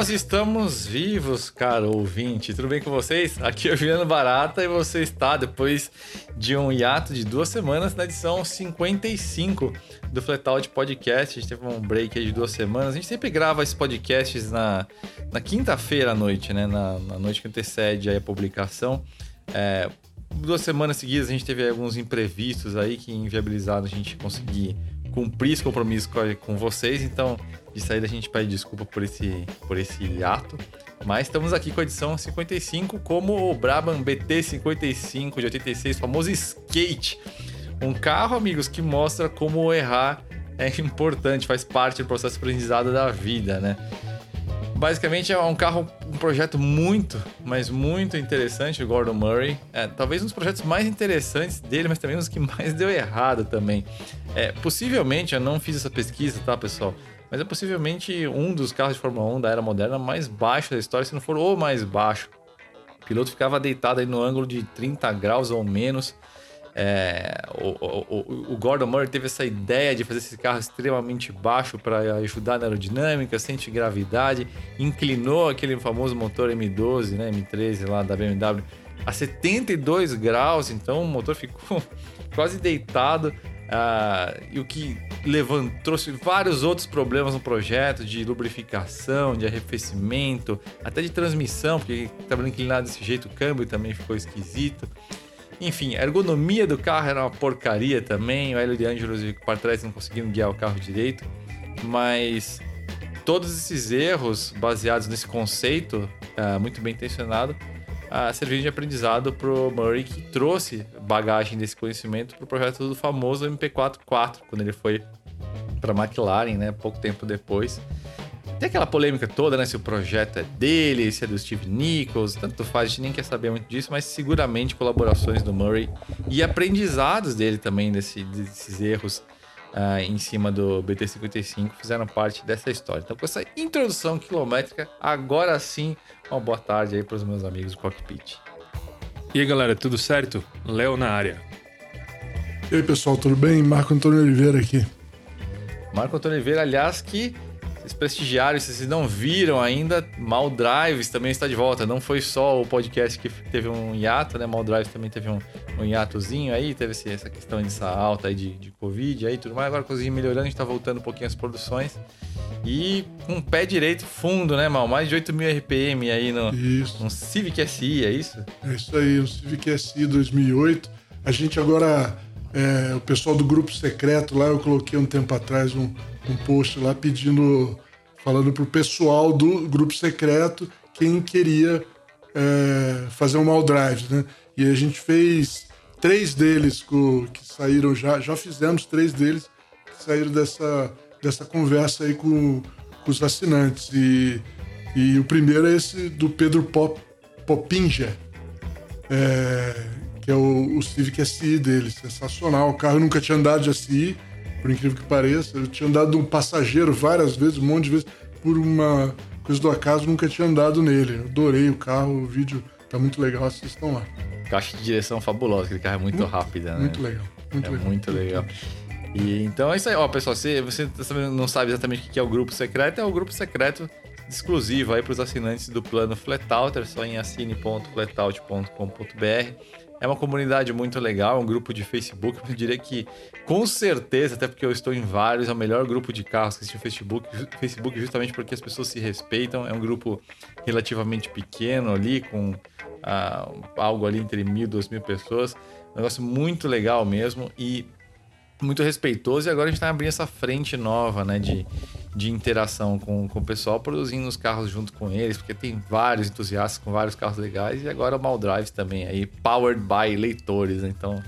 nós estamos vivos, caro ouvinte. Tudo bem com vocês? Aqui é o Juliano Barata e você está depois de um hiato de duas semanas na edição 55 do Flatout Podcast. A gente teve um break aí de duas semanas. A gente sempre grava esses podcasts na, na quinta-feira à noite, né? Na, na, noite que antecede a publicação. É, duas semanas seguidas a gente teve alguns imprevistos aí que inviabilizaram a gente conseguir cumprir esse compromisso com, com vocês. Então, de saída a gente pede desculpa por esse, por esse ato. Mas estamos aqui com a edição 55, como o Brabham BT55 de 86, famoso skate. Um carro, amigos, que mostra como errar é importante, faz parte do processo aprendizado da vida, né? Basicamente é um carro, um projeto muito, mas muito interessante, o Gordon Murray. É, talvez um dos projetos mais interessantes dele, mas também um dos que mais deu errado também. É, possivelmente, eu não fiz essa pesquisa, tá, pessoal? Mas é possivelmente um dos carros de Fórmula 1 da era moderna mais baixo da história, se não for o mais baixo. O piloto ficava deitado aí no ângulo de 30 graus ou menos. É, o, o, o, Gordon Murray teve essa ideia de fazer esse carro extremamente baixo para ajudar na aerodinâmica, sente gravidade, inclinou aquele famoso motor M12, né, M13 lá da BMW a 72 graus, então o motor ficou quase deitado. Uh, e o que levantou, trouxe vários outros problemas no projeto de lubrificação, de arrefecimento, até de transmissão, porque estava inclinado desse jeito, o câmbio também ficou esquisito. Enfim, a ergonomia do carro era uma porcaria também. O Hélio de Angelos o Partrás não conseguiram guiar o carro direito. Mas todos esses erros baseados nesse conceito, uh, muito bem intencionado, uh, serviram de aprendizado para o Murray, que trouxe bagagem desse conhecimento para o projeto do famoso MP4-4, quando ele foi para a McLaren, né, pouco tempo depois. Tem aquela polêmica toda, né? Se o projeto é dele, se é do Steve Nichols, tanto faz, a gente nem quer saber muito disso, mas seguramente colaborações do Murray e aprendizados dele também desse, desses erros uh, em cima do BT-55 fizeram parte dessa história. Então, com essa introdução quilométrica, agora sim, uma boa tarde aí para os meus amigos do Cockpit. E aí, galera, tudo certo? Léo na área. E aí, pessoal, tudo bem? Marco Antônio Oliveira aqui. Marco Antônio Oliveira, aliás, que vocês prestigiaram, se vocês não viram ainda, Mal Drives também está de volta. Não foi só o podcast que teve um hiato, né? Mal Drives também teve um, um hiatozinho aí, teve esse, essa questão de alta aí de, de Covid aí tudo mais. Agora cozinha melhorando, a gente tá voltando um pouquinho as produções. E com um pé direito fundo, né, Mal? Mais de 8 mil RPM aí no, isso. no Civic SI, é isso? É isso aí, o Civic SI 2008. A gente agora, é, o pessoal do grupo secreto lá, eu coloquei um tempo atrás um um post lá pedindo, falando pro pessoal do grupo secreto quem queria é, fazer um mal drive, né? E a gente fez três deles que saíram já, já fizemos três deles que saíram dessa, dessa conversa aí com, com os assinantes. E, e o primeiro é esse do Pedro Pop, Popinja, é, que é o, o Civic SI dele, sensacional. O carro nunca tinha andado de SI, por incrível que pareça. Eu tinha andado um passageiro várias vezes, um monte de vezes, por uma coisa do acaso, nunca tinha andado nele. Eu adorei o carro, o vídeo tá muito legal, assistam lá. Caixa de direção fabulosa, aquele carro é muito, muito rápida, né? Muito legal. Muito é legal. muito legal. E, então é isso aí, ó, pessoal. Se você não sabe exatamente o que é o grupo secreto, é o grupo secreto exclusivo aí para os assinantes do plano Flatouter, só em assine.flatout.com.br. É uma comunidade muito legal, um grupo de Facebook. Eu diria que, com certeza, até porque eu estou em vários, é o melhor grupo de carros que existe no Facebook. Facebook justamente porque as pessoas se respeitam. É um grupo relativamente pequeno ali, com ah, algo ali entre mil e duas mil pessoas. Um negócio muito legal mesmo e muito respeitoso. E agora a gente está abrindo essa frente nova, né, de de interação com, com o pessoal, produzindo os carros junto com eles, porque tem vários entusiastas com vários carros legais, e agora o Maldrives também, aí, powered by leitores, então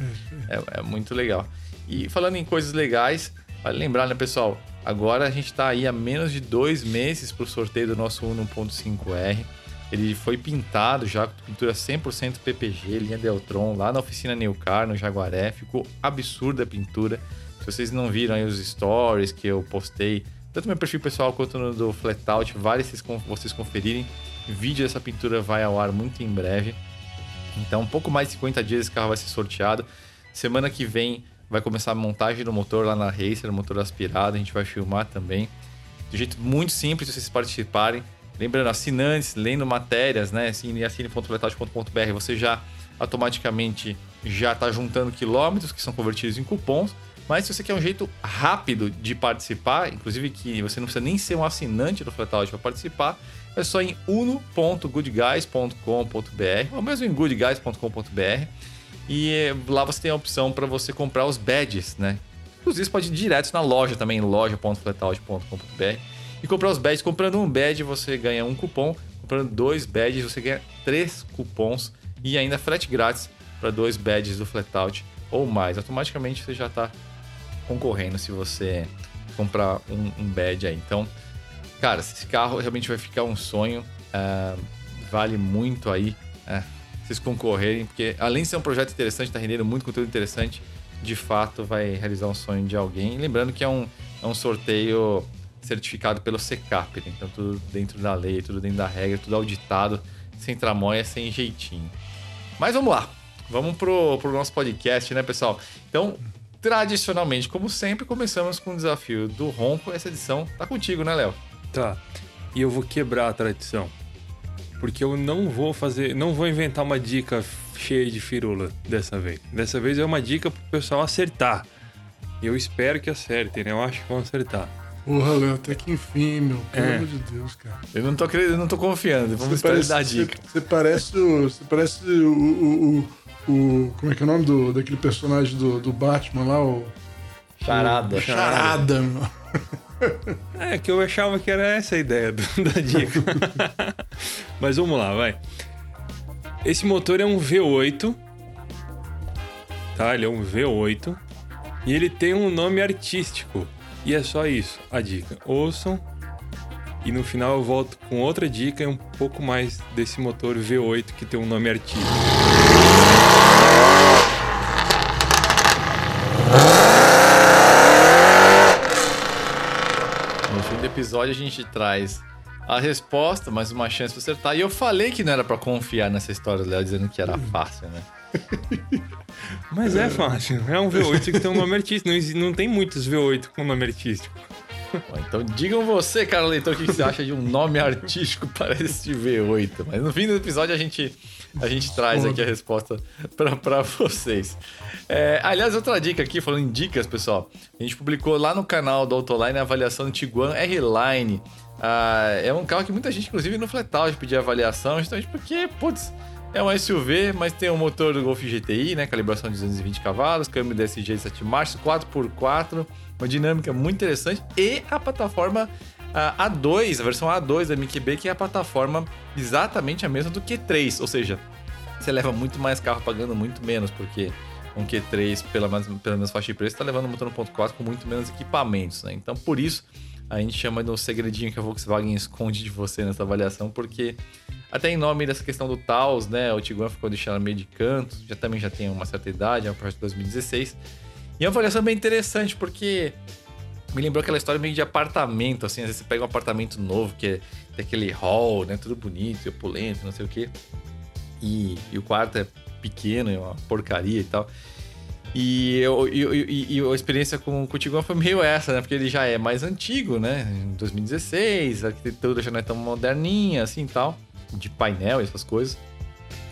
é, é, muito legal. E falando em coisas legais, vale lembrar, né, pessoal, agora a gente está aí há menos de dois meses para o sorteio do nosso 1.5R. Ele foi pintado já com pintura 100% PPG, linha Deltron, lá na oficina Newcar, no Jaguaré. Ficou absurda a pintura. Se vocês não viram aí os stories que eu postei tanto meu perfil pessoal quanto no do Flatout, vale vocês, conferirem. Vídeo dessa pintura vai ao ar muito em breve. Então, um pouco mais de 50 dias esse carro vai ser sorteado. Semana que vem vai começar a montagem do motor lá na Racer, motor aspirado, a gente vai filmar também. De jeito muito simples, vocês participarem. lembrando, assinantes, lendo matérias, né? Assine, assine.fletout.com.br, você já automaticamente já está juntando quilômetros que são convertidos em cupons. Mas se você quer um jeito rápido de participar, inclusive que você não precisa nem ser um assinante do Flatout para participar, é só em uno.goodguys.com.br ou mesmo em goodguys.com.br e eh, lá você tem a opção para você comprar os badges, né? Inclusive você pode ir direto na loja também, loja.flatout.com.br e comprar os badges. Comprando um badge você ganha um cupom, comprando dois badges você ganha três cupons e ainda frete grátis para dois badges do Flatout ou mais. Automaticamente você já está concorrendo se você comprar um, um badge aí. Então, cara, esse carro realmente vai ficar um sonho. Uh, vale muito aí uh, vocês concorrerem, porque além de ser um projeto interessante, está rendendo muito conteúdo interessante, de fato vai realizar um sonho de alguém. lembrando que é um, é um sorteio certificado pelo SECAP, né? então tudo dentro da lei, tudo dentro da regra, tudo auditado, sem tramóia, sem jeitinho. Mas vamos lá, vamos pro, pro nosso podcast, né, pessoal? Então, tradicionalmente, como sempre, começamos com o desafio do ronco. Essa edição tá contigo, né, Léo? Tá. E eu vou quebrar a tradição. Porque eu não vou fazer, não vou inventar uma dica cheia de firula dessa vez. Dessa vez é uma dica pro pessoal acertar. E eu espero que acertem, né? Eu acho que vão acertar. Porra, Léo, até que enfim, meu. Pelo é. amor de Deus, cara. Eu não tô, eu não tô confiando. Vamos esperar ele dar dica. Você, parece o. Você parece o, o, o o. Como é que é o nome do, daquele personagem do, do Batman lá? O, Charada. O, charada, meu. É, que eu achava que era essa a ideia do, da dica. Mas vamos lá, vai. Esse motor é um V8. Tá? Ele é um V8. E ele tem um nome artístico. E é só isso, a dica. Ouçam. E no final eu volto com outra dica e um pouco mais desse motor V8 que tem um nome artístico. No fim do episódio a gente traz a resposta, mais uma chance pra acertar. E eu falei que não era para confiar nessa história do Léo dizendo que era fácil, né? Mas é fácil. É um V8 que tem um nome artístico. Não, não tem muitos V8 com nome artístico. Então digam você, cara leitor, o que você acha de um nome artístico para este V8. Mas no fim do episódio a gente a gente traz aqui a resposta para vocês. É, aliás, outra dica aqui, falando em dicas, pessoal. A gente publicou lá no canal do Autoline a avaliação do Tiguan R-Line. Ah, é um carro que muita gente, inclusive no Flatout, pediu avaliação, justamente porque, putz, é um SUV, mas tem um motor do Golf GTI, né? Calibração de 220 cavalos, câmbio DSG de 7 marchas, 4x4, uma dinâmica muito interessante e a plataforma a A2, a versão A2 da MQB, que é a plataforma exatamente a mesma do Q3, ou seja, você leva muito mais carro pagando muito menos, porque um Q3 pela, pela mesma faixa de preço está levando um motor 1.4 com muito menos equipamentos, né? Então, por isso, a gente chama de um segredinho que a Volkswagen esconde de você nessa avaliação, porque até em nome dessa questão do Taos, né? O Tiguan ficou deixando meio de canto, já também já tem uma certa idade, é um projeto de 2016. E é uma avaliação bem interessante, porque me lembrou aquela história meio de apartamento, assim, às vezes você pega um apartamento novo, que é, tem aquele hall, né, tudo bonito, opulento, não sei o quê, e, e o quarto é pequeno, é uma porcaria e tal. E, eu, e, a experiência com, com o Tiguan foi meio essa, né? Porque ele já é mais antigo, né? Em 2016, a arquitetura já não é tão moderninha assim tal, de painel e essas coisas.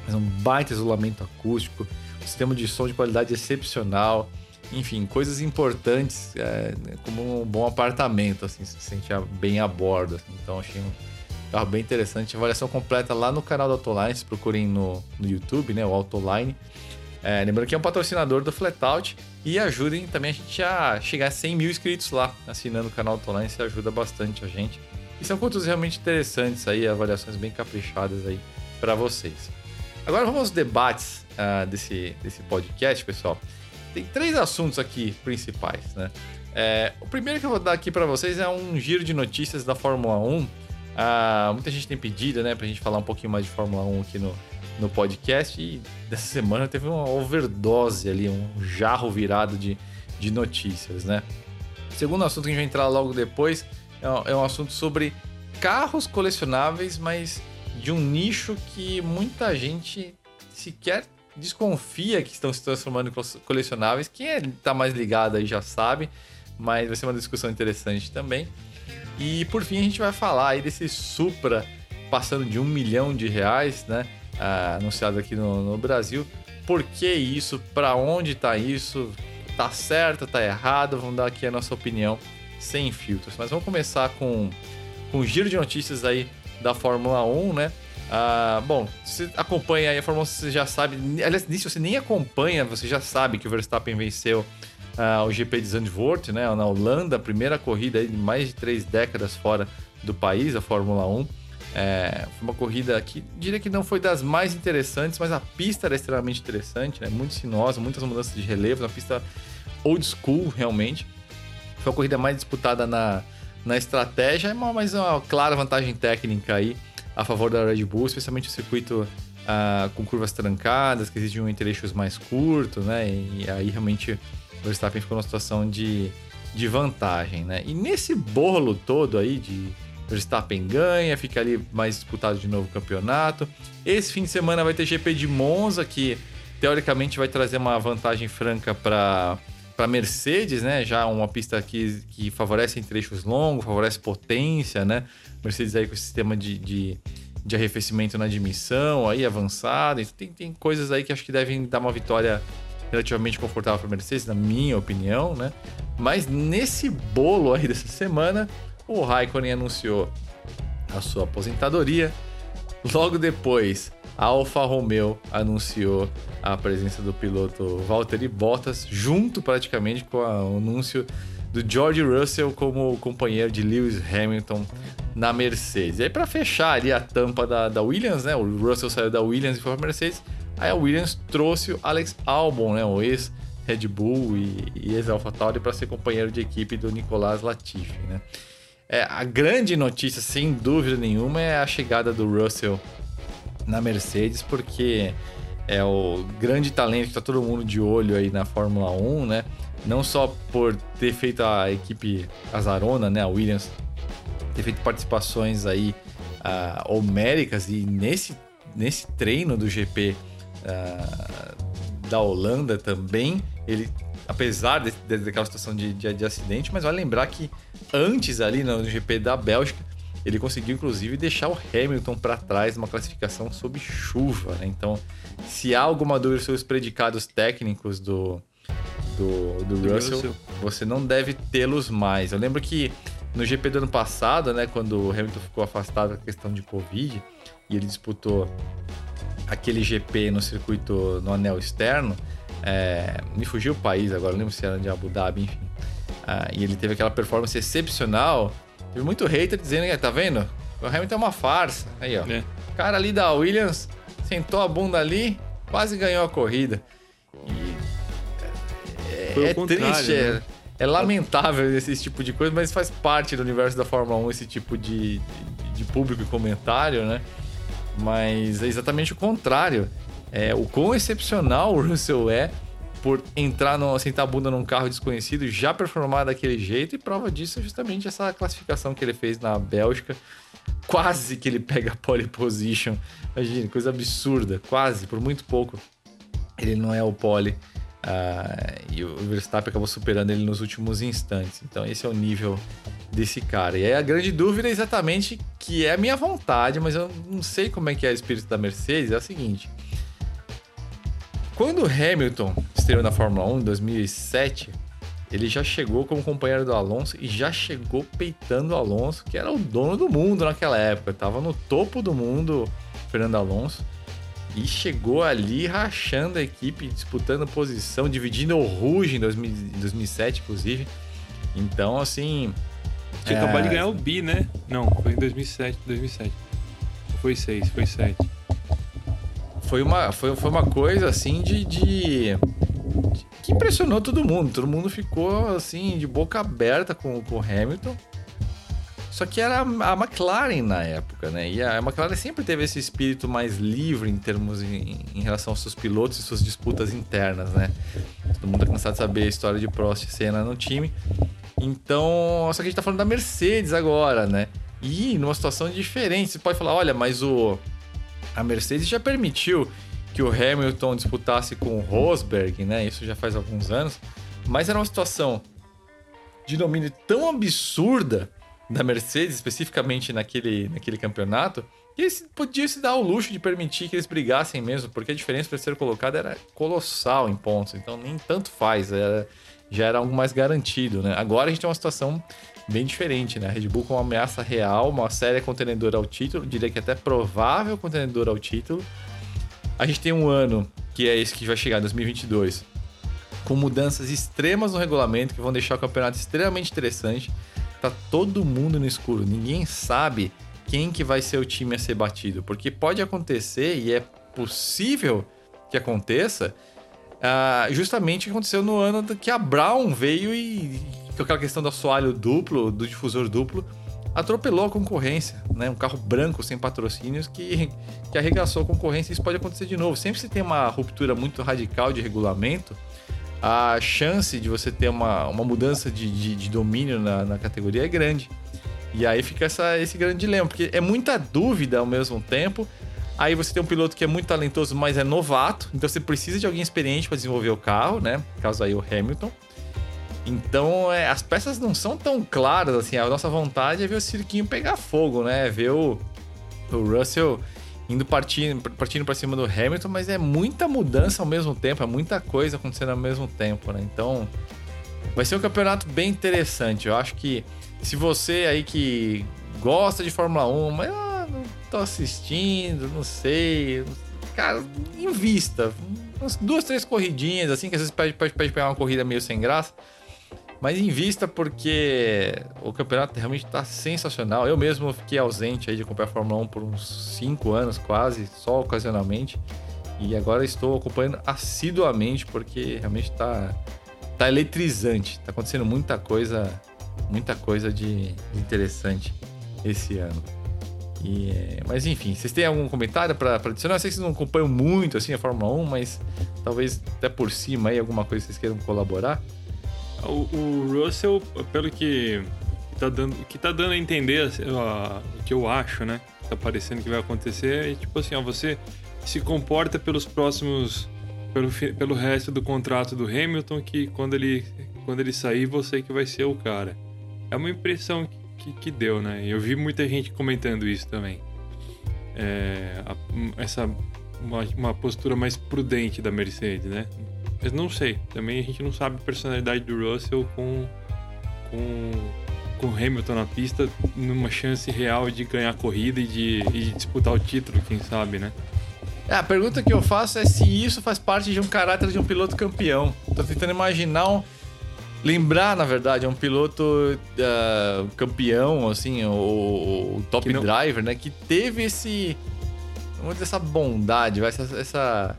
Mas um baita isolamento acústico, um sistema de som de qualidade excepcional enfim, coisas importantes é, como um bom apartamento, assim, se sentir bem a bordo. Assim. Então achei um carro bem interessante. Avaliação completa lá no canal do Autoline, se procurem no, no YouTube, né? O Autoline. É, lembrando que é um patrocinador do Flatout e ajudem também a gente a chegar a 100 mil inscritos lá, assinando o canal Autoline, isso ajuda bastante a gente. E são conteúdos realmente interessantes aí, avaliações bem caprichadas aí para vocês. Agora vamos aos debates uh, desse, desse podcast, pessoal tem três assuntos aqui principais, né? É, o primeiro que eu vou dar aqui para vocês é um giro de notícias da Fórmula 1. Ah, muita gente tem pedido, né, pra gente falar um pouquinho mais de Fórmula 1 aqui no, no podcast. E dessa semana teve uma overdose ali, um jarro virado de, de notícias, né? O segundo assunto que a gente vai entrar logo depois é é um assunto sobre carros colecionáveis, mas de um nicho que muita gente sequer desconfia que estão se transformando em colecionáveis. Quem está é, mais ligado aí já sabe, mas vai ser uma discussão interessante também. E por fim a gente vai falar aí desse Supra passando de um milhão de reais, né? Uh, anunciado aqui no, no, Brasil. Por que isso? Para onde está isso? Tá certo? Tá errado? Vamos dar aqui a nossa opinião sem filtros. Mas vamos começar com, com um giro de notícias aí da Fórmula 1, né? Uh, bom, você acompanha aí a Fórmula 1, você já sabe. Aliás, nisso você nem acompanha, você já sabe que o Verstappen venceu uh, o GP de Zandvoort, né? Na Holanda, a primeira corrida de mais de três décadas fora do país, a Fórmula 1. É, foi uma corrida que diria que não foi das mais interessantes, mas a pista era extremamente interessante, né? Muito sinuosa, muitas mudanças de relevo, uma pista old school realmente. Foi a corrida mais disputada na, na estratégia, mas uma clara vantagem técnica aí a favor da Red Bull, especialmente o circuito uh, com curvas trancadas, que exigiam um trechos mais curtos, né? E, e aí realmente o Verstappen ficou numa situação de, de vantagem, né? E nesse bolo todo aí de Verstappen ganha, fica ali mais disputado de novo o campeonato. Esse fim de semana vai ter GP de Monza, que teoricamente vai trazer uma vantagem franca para para Mercedes, né? Já uma pista que, que favorece em trechos longos, favorece potência, né? Mercedes aí com esse sistema de, de, de arrefecimento na admissão aí avançado. Então tem, tem coisas aí que acho que devem dar uma vitória relativamente confortável para Mercedes, na minha opinião, né? Mas nesse bolo aí dessa semana, o Raikkonen anunciou a sua aposentadoria. Logo depois, a Alfa Romeo anunciou a presença do piloto Valtteri Bottas, junto praticamente com o anúncio do George Russell como companheiro de Lewis Hamilton na Mercedes. E aí, para fechar ali a tampa da, da, Williams, né? O Russell saiu da Williams e foi para Mercedes. Aí a Williams trouxe o Alex Albon, né? O ex Red Bull e, e ex AlphaTauri para ser companheiro de equipe do Nicolas Latifi, né? É, a grande notícia, sem dúvida nenhuma, é a chegada do Russell na Mercedes, porque é o grande talento que está todo mundo de olho aí na Fórmula 1, né? Não só por ter feito a equipe azarona, né? A Williams ter feito participações aí uh, homéricas e nesse, nesse treino do GP uh, ah, da Holanda também, ele apesar de, de, daquela situação de, de, de, acidente, mas vai lembrar que antes ali no GP da Bélgica, ele conseguiu inclusive deixar o Hamilton para trás numa classificação sob chuva. Né? Então, se há alguma dúvida sobre os predicados técnicos do, do, do, do Russell, Russell, você não deve tê-los mais. Eu lembro que no GP do ano passado, né, quando o Hamilton ficou afastado da questão de Covid e ele disputou aquele GP no circuito no anel externo, é, me fugiu o país agora, não lembro se era de Abu Dhabi, enfim. Ah, e ele teve aquela performance excepcional. Teve muito hater dizendo, que tá vendo? O Hamilton é uma farsa. Aí, ó. É. O cara ali da Williams sentou a bunda ali, quase ganhou a corrida. E é, é triste, é, né? é, é, lamentável esse tipo de coisa, mas faz parte do universo da Fórmula 1 esse tipo de, de, de público e comentário, né? Mas é exatamente o contrário. É, o quão excepcional o Russell é por entrar, no, sentar a bunda num carro desconhecido, já performar daquele jeito, e prova disso é justamente essa classificação que ele fez na Bélgica. Quase que ele pega a pole position. Imagina, coisa absurda, quase, por muito pouco. Ele não é o pole. Uh, e o Verstappen acabou superando ele nos últimos instantes. Então, esse é o nível desse cara. E aí a grande dúvida é exatamente que é a minha vontade, mas eu não sei como é que é o espírito da Mercedes. É o seguinte: quando o Hamilton estreou na Fórmula 1 em 2007, ele já chegou como companheiro do Alonso e já chegou peitando o Alonso, que era o dono do mundo naquela época. Tava no topo do mundo, Fernando Alonso. E chegou ali rachando a equipe, disputando posição, dividindo o Rouge em 2000, 2007, inclusive. Então, assim. Tinha é... acabado de ganhar o Bi, né? Não, foi em 2007, 2007. Foi 6, foi 7 foi uma, foi, foi uma coisa assim de, de, que impressionou todo mundo. Todo mundo ficou assim de boca aberta com, o Hamilton. Só que era a McLaren na época, né? E a McLaren sempre teve esse espírito mais livre em termos em, em relação aos seus pilotos e suas disputas internas, né? Todo mundo tá cansado de saber a história de Prost e Senna no time. Então, só que a gente tá falando da Mercedes agora, né? E numa situação diferente. Você pode falar, olha, mas o a Mercedes já permitiu que o Hamilton disputasse com o Rosberg, né? Isso já faz alguns anos. Mas era uma situação de domínio tão absurda da Mercedes, especificamente naquele, naquele campeonato, E eles podiam se dar o luxo de permitir que eles brigassem mesmo, porque a diferença para ser colocado era colossal em pontos. Então nem tanto faz, era, já era algo mais garantido, né? Agora a gente tem uma situação bem diferente, né? A Red Bull com uma ameaça real, uma séria contenedora ao título, diria que até provável contenedora ao título. A gente tem um ano, que é esse que vai chegar em 2022, com mudanças extremas no regulamento que vão deixar o campeonato extremamente interessante. Tá todo mundo no escuro, ninguém sabe quem que vai ser o time a ser batido, porque pode acontecer e é possível que aconteça uh, justamente o que aconteceu no ano que a Brown veio e com aquela questão do assoalho duplo, do difusor duplo, atropelou a concorrência, né? Um carro branco sem patrocínios que, que arregaçou a concorrência. Isso pode acontecer de novo. Sempre que você tem uma ruptura muito radical de regulamento, a chance de você ter uma, uma mudança de, de, de domínio na, na, categoria é grande. E aí fica essa, esse grande dilema, porque é muita dúvida ao mesmo tempo. Aí você tem um piloto que é muito talentoso, mas é novato, então você precisa de alguém experiente para desenvolver o carro, né? No caso aí o Hamilton. Então é, as peças não são tão claras assim. A nossa vontade é ver o cirquinho pegar fogo, né? Ver o, o Russell indo partindo, partindo para cima do Hamilton, mas é muita mudança ao mesmo tempo, é muita coisa acontecendo ao mesmo tempo, né? Então, vai ser um campeonato bem interessante. Eu acho que se você aí que gosta de Fórmula 1, mas ah, não tô assistindo, não sei, cara, invista. duas, três corridinhas, assim, que às vezes pede, pede, pede pegar uma corrida meio sem graça. Mas invista porque o campeonato realmente está sensacional. Eu mesmo fiquei ausente aí de acompanhar a Fórmula 1 por uns 5 anos quase, só ocasionalmente. E agora estou acompanhando assiduamente porque realmente está tá eletrizante. Está acontecendo muita coisa, muita coisa de, interessante esse ano. E, mas enfim, vocês têm algum comentário para adicionar? Eu sei que vocês não acompanham muito assim a Fórmula 1, mas talvez até por cima aí alguma coisa vocês queiram colaborar. O, o Russell, pelo que tá dando, que tá dando a entender, o que eu acho, né? Tá parecendo que vai acontecer, tipo assim, ó, você se comporta pelos próximos. Pelo, pelo resto do contrato do Hamilton, que quando ele, quando ele sair, você que vai ser o cara. É uma impressão que, que deu, né? Eu vi muita gente comentando isso também. É, essa uma, uma postura mais prudente da Mercedes, né? Mas não sei. Também a gente não sabe a personalidade do Russell com, com, com Hamilton na pista numa chance real de ganhar a corrida e de, e de disputar o título, quem sabe, né? É, a pergunta que eu faço é se isso faz parte de um caráter de um piloto campeão. Tô tentando imaginar um, lembrar, na verdade, um piloto uh, campeão, assim, o, o top não... driver, né? Que teve esse. Vamos dizer, essa bondade, essa, essa,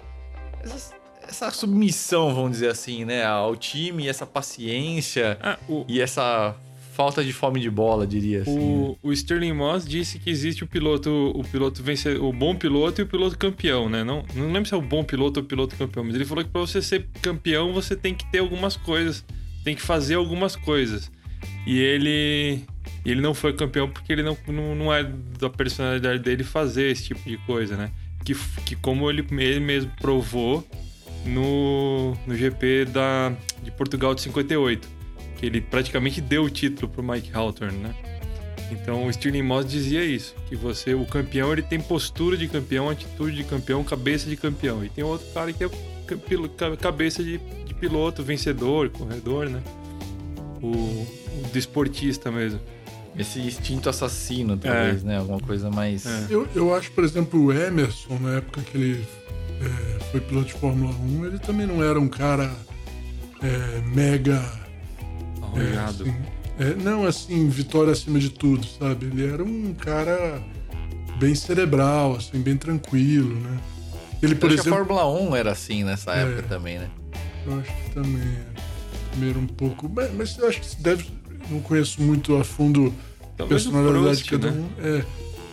essa essa submissão, vamos dizer assim, né, ao time, essa paciência ah, o... e essa falta de fome de bola, diria assim. O, né? o Sterling Moss disse que existe o piloto, o piloto vencer, o bom piloto e o piloto campeão, né? Não, não lembro se é o bom piloto ou o piloto campeão, mas ele falou que para você ser campeão, você tem que ter algumas coisas, tem que fazer algumas coisas. E ele ele não foi campeão porque ele não, não, não é da personalidade dele fazer esse tipo de coisa, né? Que, que como ele, ele mesmo provou, no, no GP da, de Portugal de 58, que ele praticamente deu o título pro Mike Hawthorne, né? Então o Stirling Moss dizia isso, que você, o campeão, ele tem postura de campeão, atitude de campeão, cabeça de campeão. E tem outro cara que é cabeça de, de piloto, vencedor, corredor, né? O, o desportista mesmo. Esse instinto assassino, talvez, é. né? Alguma coisa mais. É. Eu, eu acho, por exemplo, o Emerson, na época que ele é, foi piloto de Fórmula 1, ele também não era um cara é, mega. Arrojado. É, assim, é, não, assim, vitória acima de tudo, sabe? Ele era um cara bem cerebral, assim, bem tranquilo, né? Ele, por exemplo, a Fórmula 1 era assim nessa é. época também, né? Eu acho que também. Primeiro um pouco. Mas, mas eu acho que deve. Não conheço muito a fundo a personalidade de cada né? um. É.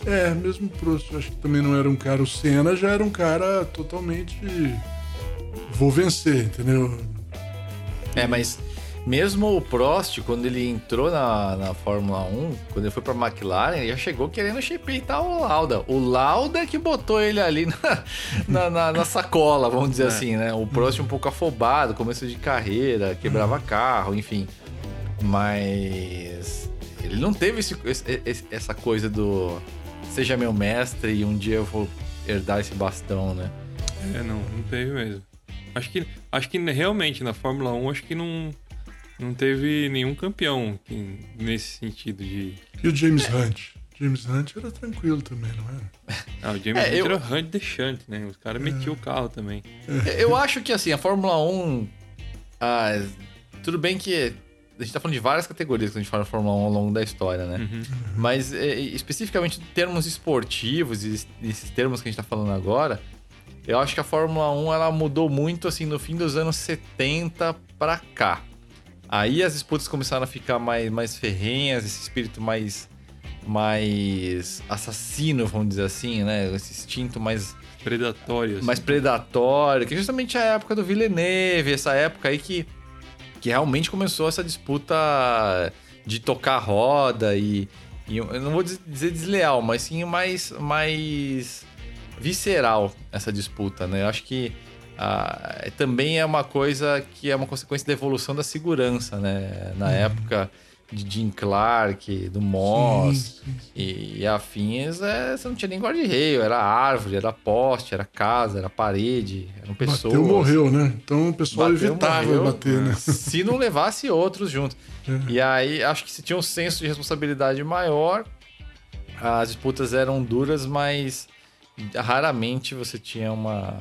É, mesmo o Prost, acho que também não era um cara. O Senna já era um cara totalmente. Vou vencer, entendeu? É, mas mesmo o Prost, quando ele entrou na, na Fórmula 1, quando ele foi pra McLaren, ele já chegou querendo chipeitar o Lauda. O Lauda que botou ele ali na, na, na, na sacola, vamos dizer é. assim, né? O Prost um pouco afobado, começo de carreira, quebrava uhum. carro, enfim. Mas ele não teve esse, esse, essa coisa do seja meu mestre e um dia eu vou herdar esse bastão, né? É, não, não teve mesmo. Acho que, acho que realmente na Fórmula 1, acho que não, não teve nenhum campeão que- nesse sentido de. E o James Hunt? James Hunt era tranquilo também, não era? Ah, o James É, Hunt eu- era Hunt deixante, né? Os caras metiam o carro também. Eu acho que assim, a Fórmula 1. ah, tudo bem que. A gente tá falando de várias categorias quando a gente fala de Fórmula 1 ao longo da história, né? Uhum. Mas é, especificamente em termos esportivos, e esses termos que a gente tá falando agora, eu acho que a Fórmula 1 ela mudou muito assim no fim dos anos 70 pra cá. Aí as disputas começaram a ficar mais, mais ferrenhas, esse espírito mais mais assassino, vamos dizer assim, né? Esse instinto mais Predatórios. mais predatório, que é justamente a época do Villeneuve, essa época aí que, que realmente começou essa disputa de tocar roda e, e eu não vou diz- dizer desleal, mas sim mais, mais visceral essa disputa, né? Eu acho que ah, também é uma coisa que é uma consequência da evolução da segurança, né? Na época de Jim Clark, do Moss, Sim, sim. e, e afins, é, você não tinha nem guarda-reio, era árvore, era poste, era casa, era parede, eram pessoas. Bateu, morreu, né? Então o pessoal Bateu, evitava morreu. bater, né? Se não levasse outros juntos. É. E aí, acho que se tinha um senso de responsabilidade maior, as disputas eram duras, mas raramente você tinha uma,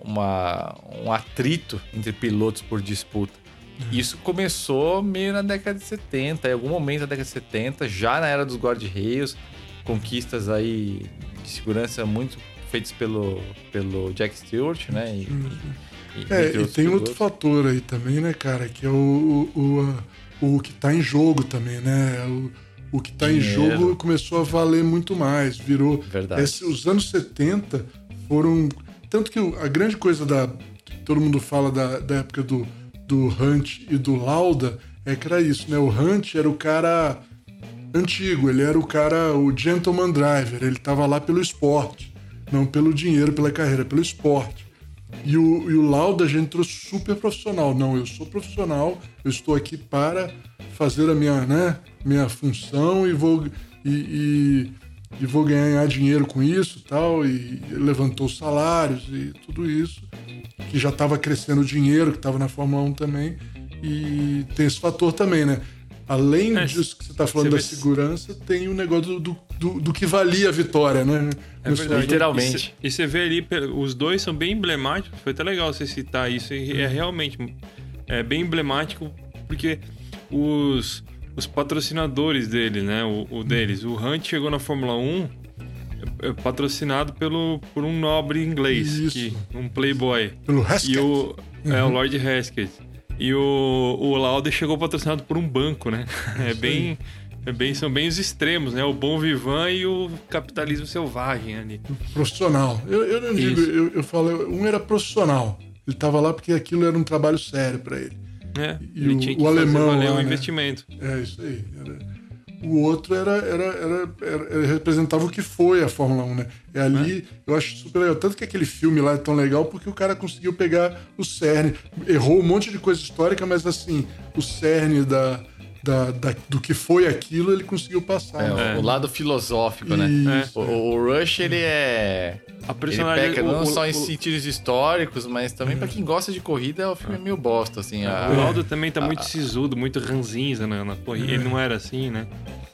uma, um atrito entre pilotos por disputa. Isso começou meio na década de 70, em algum momento da década de 70, já na era dos guarda-reios, conquistas aí de segurança muito feitas pelo, pelo Jack Stewart, né? E, e- É, e tem outro fator aí também, né, cara? Que é o, o, o, o que tá em jogo também, né? O, o que tá em Dinheiro. jogo começou a valer muito mais, virou. Verdade. Esse- os anos 70 foram. Tanto que a grande coisa da. que todo mundo fala da, da época do, do Hunt e do Lauda é que era isso, né? O Hunt era o cara antigo, ele era o cara, o gentleman driver, ele tava lá pelo esporte, não pelo dinheiro, pela carreira, pelo esporte. E o, e o Lauda já entrou super profissional. Não, eu sou profissional, eu estou aqui para fazer a minha, né, minha função e vou, e, e, e vou ganhar dinheiro com isso e tal. E levantou os salários e tudo isso. Que já estava crescendo o dinheiro, que estava na Fórmula 1 também. E tem esse fator também, né? Além É, disso que você está falando você da segurança, tem o negócio do, do, do que valia a vitória, né? É verdade. Literalmente. E você vê ali, os dois são bem emblemáticos. Foi até legal você citar isso. É realmente é bem emblemático porque os, os patrocinadores dele, né? O, o deles. O Hunt chegou na Fórmula 1 é, é patrocinado pelo, por um nobre inglês, que, um playboy. Pelo Haskell. E o, é, o Lord Haskett. E o, o Lauda chegou patrocinado por um banco, né? É bem, é bem, são bem os extremos, né? O bom vivan e o capitalismo selvagem ali. profissional. Eu, eu não digo, eu, eu falo, um era profissional. Ele estava lá porque aquilo era um trabalho sério para ele. É, E ele o- tinha o que fazer alemão valer lá, um né? investimento. É isso aí. Era- O outro era, era, era, era- representava o que foi a Fórmula 1, né? É ali, eu acho super legal. Tanto que aquele filme lá é tão legal porque o cara conseguiu pegar o cerne. Errou um monte de coisa histórica, mas assim, o cerne da, da, da- do que foi aquilo, ele conseguiu passar. É, né? o- lado filosófico, né? O, o Rush, ele é. A Ele personalidade. peca não o, só em o, sentidos históricos, mas também pra quem gosta de corrida, o filme é meio bosta, assim. a- o Lauda também tá muito sisudo, muito ranzinza na, na corrida. Ele não era assim, né?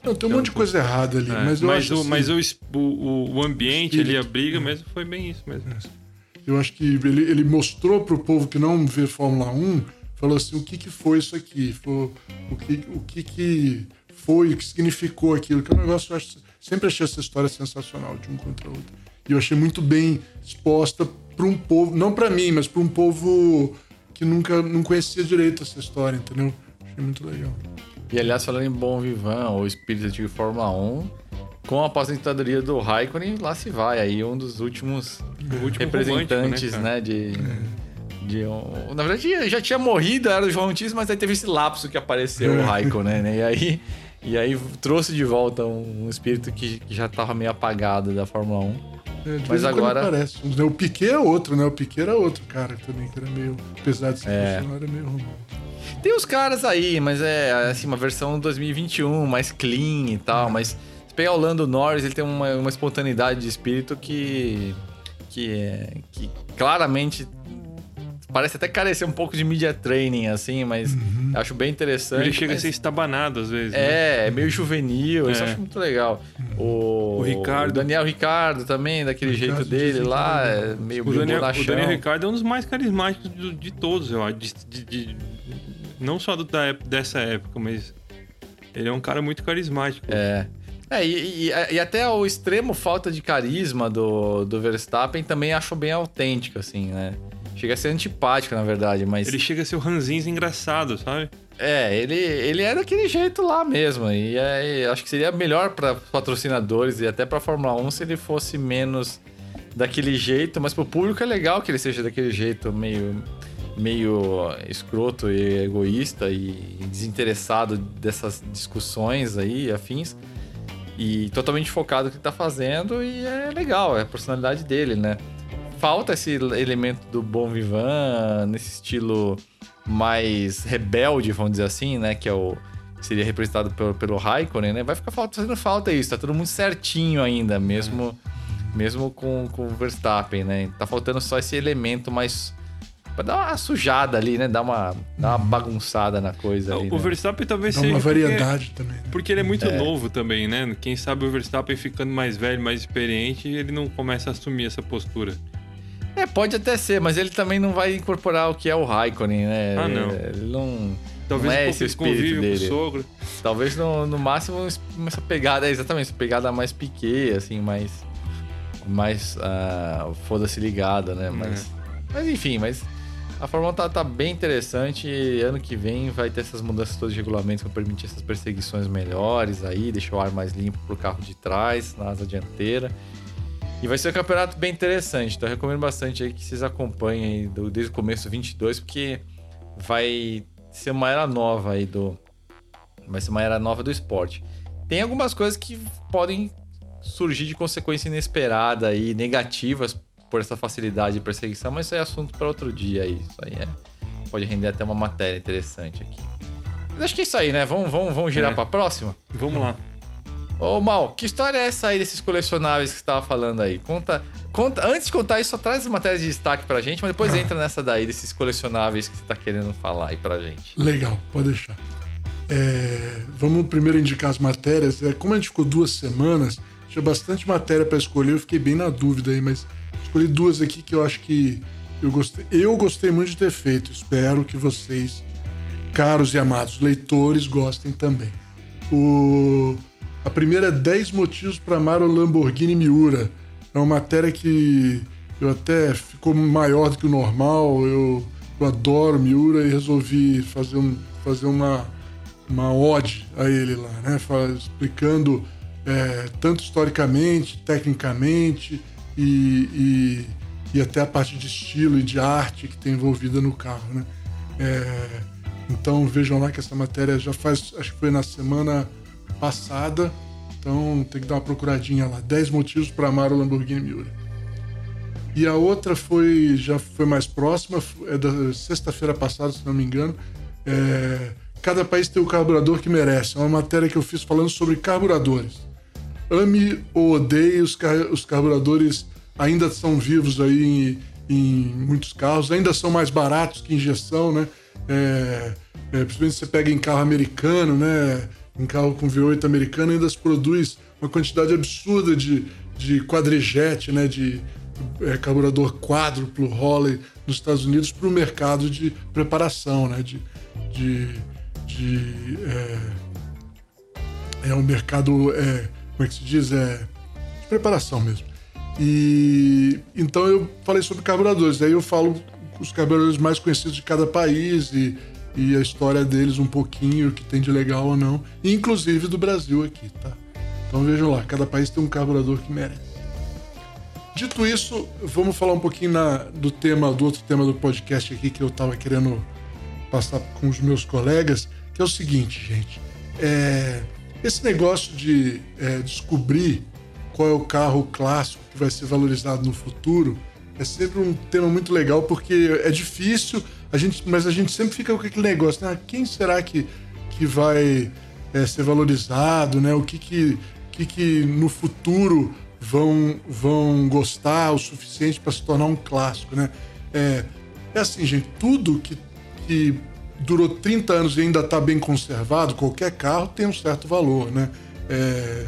Não, tem um monte de coisa errada ali, É, mas eu acho o, assim, mas o, o, o- ambiente espírito. ali, a briga mesmo, foi bem isso mesmo. Eu acho que ele, ele mostrou pro povo que não vê Fórmula 1, falou assim, o que que foi isso aqui? Foi, o que, o que que foi, o que significou aquilo? Que é um negócio, eu acho, sempre achei essa história sensacional, de um contra o outro. E eu achei muito bem exposta para um povo, não para mim, mas para um povo que nunca não conhecia direito essa história, entendeu? Achei muito legal. E aliás, falando em Bom Vivan, ou espírito antigo Fórmula 1, com a aposentadoria do Raikkonen, lá se vai. Aí um dos últimos último representantes, romântico, né, de... De um... Na verdade, já tinha morrido, era o João Romantismo, mas aí teve esse lapso que apareceu o Raikkonen, né? E aí, e aí trouxe de volta um, um espírito que, que já estava meio apagado da Fórmula 1. É, Mas agora- né? O Piquet é outro, né? O Piquet era outro cara também, que era meio. Apesar de ser É. era meio romântico. Tem os caras aí, mas é assim, uma versão 2021, mais clean e tal, mas se pegar o Lando Norris, ele tem uma, uma espontaneidade de espírito que, que, é, que claramente parece até carecer um pouco de media training, assim, mas Uhum. acho bem interessante. Ele chega mas- a ser estabanado às vezes. né? É, é meio juvenil, isso eu É. acho muito legal. O, O Ricardo. o Daniel Ricardo também, daquele jeito dele lá, é é meio, O Daniel, o. Daniel Ricardo é um dos mais carismáticos de, de todos, eu acho. De, de- de- não só do- da, dessa época, mas ele é um cara muito carismático. É. É, e, e- e até o extremo falta de carisma do, do Verstappen também acho bem autêntico, assim, né? Chega a ser antipático, na verdade, mas. Ele chega a ser o ranzinho engraçado, sabe? É, ele, ele é daquele jeito lá mesmo. E é, acho que seria melhor para patrocinadores e até para Fórmula 1 se ele fosse menos daquele jeito, mas pro público é legal que ele seja daquele jeito meio meio escroto e egoísta e desinteressado dessas discussões aí, afins. E totalmente focado no que ele tá fazendo e é legal, é a personalidade dele, né? Falta esse elemento do bom vivan nesse estilo mais rebelde, vamos dizer assim, né? Que é o seria representado pelo, pelo Raikkonen, né? Vai ficar falta, fazendo falta isso, tá tudo muito certinho ainda, mesmo, mesmo com, com o Verstappen, né? Tá faltando só esse elemento mais. Pra dar uma sujada ali, né? Dar uma, dar uma bagunçada na coisa ali. o né? Verstappen talvez Dá seja. uma porque- variedade também. né? Porque ele é muito novo também, né? Quem sabe o Verstappen ficando mais velho, mais experiente, ele não começa a assumir essa postura. É, pode até ser, mas ele também não vai incorporar o que é o Raikkonen, né? Ah, não. Ele não. Talvez não é um esse espírito convívio com o dele. sogro. Talvez no, no máximo essa pegada, é exatamente, essa pegada mais piquet, assim, mais. Mais. ah, Foda-se ligada, né? Mas, mas enfim, mas. A Fórmula 1 tá, tá bem interessante. e Ano que vem vai ter essas mudanças todas de regulamentos que vão permitir essas perseguições melhores aí, deixar o ar mais limpo pro carro de trás, na asa dianteira. E vai ser um campeonato bem interessante. Então eu recomendo bastante aí que vocês acompanhem aí do- desde o começo do 22, porque vai ser uma era nova aí do. Vai ser uma era nova do esporte. Tem algumas coisas que podem surgir de consequência inesperada e negativas por essa facilidade de perseguição, mas isso é assunto para outro dia aí. Isso aí é, pode render até uma matéria interessante aqui. Mas acho que é isso aí, né? Vamos, vamos, vamos girar É. para a próxima? Vamos lá. Ô, Mal, que história é essa aí desses colecionáveis que você tava falando aí? Conta, conta, antes de contar isso, só traz as matérias de destaque pra gente, mas depois entra nessa daí desses colecionáveis que você tá querendo falar aí pra gente. Legal, pode deixar. É, vamos primeiro indicar as matérias. É, como a gente ficou duas semanas, tinha bastante matéria para escolher, eu fiquei bem na dúvida aí, mas escolhi duas aqui que eu acho que eu gostei. Eu gostei muito de ter feito. Espero que vocês, caros e amados leitores, gostem também. O, a primeira é 10 motivos para amar o Lamborghini Miura. É uma matéria que eu até ficou maior do que o normal. Eu, eu adoro Miura e resolvi fazer, um, fazer uma, uma ode a ele lá, né? Explicando é, tanto historicamente, tecnicamente e, e, e até a parte de estilo e de arte que tem envolvida no carro, né? É, então vejam lá que essa matéria já faz, acho que foi na semana passada. Então tem que dar uma procuradinha lá. 10 motivos para amar o Lamborghini Miura. E a outra foi já foi mais próxima, é da sexta-feira passada, se não me engano. É, cada país tem o carburador que merece. É uma matéria que eu fiz falando sobre carburadores. Ame ou odeie, os, car- os carburadores ainda são vivos aí em, em muitos carros, ainda são mais baratos que injeção, né? É, é, principalmente você pega em carro americano, né? Em carro com V8 americano, ainda se produz uma quantidade absurda de, de quadrijet, né? De é, carburador quádruplo Holley nos Estados Unidos para o mercado de preparação, né? De, de, de é, é um mercado, é, como é que se diz? É, de preparação mesmo. E então eu falei sobre carburadores. Aí eu falo os carburadores mais conhecidos de cada país e, e a história deles um pouquinho, o que tem de legal ou não, inclusive do Brasil aqui, tá? Então vejam lá, cada país tem um carburador que merece. Dito isso, vamos falar um pouquinho na- do tema, do outro tema do podcast aqui que eu tava querendo passar com os meus colegas, que é o seguinte, gente. É, esse negócio de é, descobrir qual é o carro clássico que vai ser valorizado no futuro é sempre um tema muito legal porque é difícil, a gente, mas a gente sempre fica com aquele negócio, né? Quem será que, que vai é, ser valorizado, né? O que que, que, que no futuro vão, vão gostar o suficiente para se tornar um clássico, né? É, é assim, gente, tudo que, que durou 30 anos e ainda está bem conservado, qualquer carro tem um certo valor, né? É,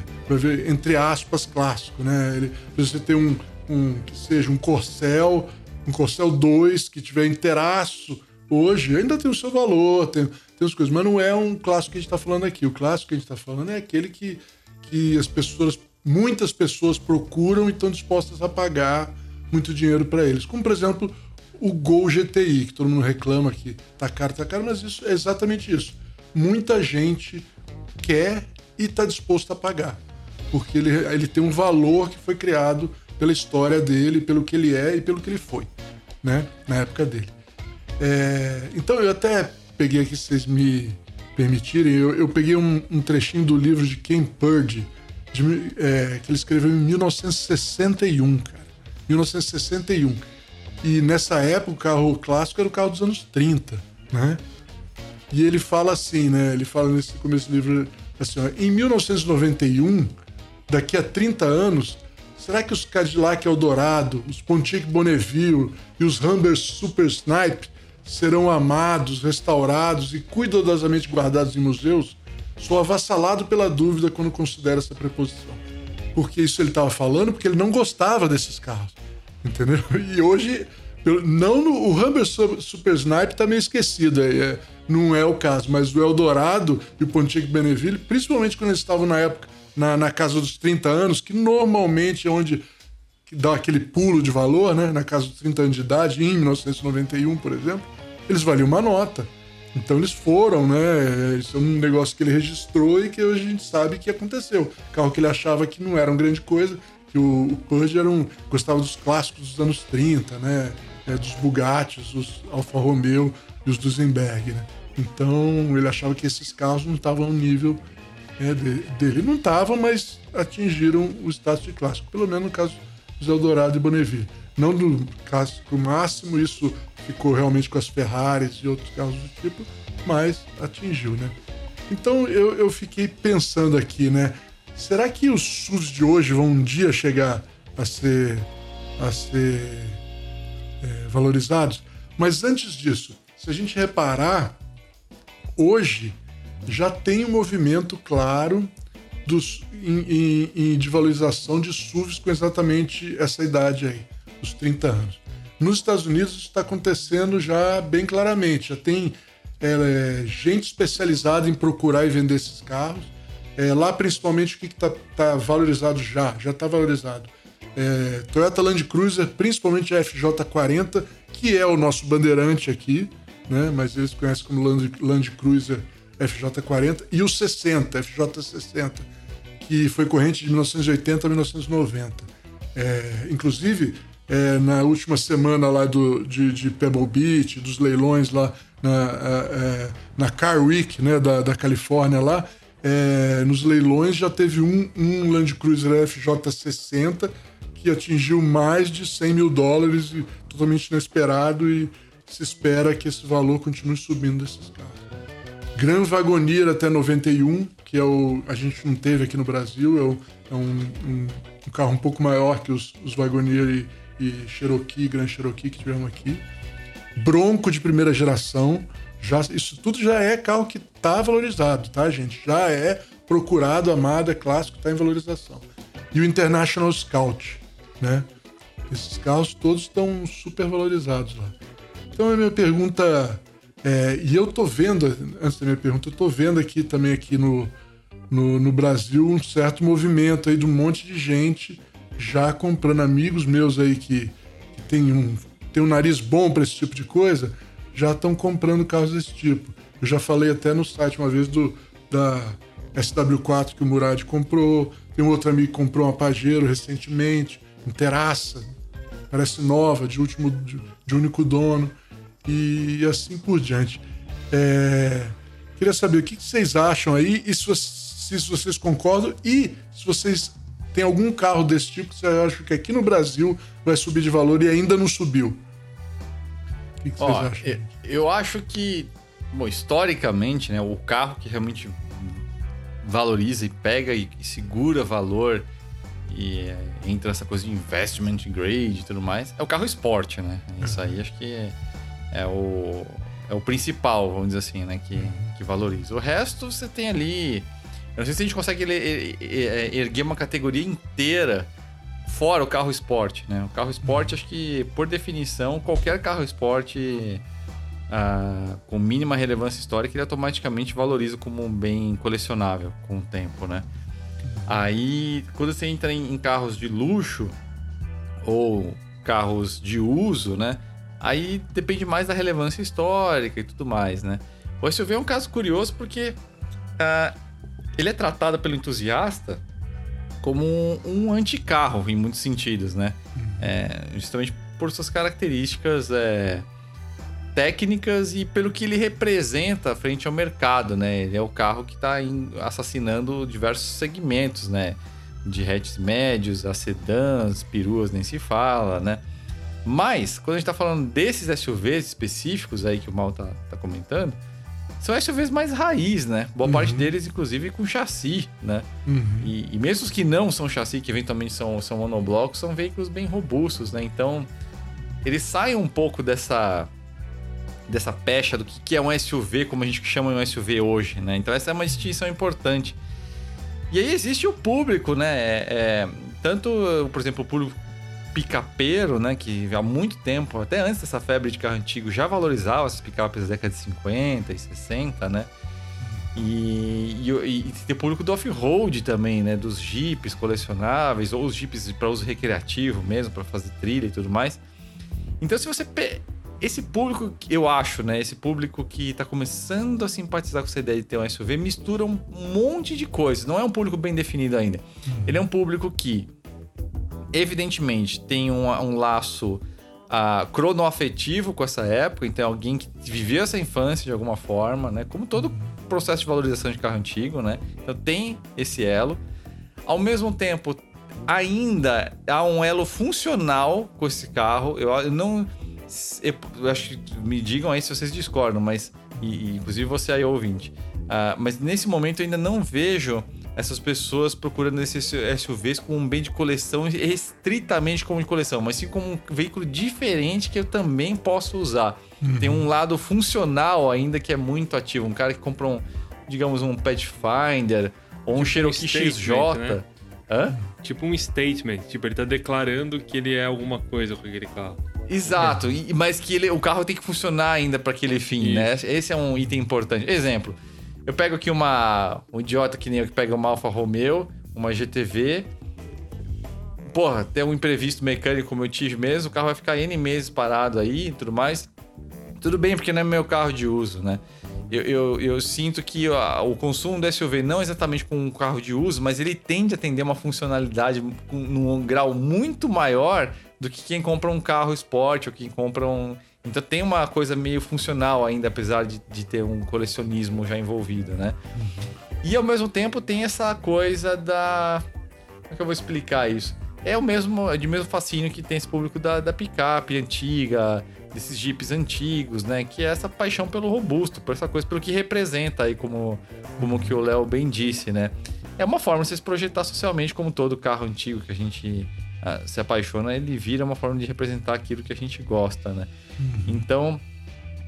entre aspas, clássico, né? Ele, você tem um, um, que seja um Corcel, um Corcel 2 que tiver inteiraço hoje, ainda tem o seu valor, tem, tem as coisas, mas não é um clássico que a gente está falando aqui. O clássico que a gente está falando é aquele que, que as pessoas, muitas pessoas procuram e estão dispostas a pagar muito dinheiro para eles. Como, por exemplo, o Gol GTI, que todo mundo reclama que tá caro, tá caro, mas isso é exatamente isso. Muita gente quer e está disposto a pagar, porque ele, ele tem um valor que foi criado pela história dele, pelo que ele é e pelo que ele foi, né, na época dele. É, então eu até peguei aqui, se vocês me permitirem, eu, eu peguei um, um, trechinho do livro de Ken Purdy, de, é, que ele escreveu em 1961, cara. 1961 e nessa época o carro clássico era o carro dos anos 30, né? E ele fala assim, né? Ele fala nesse começo do livro assim, ó, em 1991, daqui a 30 anos, será que os Cadillac Eldorado, os Pontiac Bonneville e os Humber Super Snipe serão amados, restaurados e cuidadosamente guardados em museus? Sou avassalado pela dúvida quando considero essa preposição. Porque isso ele estava falando porque ele não gostava desses carros. Entendeu? E hoje, não no, o Humber Super Snipe tá meio esquecido, é, não é o caso, mas o Eldorado e o Pontiac Beneville, principalmente quando eles estavam na época, na, na casa dos 30 anos, que normalmente é onde dá aquele pulo de valor, né? Na casa dos 30 anos de idade, em 1991, por exemplo, eles valiam uma nota. Então eles foram, né? Isso é um negócio que ele registrou e que hoje a gente sabe que aconteceu. Carro que ele achava que não era uma grande coisa, que o, o Pudge era um, gostava dos clássicos dos anos 30, né? É, dos Bugattis, os Alfa Romeo e os Duesenberg, né? Então ele achava que esses carros não estavam ao nível é, de, dele. Não estavam, mas atingiram o status de clássico, pelo menos no caso dos Eldorado e Bonneville. Não do clássico máximo, isso ficou realmente com as Ferraris e outros carros do tipo, mas atingiu, né? Então eu, eu fiquei pensando aqui, né? Será que os SUVs de hoje vão um dia chegar a ser, a ser é, valorizados? Mas antes disso, se a gente reparar, hoje já tem um movimento claro dos, em, em, de valorização de SUVs com exatamente essa idade aí, os 30 anos. Nos Estados Unidos isso está acontecendo já bem claramente, já tem é, gente especializada em procurar e vender esses carros é, lá, principalmente, o que está tá valorizado já? Já está valorizado. É, Toyota Land Cruiser, principalmente a FJ40, que é o nosso bandeirante aqui, né? mas eles conhecem como Land, Land Cruiser FJ40, e o 60, FJ60, que foi corrente de 1980 a 1990. É, inclusive, é, na última semana lá do, de, de, Pebble Beach, dos leilões lá na, é, na Car Week né, da, da Califórnia lá, é, nos leilões já teve um, um Land Cruiser FJ60 que atingiu mais de 100 mil dólares, totalmente inesperado, e se espera que esse valor continue subindo desses carros. Gran Wagoneer até 91, que é o a gente não teve aqui no Brasil, é, o, é um, um, um, carro um pouco maior que os, os Wagoneer e, e Cherokee, Gran Cherokee que tivemos aqui. Bronco de primeira geração, já, isso tudo já é carro que está valorizado, tá, gente? Já é procurado, amado, é clássico, está em valorização. E o International Scout, né? Esses carros todos estão super valorizados lá. Então a minha pergunta é, e eu tô vendo, antes da minha pergunta, eu tô vendo aqui também aqui no, no, no Brasil um certo movimento aí de um monte de gente já comprando amigos meus aí que, que tem um, tem um nariz bom para esse tipo de coisa, já estão comprando carros desse tipo. Eu já falei até no site uma vez do da SW4 que o Murad comprou. Tem um outro amigo que comprou uma Pajero recentemente, um Terraça, parece nova, de último de, de único dono e assim por diante. É, queria saber o que vocês acham aí e se, se vocês concordam e se vocês têm algum carro desse tipo que vocês acham que aqui no Brasil vai subir de valor e ainda não subiu. O que, que vocês acham? Eu, eu acho que, bom, historicamente, né, o carro que realmente valoriza e pega e, e segura valor e é, entra essa coisa de investment grade e tudo mais, é o carro esporte, né? Isso aí acho que é, é o, é o principal, vamos dizer assim, né? Que, que valoriza. O resto você tem ali. Eu não sei se a gente consegue é, erguer uma categoria inteira fora o carro esporte, né? O carro esporte, acho que, por definição, qualquer carro esporte ah, com mínima relevância histórica, ele automaticamente valoriza como um bem colecionável com o tempo, né? Aí, quando você entra em, em carros de luxo ou carros de uso, né? Aí depende mais da relevância histórica e tudo mais, né? O SUV é um caso curioso porque uh, ele é tratado pelo entusiasta como um, um anticarro em muitos sentidos, né? É, justamente por suas características é, técnicas e pelo que ele representa frente ao mercado, né? Ele é o carro que está assassinando diversos segmentos, né? De hatches médios, a sedãs, peruas, nem se fala, né? Mas, quando a gente está falando desses SUVs específicos aí que o Mal tá, tá comentando, são SUVs mais raiz, né? Boa uhum. parte deles, inclusive, com chassi, né? Uhum. E, e, mesmo os que não são chassi, que eventualmente são, são monoblocos, são veículos bem robustos, né? Então, eles saem um pouco dessa dessa pecha do que é um SUV, como a gente chama um SUV hoje, né? Então essa é uma distinção importante. E aí existe o público, né? É, é, tanto, por exemplo, o público picapeiro, né? Que há muito tempo, até antes dessa febre de carro antigo, já valorizava essas picapes das décadas de 50 e 60, né? E, e, e tem o público do off-road também, né? Dos jipes colecionáveis, ou os jipes para uso recreativo mesmo, para fazer trilha e tudo mais. Então, se você esse público, eu acho, né? Esse público que tá começando a simpatizar com essa ideia de ter um SUV mistura um monte de coisas. Não é um público bem definido ainda. Uhum. Ele é um público que, evidentemente, tem um, um laço uh, cronoafetivo com essa época. Então, é alguém que viveu essa infância de alguma forma, né? Como todo processo de valorização de carro antigo, né? Então, tem esse elo. Ao mesmo tempo, ainda há um elo funcional com esse carro. Eu, eu não eu acho que me digam aí se vocês discordam, mas. E, e inclusive você aí, ouvinte. Uh, mas nesse momento eu ainda não vejo essas pessoas procurando esses SUVs como um bem de coleção, estritamente como de coleção, mas sim como um veículo diferente que eu também posso usar. Uhum. Tem um lado funcional ainda que é muito ativo. Um cara que compra um, digamos, um Pathfinder ou um tipo Cherokee um XJ. Né? Hã? Tipo um statement. Tipo, ele tá declarando que ele é alguma coisa com aquele carro. Exato, e, mas que ele, o carro tem que funcionar ainda para aquele fim, né? Isso. né? Esse é um item importante. Exemplo, eu pego aqui uma um idiota que nem eu que pega uma Alfa Romeo, uma GTV. Porra, tem um imprevisto mecânico como eu tive mesmo, o carro vai ficar N meses parado aí e tudo mais. Tudo bem, porque não é meu carro de uso, né? Eu, eu, eu, sinto que o consumo do SUV, não exatamente com um carro de uso, mas ele tende a atender uma funcionalidade num grau muito maior do que quem compra um carro esporte ou quem compra um. Então tem uma coisa meio funcional ainda, apesar de, de ter um colecionismo já envolvido, né? Uhum. E ao mesmo tempo tem essa coisa da. Como é que eu vou explicar isso? É o mesmo, é de mesmo fascínio que tem esse público da, da picape antiga, desses jipes antigos, né? Que é essa paixão pelo robusto, por essa coisa, pelo que representa aí, como, como que o Léo bem disse, né? É uma forma de se projetar socialmente como todo carro antigo que a gente uh, se apaixona, ele vira uma forma de representar aquilo que a gente gosta, né? Uhum. Então,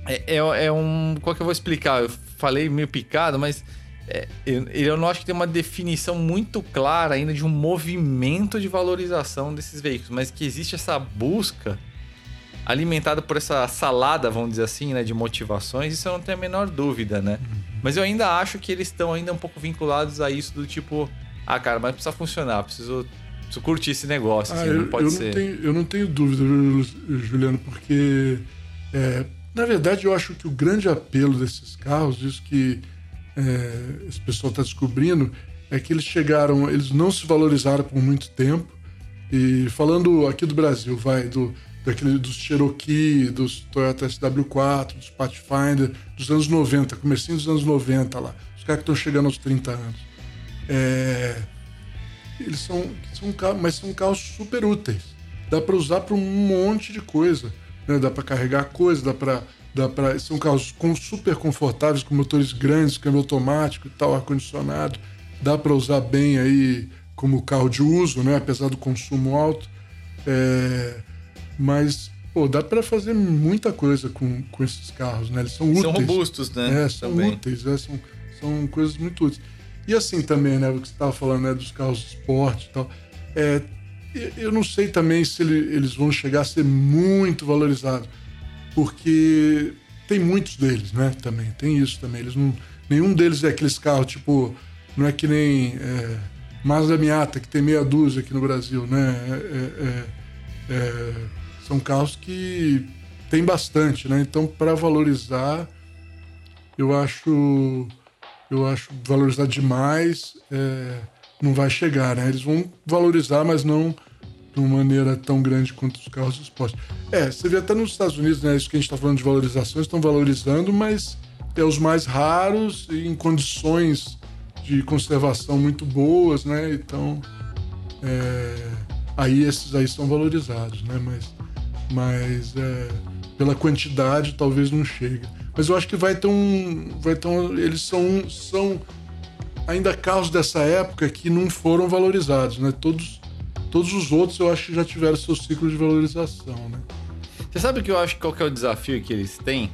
é, é, é, um. Qual que eu vou explicar? Eu falei meio picado, mas é, eu, eu não acho que tem uma definição muito clara ainda de um movimento de valorização desses veículos, mas que existe essa busca alimentada por essa salada, vamos dizer assim, né, de motivações, isso eu não tenho a menor dúvida, né? Uhum. Mas eu ainda acho que eles estão ainda um pouco vinculados a isso do tipo, ah, cara, mas precisa funcionar, preciso preciso curtir esse negócio, assim, ah, eu, não pode eu ser. Não tenho, eu não tenho dúvida, Juliano, porque é, na verdade eu acho que o grande apelo desses carros, isso que é, esse pessoal está descobrindo, é que eles chegaram, eles não se valorizaram por muito tempo. E falando aqui do Brasil, vai, do, daquele, dos Cherokee, dos Toyota SW4, dos Pathfinder, dos anos 90, comecinho dos anos 90 lá. Os caras que estão chegando aos 30 anos. É, eles são, são carros, mas são carros super úteis. Dá para usar para um monte de coisa. Né? Dá para carregar coisa, dá para dá para são carros com, super confortáveis com motores grandes, câmbio automático e tal, ar condicionado. dá para usar bem aí como carro de uso, né? Apesar do consumo alto. É, mas, pô, dá para fazer muita coisa com, com esses carros, né? Eles são úteis. São robustos, né? É, são também. úteis, é, são, são coisas muito úteis. E assim também, né? O que você estava falando, né? Dos carros de esporte e tal. É, eu não sei também se ele, eles vão chegar a ser muito valorizados, porque tem muitos deles, né? Também tem isso também. Eles não, nenhum deles é aqueles carros tipo, não é que nem é, Mazda Miata que tem meia dúzia aqui no Brasil, né? É, é, é, são carros que tem bastante, né? Então para valorizar, eu acho, eu acho valorizar demais. É, não vai chegar, né? Eles vão valorizar, mas não de uma maneira tão grande quanto os carros de esporte. É, você vê até nos Estados Unidos, né? Isso que a gente está falando de valorização, estão valorizando, mas é os mais raros e em condições de conservação muito boas, né? Então, é, aí esses aí são valorizados, né? Mas, mas é, pela quantidade talvez não chegue. Mas eu acho que vai ter um, vai ter um, eles são, são ainda carros dessa época que não foram valorizados, né? Todos, todos os outros eu acho que já tiveram seu ciclo de valorização, né? Você sabe o que eu acho qual que é o desafio que eles têm?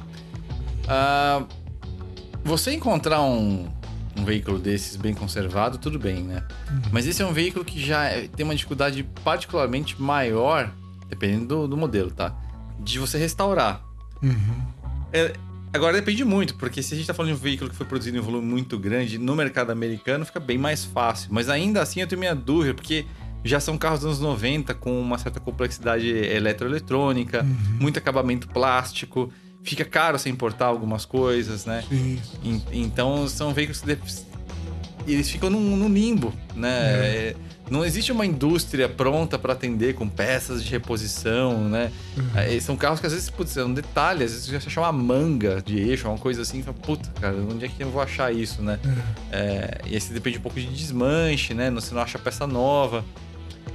Uh, você encontrar um, um veículo desses bem conservado, tudo bem, né? Uhum. Mas esse é um veículo que já é, tem uma dificuldade particularmente maior, dependendo do, do modelo, tá? De você restaurar. Uhum. É, Agora depende muito, porque se a gente está falando de um veículo que foi produzido em um volume muito grande no mercado americano, fica bem mais fácil. Mas ainda assim eu tenho minha dúvida, porque já são carros dos anos 90 com uma certa complexidade eletroeletrônica, uhum. muito acabamento plástico. Fica caro você importar algumas coisas, né? Sim. Então são veículos que eles ficam num, limbo, né? É. É não existe uma indústria pronta para atender com peças de reposição, né? Uhum. São carros que às vezes, putz, é um detalhe, às vezes você acha uma manga de eixo, uma coisa assim, fala, puta, cara, onde é que eu vou achar isso, né? Uhum. É, e aí você depende um pouco de desmanche, né? Você não acha peça nova.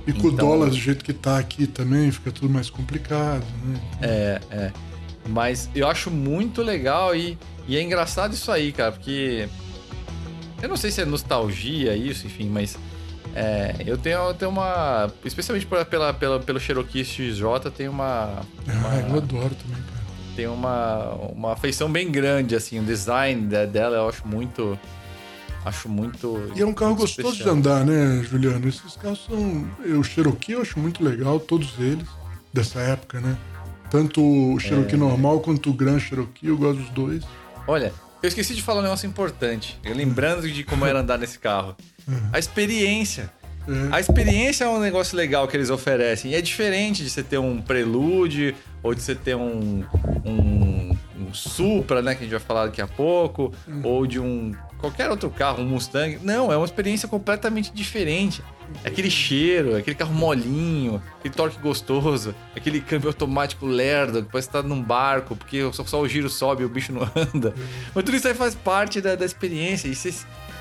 E com então, o dólar do jeito que tá aqui também, fica tudo mais complicado, né? É, é. Mas eu acho muito legal e, e é engraçado isso aí, cara, porque. Eu não sei se é nostalgia isso, enfim, mas é, eu tenho, eu tenho uma. Especialmente pela, pela, pela, pelo Cherokee XJ, tem uma, uma. Ah, eu adoro também, cara. Tem uma, uma afeição bem grande, assim. O design dela eu acho muito. Acho muito. E é um carro gostoso especial. de andar, né, Juliano? Esses carros são. O Cherokee eu acho muito legal, todos eles, dessa época, né? Tanto o Cherokee é... normal quanto o Grand Cherokee, eu gosto dos dois. Olha, eu esqueci de falar um negócio importante. Eu lembrando de como era andar nesse carro. A experiência. A experiência é um negócio legal que eles oferecem. E é diferente de você ter um Prelude ou de você ter um, um, um Supra, né? Que a gente vai falar daqui a pouco. Uhum. Ou de um qualquer outro carro, um Mustang. Não, é uma experiência completamente diferente. É aquele cheiro, é aquele carro molinho, aquele torque gostoso, aquele câmbio automático lerdo, que parece estar tá num barco, porque só, só o giro sobe e o bicho não anda. Uhum. Mas tudo isso aí faz parte da, da experiência. E você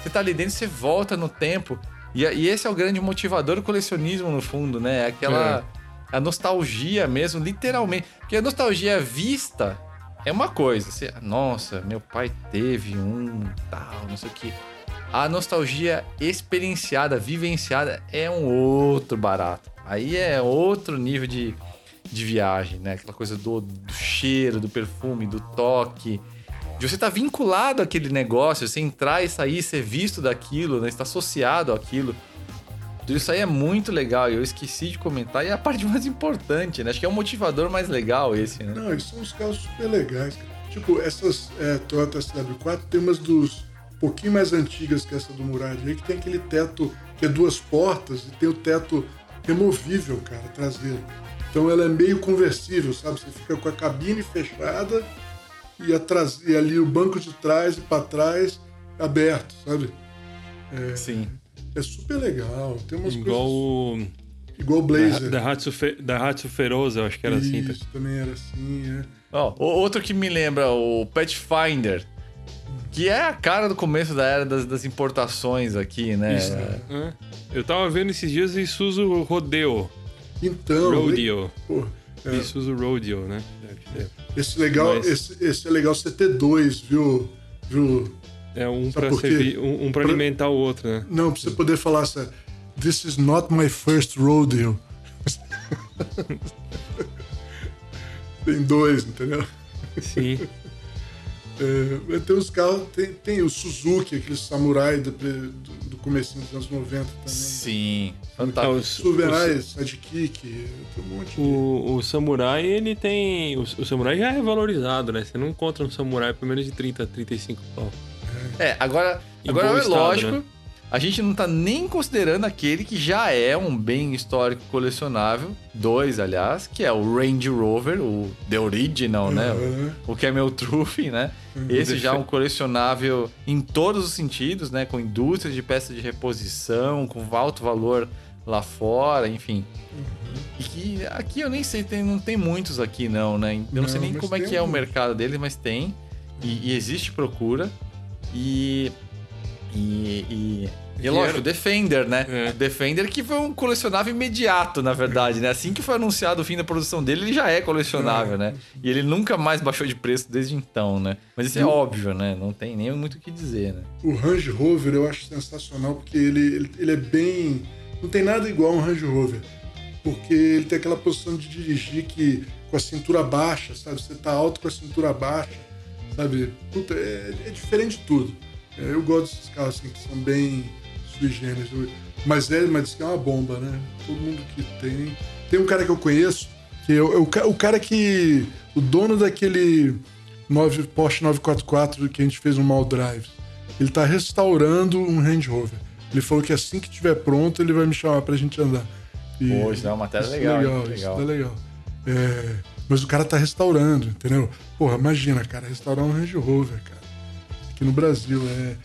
você tá ali dentro, você volta no tempo. E, e esse é o grande motivador do colecionismo, no fundo, né? Aquela. É. A nostalgia mesmo, literalmente. Porque a nostalgia vista é uma coisa. Você, nossa, meu pai teve um tal, não sei o que. A nostalgia experienciada, vivenciada, é um outro barato. Aí é outro nível de, de viagem, né? Aquela coisa do, do cheiro, do perfume, do toque de você estar tá vinculado àquele negócio, você entrar e sair, ser visto daquilo, né? estar associado àquilo. Isso aí é muito legal e eu esqueci de comentar e é a parte mais importante, né? Acho que é o motivador mais legal esse, né? Não, eles são uns carros super legais. Tipo, essas é, Toyota SW4 tem umas dos pouquinho mais antigas que essa do Murad aí, que tem aquele teto que é duas portas e tem o teto removível, cara, traseiro. Então ela é meio conversível, sabe? Você fica com a cabine fechada e, e ali o banco de trás e para trás aberto, sabe? É, Sim. É super legal. Tem umas Igual coisas... o. Igual o Blazer. Da, Hatsu, Fe... da Hatsu Feroza, eu acho que era Isso, assim. Isso, também era assim, é. Oh, outro que me lembra, o Pathfinder. Que é a cara do começo da era das, das importações aqui, né? Isso, é. Eu tava vendo esses dias Isuzu Rodeo. Então. Rodeo. Pô, é. Isuzu Rodeo, né? Esse legal, Mas... esse, esse é legal você ter dois, viu, viu É um servir, um, um pra Pra- alimentar o outro, né? Não, pra você poder falar assim, This is not my first rodeo. Tem dois, entendeu? Sim. É, tem os carros, tem, tem o Suzuki, aquele samurai do, do, do comecinho dos anos 90 também. Sim, Ah, fantástico. os- Suverai, Sidekick, tem um monte de... O, o samurai, ele tem. O, o samurai já é valorizado, né? Você não encontra um samurai por menos de 30, 35 pau. É, agora, Em agora é estado, lógico, né? A gente não tá nem considerando aquele que já é um bem histórico colecionável, dois, aliás, que é o Range Rover, o The Original, né? Uhum. O que é meu trufe, né? Esse já é um Defe- colecionável em todos os sentidos, né? Com indústria de peças de reposição, com alto valor lá fora, enfim. E que aqui eu nem sei, tem, não tem muitos aqui não, né? Eu não, sei Não, nem mas como é que é o mercado dele, mas tem. E, e existe procura. E. E. e e lógico, Defender, né? É. O Defender que foi um colecionável imediato, na verdade, né? Assim que foi anunciado o fim da produção dele, ele já é colecionável, É. né? E ele nunca mais baixou de preço desde então, né? Mas isso é o- óbvio, né? Não tem nem muito o que dizer, né? O Range Rover eu acho sensacional porque ele, ele, ele é bem. Não tem nada igual a um Range Rover. Porque ele tem aquela posição de dirigir que com a cintura baixa, sabe? Você tá alto com a cintura baixa, sabe? Puta, é, é diferente de tudo. É, eu gosto desses carros assim que são bem Eu- Mas é, mas diz que é uma bomba, né? Todo mundo que tem. Tem um cara que eu conheço, que é o, é o ca- o cara que. O dono daquele 9, Porsche 944 que a gente fez um mal drive. Ele tá restaurando um Range Rover. Ele falou que assim que estiver pronto, ele vai me chamar pra gente andar. E Pô, isso é uma matéria isso legal, legal, Legal. Isso é legal. É, mas o cara tá restaurando, entendeu? Porra, imagina, cara, restaurar um Range Rover, cara. Aqui no Brasil. É...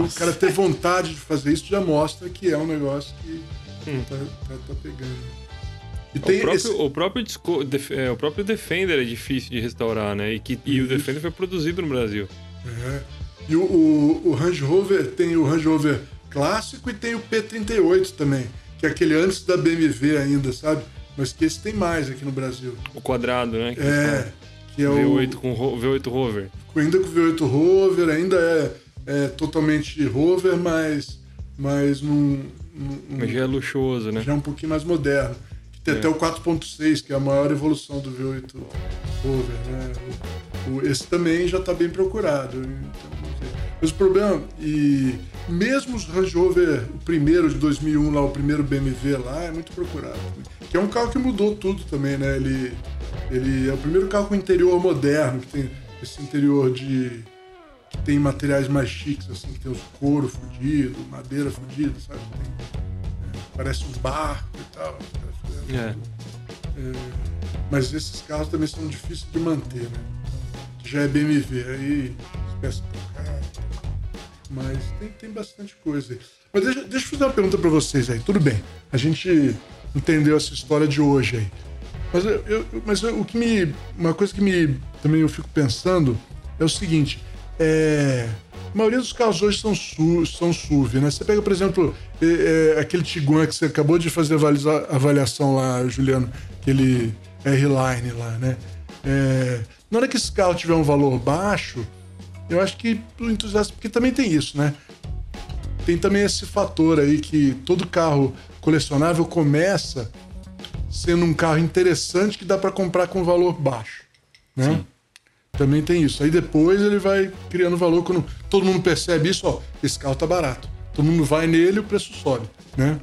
O cara ter vontade de fazer isso já mostra que é um negócio que Hum. tá, tá- tá pegando. E O tem próprio, esse- o, próprio Disco- Def- é, o próprio Defender é difícil de restaurar, né? E, que, e o. Defender foi produzido no Brasil. É. E o, o, o Range Rover tem o Range Rover clássico e tem o P38 também, que é aquele antes da BMW ainda, sabe? Mas que esse tem mais aqui no Brasil. O quadrado, né? que É, que é fala. o V8 com ro- V8 Rover. Ainda com o V8 Rover, ainda é, é totalmente Rover, mas, mas num, num- Mas já é luxuoso, né? já é um pouquinho mais moderno. Tem É. até o 4.6, que é a maior evolução do V8 Rover, né? O- o- esse também já está bem procurado. então. Mas o problema, e mesmo os Range Rover, o primeiro de 2001 lá, o primeiro BMW lá, é muito procurado. Que é um carro que mudou tudo também, né? Ele, ele é o primeiro carro com interior moderno, que tem esse interior de... que tem materiais mais chiques, assim, que tem os couro fudido, madeira fudida, sabe? Tem, parece um barco e tal. É. Mas esses carros também são difíceis de manter, né? Já é BMW, aí peças trocar. Mas tem, tem bastante coisa aí. Mas deixa, deixa eu fazer uma pergunta pra vocês aí. Tudo bem, a gente entendeu essa história de hoje aí. Mas, eu, eu- mas eu- o que me. Uma coisa que me. Também eu fico pensando é o seguinte. É, a maioria dos carros hoje são, su, são SUV, né? Você pega, por exemplo, é, é, aquele Tiguan que você acabou de fazer avaliação lá, Juliano, aquele R-Line lá, né? É, na hora que esse carro tiver um valor baixo, eu acho que o entusiasta, porque também tem isso, né? Tem também esse fator aí que todo carro colecionável começa sendo um carro interessante que dá para comprar com valor baixo, né? Também tem isso. Aí depois ele vai criando valor quando todo mundo percebe isso, ó, esse carro tá barato. Todo mundo vai nele e o preço sobe, né?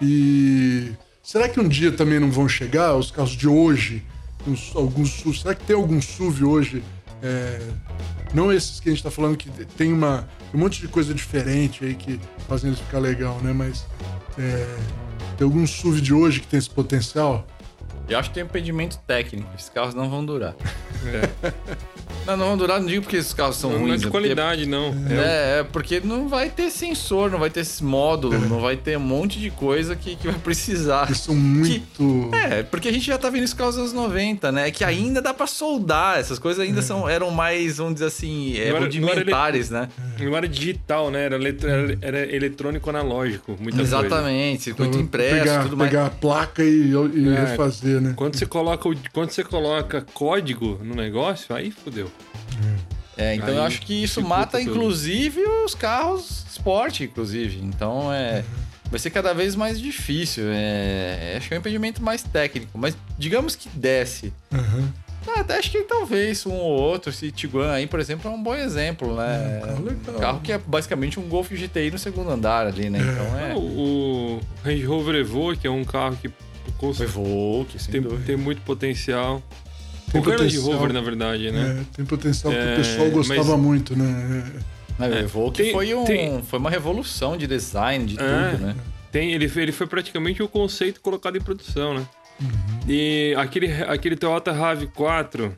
E será que um dia também não vão chegar os carros de hoje, uns- alguns SUV? Será que tem algum SUV hoje? é, não esses que a gente tá falando que tem uma, um monte de coisa diferente aí que fazem eles ficar legal, né? Mas é, tem algum SUV de hoje que tem esse potencial? Eu acho que tem impedimento técnico. Esses carros não vão durar. É. Não, não vão durar, não digo porque esses carros são Não, não é ruins. de é porque- qualidade, não. É, É, é, porque não vai ter sensor, não vai ter esse módulo, não vai ter um monte de coisa que, que vai precisar. São muito. É, porque a gente já tá vendo isso causa dos 90, né? Que ainda dá pra soldar, essas coisas ainda são, eram mais, vamos dizer assim, é, Não era- não era rudimentares, né? Não era digital, né? Era, eletro- era- era eletrônico analógico, muita. Exatamente, Então, impresso, pegar, tudo mais. pegar a placa e, e É, refazer, né? Quando você coloca o- quando você coloca código no negócio, aí fodeu. É, então Aí eu acho que isso mata, tudo. inclusive, os carros esporte, inclusive. Então é. Vai ser cada vez mais difícil. É, acho que é um impedimento mais técnico. Mas digamos que desce. Ah, até acho que talvez um ou outro, esse Tiguan aí, por exemplo, é um bom exemplo, né? É, um carro legal. Carro que é basicamente um Golf GTI no segundo andar ali, né? Então é. O, o Range Rover Evoque é um carro que Evoque, tem, tem muito potencial. Tem Qualquer potencial. Rover, na verdade, né? É, tem potencial que É, o pessoal gostava mas- muito, né? O É, Evoque tem- foi, um, tem- foi uma revolução de design, de É. tudo, né? Tem, ele, ele foi praticamente o conceito colocado em produção, né? E aquele, aquele Toyota RAV4,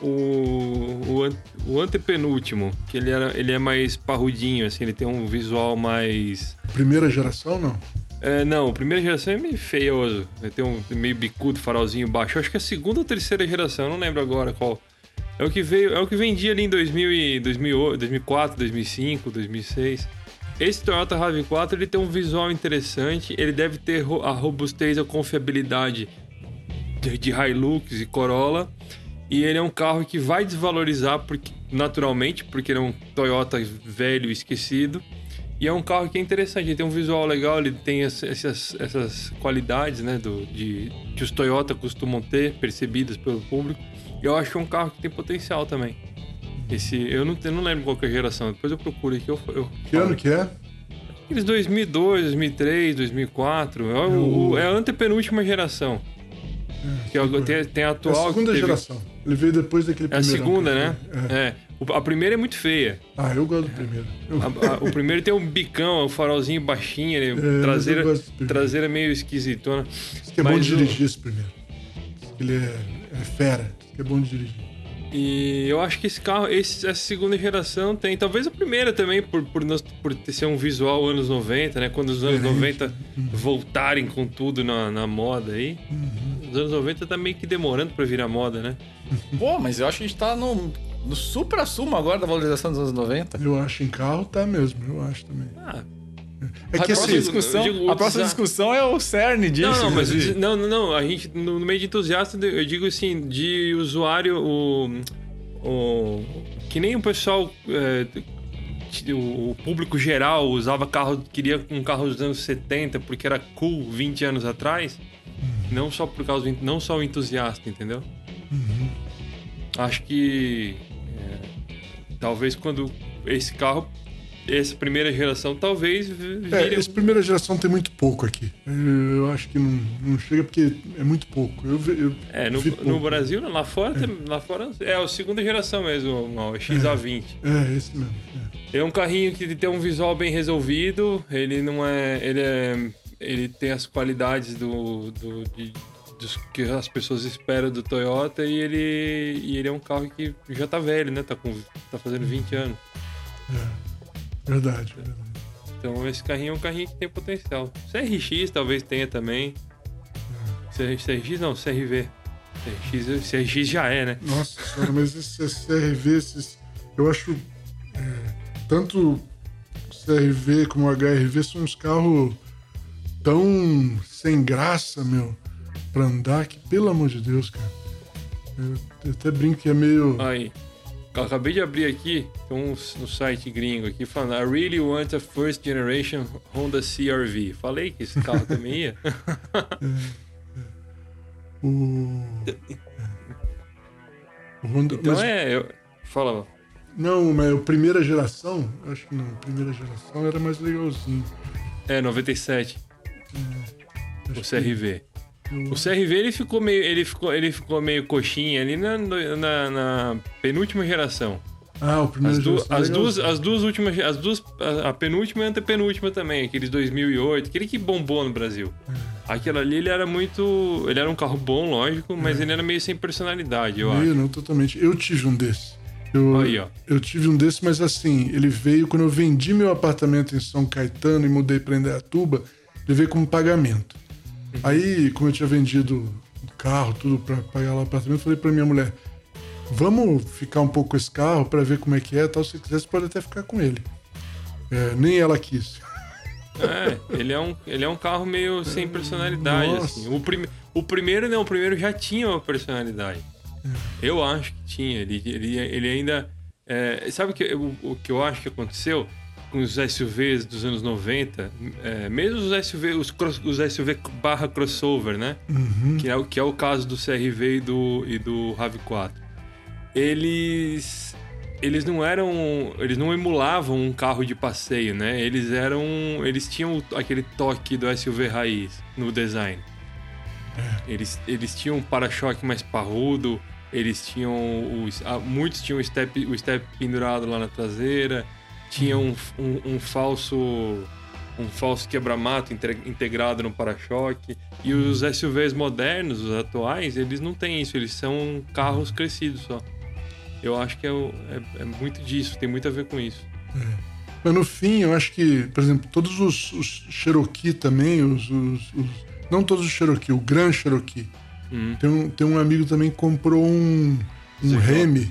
o, o, o antepenúltimo, que ele, era, ele é mais parrudinho, assim, ele tem um visual mais... É, primeira geração, não. É, não, primeira geração é meio feioso. Ele tem um meio bicudo, farolzinho baixo. Eu acho que é a segunda ou terceira geração, não lembro agora qual. É o que veio, é o que vendia ali em 2000 e 2008, 2004, 2005, 2006. Esse Toyota RAV4 ele tem um visual interessante, ele deve ter a robustez, a confiabilidade de, de Hilux e Corolla. E ele é um carro que vai desvalorizar porque, naturalmente, porque ele é um Toyota velho esquecido. E é um carro que é interessante, ele tem um visual legal, ele tem ess- essas, essas qualidades, né, do, de, que os Toyota costumam ter, percebidas pelo público. E eu acho que é um carro que tem potencial também. Esse, eu, não, eu não lembro qual que é a geração, depois eu procuro aqui. Eu, eu Que ano que é? Aqueles 2002, 2003, 2004, é, o, o- é a antepenúltima geração. Que é, tem, tem a É atual. a que segunda teve- geração. Ele veio depois daquele É a primeiro. segunda, né? É. É. A primeira é muito feia. Ah, eu gosto do primeiro. Eu- A- a- o primeiro tem um bicão, um farolzinho baixinho, ele- mas eu traseira, traseira meio esquisitona. Diz que é bom Mas de o- dirigir esse primeiro. Ele é, é fera. Diz que é bom de dirigir. E eu acho que esse carro, esse- essa segunda geração tem. Talvez a primeira também, por, por, nós- por ter ser um visual anos 90, né? Quando os anos Diferente. 90 voltarem com tudo na, na moda aí. Os anos 90 tá meio que demorando pra virar moda, né? Pô, mas eu acho que a gente tá no, no supra-sumo agora da valorização dos anos 90. Eu acho em carro, tá mesmo. Eu acho também. Ah, É a que próxima assim, discussão, digo, a próxima discussão é o cerne disso. Não, não, mas não, não, não. A gente, no no meio de entusiasta, eu digo assim, de usuário, o. o que nem o pessoal. é, o público geral usava carro, queria um carro dos anos 70 porque era cool 20 anos atrás. Não só por causa do, não só o entusiasta, entendeu? Acho que talvez quando esse carro, essa primeira geração, talvez vire É, essa primeira geração tem muito pouco aqui. Eu, acho que não, não chega porque é muito pouco. Eu, eu É, no, vi no pouco. Brasil, não, lá fora, tem- lá fora é a segunda geração mesmo, o XA20. É, esse mesmo. é. É um carrinho que tem um visual bem resolvido, ele não é. Ele é. Ele tem as qualidades do. do de- dos que as pessoas esperam do Toyota e ele. E ele é um carro que já tá velho, né? Tá, com, tá fazendo 20 anos. É. Verdade, verdade. Então esse carrinho é um carrinho que tem potencial. CRX talvez tenha também. CR- CRX não, CRV. CRX, CRX já é, né? Nossa senhora, mas esses CRV, esses, eu acho. é, tanto CRV como HRV são uns carros tão sem graça, meu, pra andar que, pelo amor de Deus, cara. Eu, eu até brinco que é meio. Aí. Eu acabei de abrir aqui, tem um no site gringo aqui falando I really want a first generation Honda CRV. Falei que esse carro também ia. O. O Honda, Então mas, é. Eu... Fala. Não, mas a primeira geração, acho que não, a primeira geração era mais legalzinho. É, 97. O Acho que CRV. eu- O CRV ele ficou meio, ele ficou, ele ficou meio coxinha ali na, na, na penúltima geração. Ah, o primeiro As, du- geração. as é duas, as duas últimas, as duas, a, a penúltima e a antepenúltima também, aqueles 2008, aquele que bombou no Brasil. Aquele ali ele era muito, ele era um carro bom, lógico, mas ele era meio sem personalidade, eu acho. Meio, não, totalmente. Eu tive um desse. Eu, Aí, ó. eu tive um desse, mas assim, ele veio quando eu vendi meu apartamento em São Caetano e mudei para Indaiatuba, ele veio como pagamento. Aí, como eu tinha vendido o carro, tudo para pagar lá o apartamento, eu falei para minha mulher: vamos ficar um pouco com esse carro para ver como é que é, tal. Se quiser, você pode até ficar com ele. É, nem ela quis. É, ele é um, ele é um carro meio sem personalidade, Nossa. assim. O, prime, o primeiro não, o primeiro já tinha uma personalidade. Eu acho que tinha. Ele, ele, ele ainda É, sabe que, o, o que eu acho que aconteceu com os SUVs dos anos 90? É, mesmo os SUV, os, cross, os SUV barra crossover, né? Que, é, o- que é o caso do CRV e do, e do RAV4. Eles eles não eram. Eles não emulavam um carro de passeio, né? Eles eram. Eles tinham aquele toque do SUV raiz no design. Eles, eles tinham um para-choque mais parrudo, eles tinham. Os, muitos tinham o step, o step pendurado lá na traseira, tinham um, um, um falso. Um falso quebra-mato inte- integrado no para-choque. E os SUVs modernos, os atuais, eles não têm isso, eles são carros crescidos só. Eu acho que é, é- é muito disso, tem muito a ver com isso. Mas no fim, eu acho que, por exemplo, todos os, os Cherokee também, os, os- os- não todos os Cherokee, o Gran Cherokee. Hum. Tem, um, tem um amigo também que comprou um, um Remy.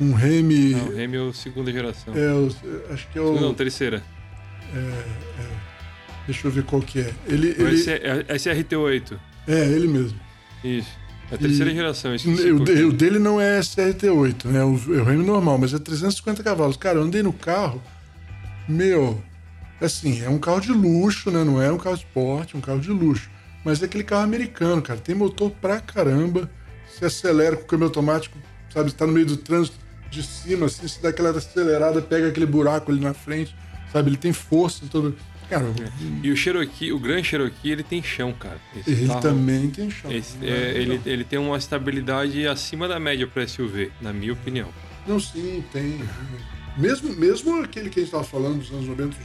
Um Remy. Não, o Remy é o segunda geração. é, o- acho que é o. Não, terceira. Deixa eu ver qual que é. Ele, O ele, SR é SRT8. é, ele mesmo. Isso. É a terceira E- geração. Esse O, de- o dele não é SRT8, né? O, é o Remy normal, mas é 350 cavalos. Cara, eu andei no carro, meu, assim, é um carro de luxo, né? Não é um carro de esporte, é um carro de luxo. Mas é aquele carro americano, cara. Tem motor pra caramba. Se acelera com o câmbio automático, sabe? Você tá no meio do trânsito de cima, assim, se dá aquela acelerada, pega aquele buraco ali na frente, sabe? Ele tem força todo. Cara, E o Cherokee, o Grand Cherokee, ele tem chão, cara. Esse ele carro- também tem chão. esse- né? é, ele, ele tem uma estabilidade acima da média para SUV, na minha opinião. Não, sim, tem. Mesmo, mesmo aquele que a gente tava falando dos anos 90,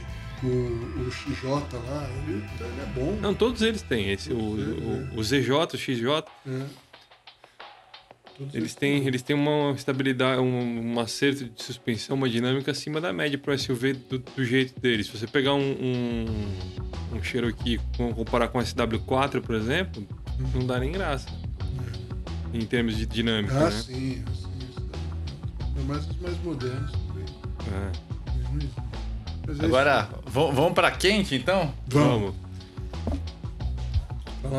o, o XJ lá, ele, ele é bom. Não, todos eles têm. Esse, o, o, o ZJ, o XJ, É. Eles têm, eles têm uma estabilidade, um, um acerto de suspensão, uma dinâmica acima da média para SUV do, do jeito deles. Se você pegar um, um, um Cherokee com- comparar com o SW4, por exemplo, não dá nem graça. Em termos de dinâmica, Ah, né? sim, sim. Ainda mais os mais modernos também. É. Mas é. Agora, vamos pra quente então? Vamos.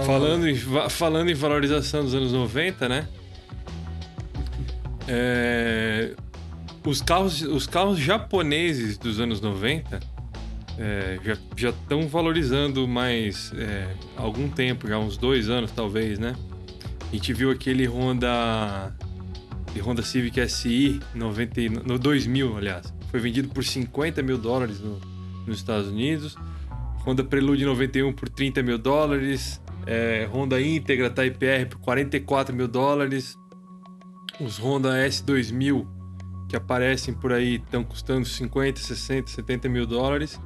Falando em, falando em valorização dos anos 90, né? É, os, carros, os carros japoneses dos anos 90 é, já estão valorizando mais é, algum tempo, já uns dois anos talvez, né? A gente viu aquele Honda, Honda Civic SI 90, e- no 2000, aliás. Foi vendido por 50 mil dólares no- nos Estados Unidos. Honda Prelude 91 por 30 mil dólares. é, Honda Integra Type R por 44 mil dólares. Os Honda S2000 que aparecem por aí estão custando 50, 60, 70 mil dólares.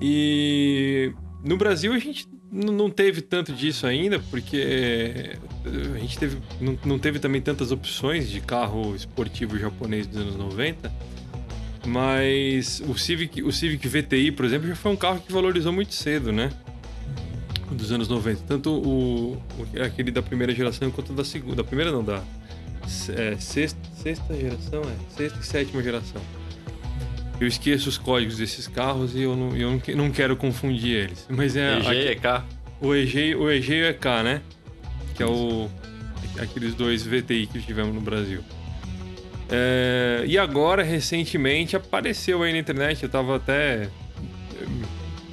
E no Brasil a gente não teve tanto disso ainda, porque eh, a gente teve, não, não teve também tantas opções de carro esportivo japonês dos anos 90. Mas o Civic, o Civic VTI, por exemplo, já foi um carro que valorizou muito cedo, né? Dos anos 90. Tanto o- aquele da primeira geração quanto da segunda. Da primeira não, da é, sexta, sexta geração, é. Sexta e sétima geração. Eu esqueço os códigos desses carros e eu não, eu não, que- não quero confundir eles. Mas é. EG, aque- EK. o EG, o EG e o EK, né? Que é o aqueles dois VTI que tivemos no Brasil. É, e agora, recentemente, apareceu aí na internet, eu tava até.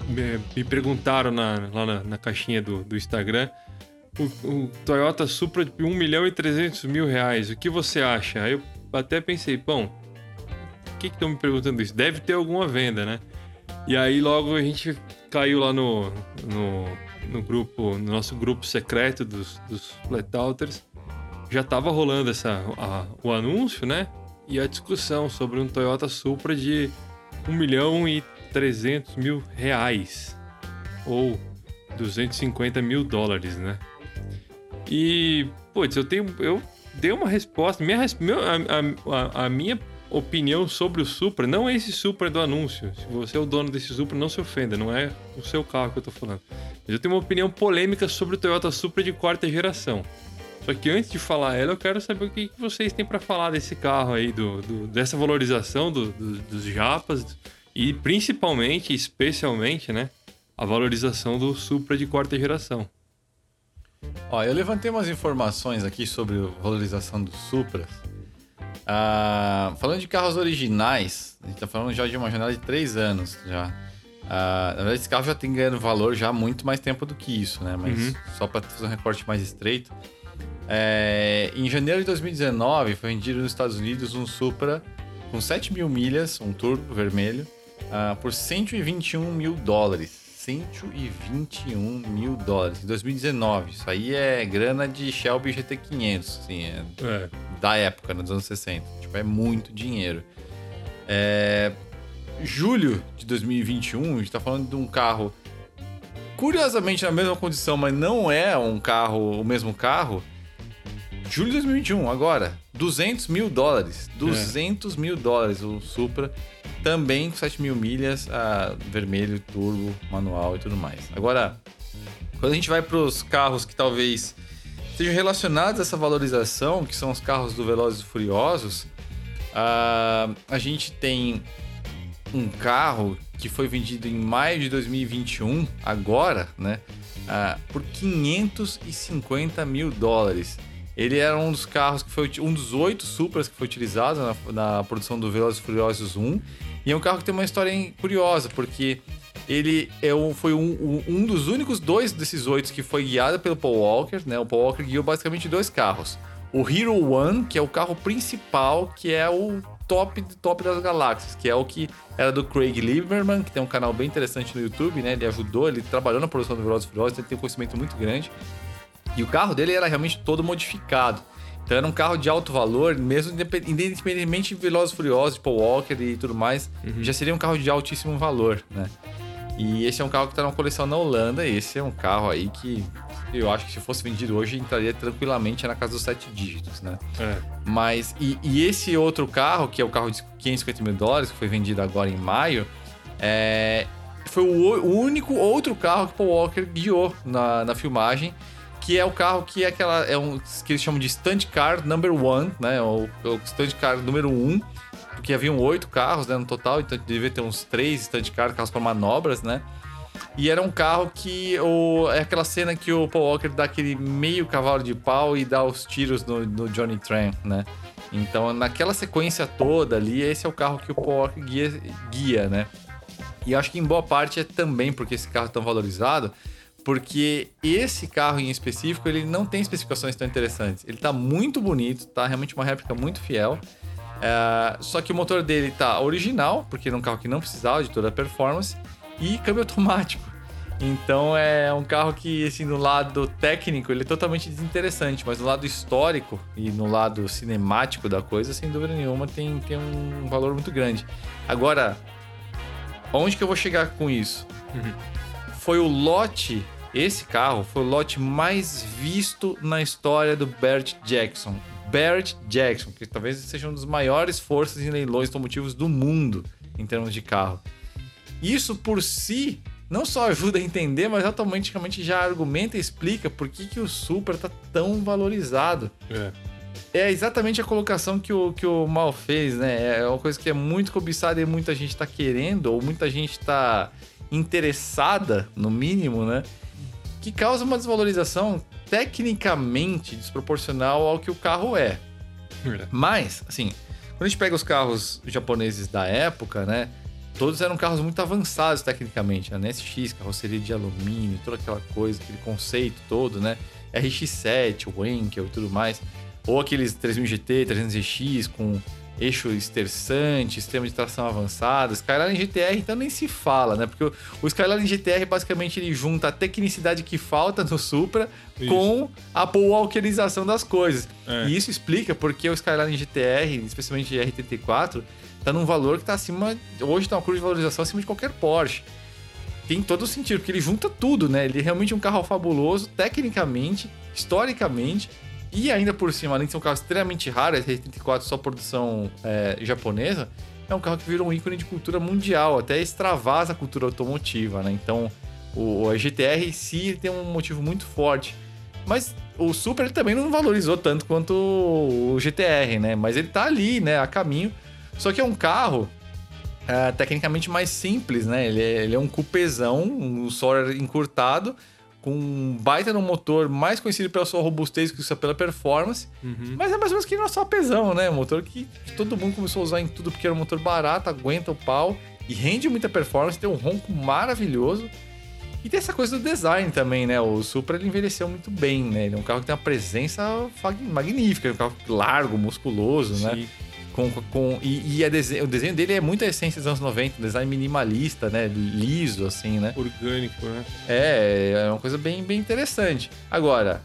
Me, me perguntaram na- lá na, na caixinha do, do Instagram. O, o Toyota Supra de 1 milhão e 300 mil reais. O que você acha? Aí eu até pensei, bom, por que estão me perguntando isso? Deve ter alguma venda, né? E aí logo a gente caiu lá no, no, no grupo, no nosso grupo secreto dos, dos Flatoutters. Já tava rolando essa, a- o anúncio, né? E a discussão sobre um Toyota Supra de 1 milhão e 300 mil reais. Ou 250 mil dólares, né? E, putz, eu tenho. Eu dei uma resposta. Minha, meu- a, a- a- minha opinião sobre o Supra não é esse Supra do anúncio. Se você é o dono desse Supra, não se ofenda, não é o seu carro que eu tô falando. Mas eu tenho uma opinião polêmica sobre o Toyota Supra de quarta geração. Só que antes de falar ela, eu quero saber o que vocês têm pra falar desse carro aí, do, do- dessa valorização do- do- dos japas e principalmente, especialmente, né, a valorização do Supra de quarta geração. Ó, eu levantei umas informações aqui sobre a valorização dos Supras. Uh, falando de carros originais, a gente tá falando já de uma janela de três anos já. Uh, na verdade, esse carro já tem ganhando valor já há muito mais tempo do que isso, né? Mas uhum. só para fazer um recorte mais estreito. É, em janeiro de 2019, foi vendido nos Estados Unidos um Supra com 7 mil milhas, um turbo vermelho, uh, por 121 mil dólares. 121 mil dólares em 2019. Isso aí é grana de Shelby GT500, assim, é, é. da época, nos anos 60. Tipo, é muito dinheiro. É, julho de 2021, a gente tá falando de um carro curiosamente na mesma condição, mas não é um carro, o mesmo carro. Julho de 2021, agora, 200 mil dólares. 200 é. mil dólares o Supra também com 7 mil milhas, a vermelho, turbo, manual e tudo mais. Agora, quando a gente vai para os carros que talvez sejam relacionados a essa valorização, que são os carros do Velozes e Furiosos, uh, a gente tem um carro que foi vendido em maio de 2021, agora, né? Por 550 mil dólares. Ele era um dos carros que foi um dos oito Supras que foi utilizado na, na produção do Velozes Furiosos 1 e é um carro que tem uma história curiosa, porque ele é um, foi um, um, dos únicos dois desses oito que foi guiado pelo Paul Walker, né? O Paul Walker guiou basicamente dois carros. O Hero One, que é o carro principal, que é o top top das galáxias, que é o que era do Craig Lieberman, que tem um canal bem interessante no YouTube, né? Ele ajudou, ele trabalhou na produção do Velozes Furiosos, ele tem um conhecimento muito grande. E o carro dele era realmente todo modificado. Então era um carro de alto valor, mesmo independentemente de Velozes Furiosos, de Paul Walker e tudo mais, uhum. já seria um carro de altíssimo valor, né? E esse é um carro que está numa coleção na Holanda, esse é um carro aí que eu acho que se fosse vendido hoje entraria tranquilamente na casa dos sete dígitos, né? É. Mas, e, e, esse outro carro, que é o carro de 550 mil dólares, que foi vendido agora em maio, é, foi o, o único outro carro que Paul Walker guiou na, na filmagem que é o carro que é aquela é um que eles chamam de stand car number one, né? O, o stand car número um, porque haviam oito carros né, no total, então devia ter uns três stand car, carros para manobras, né? E era um carro que o, é aquela cena que o Paul Walker dá aquele meio cavalo de pau e dá os tiros no, no Johnny Tran, né? Então, naquela sequência toda ali, esse é o carro que o Paul Walker guia, guia né? E acho que em boa parte é também porque esse carro é tão valorizado, porque esse carro em específico, ele não tem especificações tão interessantes. Ele tá muito bonito, tá realmente uma réplica muito fiel. É, só que o motor dele tá original, porque era um carro que não precisava de toda a performance, e câmbio automático. Então é um carro que, assim, no lado técnico, ele é totalmente desinteressante, mas no lado histórico e no lado cinemático da coisa, sem dúvida nenhuma, tem, tem um valor muito grande. Agora, onde que eu vou chegar com isso? Uhum foi o lote, esse carro foi o lote mais visto na história do Bert Jackson. Bert Jackson, que talvez seja um dos maiores forças em leilões automotivos do mundo em termos de carro. Isso por si não só ajuda a entender, mas automaticamente já argumenta e explica por que, que o Supra está tão valorizado. É. é. exatamente a colocação que o, que o Mal fez, né? É uma coisa que é muito cobiçada e muita gente está querendo, ou muita gente está interessada, no mínimo, né? Que causa uma desvalorização tecnicamente desproporcional ao que o carro é. Mas, assim, quando a gente pega os carros japoneses da época, né? Todos eram carros muito avançados tecnicamente, né? SX, carroceria de alumínio, toda aquela coisa, aquele conceito todo, né? RX-7, o Wankel e tudo mais. Ou aqueles 3000 GT, 300X com eixo esterçante, sistema de tração avançado. Skyline GTR então nem se fala, né? Porque o, o Skyline GTR basicamente ele junta a tecnicidade que falta no Supra isso. com a walkerização das coisas. É. E isso explica porque o Skyline GTR, especialmente R34, tá num valor que tá acima. Hoje tá uma curva de valorização acima de qualquer Porsche. Tem todo o sentido, porque ele junta tudo, né? Ele é realmente um carro fabuloso, tecnicamente, historicamente e ainda por cima, além de ser um carro extremamente raro, esse 84 só produção é, japonesa, é um carro que virou um ícone de cultura mundial, até extravasa a cultura automotiva, né? Então, o, o GTR em si tem um motivo muito forte. Mas o Super também não valorizou tanto quanto o GTR, né? Mas ele tá ali, né? A caminho. Só que é um carro é, tecnicamente mais simples, né? Ele é, ele é um cupezão, um Solar encurtado, com um baita no motor, mais conhecido pela sua robustez que pela performance. Uhum. Mas é mais ou menos que nosso apesão, né? Um motor que todo mundo começou a usar em tudo porque era um motor barato, aguenta o pau e rende muita performance, tem um ronco maravilhoso. E tem essa coisa do design também, né? O Supra ele envelheceu muito bem, né? Ele é um carro que tem uma presença magnífica, é um carro largo, musculoso, né? Com, com, e e a dese- o desenho dele é muito a essência dos anos 90, um design minimalista, né? Liso, assim, né? Orgânico, né? É, é uma coisa bem, bem interessante. Agora,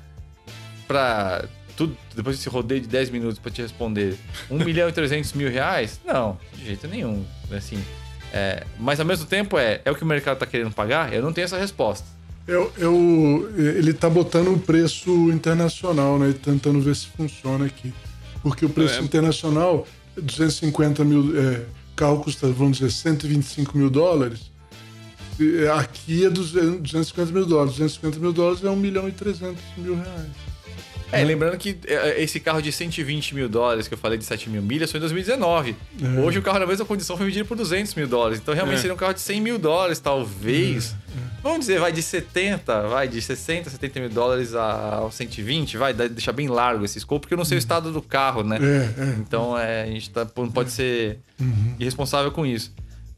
pra tudo, depois desse rodeio de 10 minutos pra te responder, 1 milhão e 300 mil reais? Não, de jeito nenhum. Assim, é, mas ao mesmo tempo, é, é o que o mercado tá querendo pagar? Eu não tenho essa resposta. Eu, eu, ele tá botando o preço internacional, né? E tentando ver se funciona aqui. Porque o preço É. internacional, 250 mil. É, carro custa, vamos dizer, 125 mil dólares. E Aqui é 200 250 mil dólares. 250 mil dólares é 1 milhão e 300 mil reais. É, lembrando que é, esse carro de 120 mil dólares que eu falei de 7 mil milhas foi em 2019. É. Hoje o carro na mesma condição foi vendido por 200 mil dólares. Então realmente É. seria um carro de 100 mil dólares, talvez. Vamos dizer, vai de 70, vai de 60, 70 mil dólares a a 120, vai deixar bem largo esse escopo, porque eu não sei o estado do carro, né? É, é. Então é, a gente tá, não pode ser irresponsável com isso.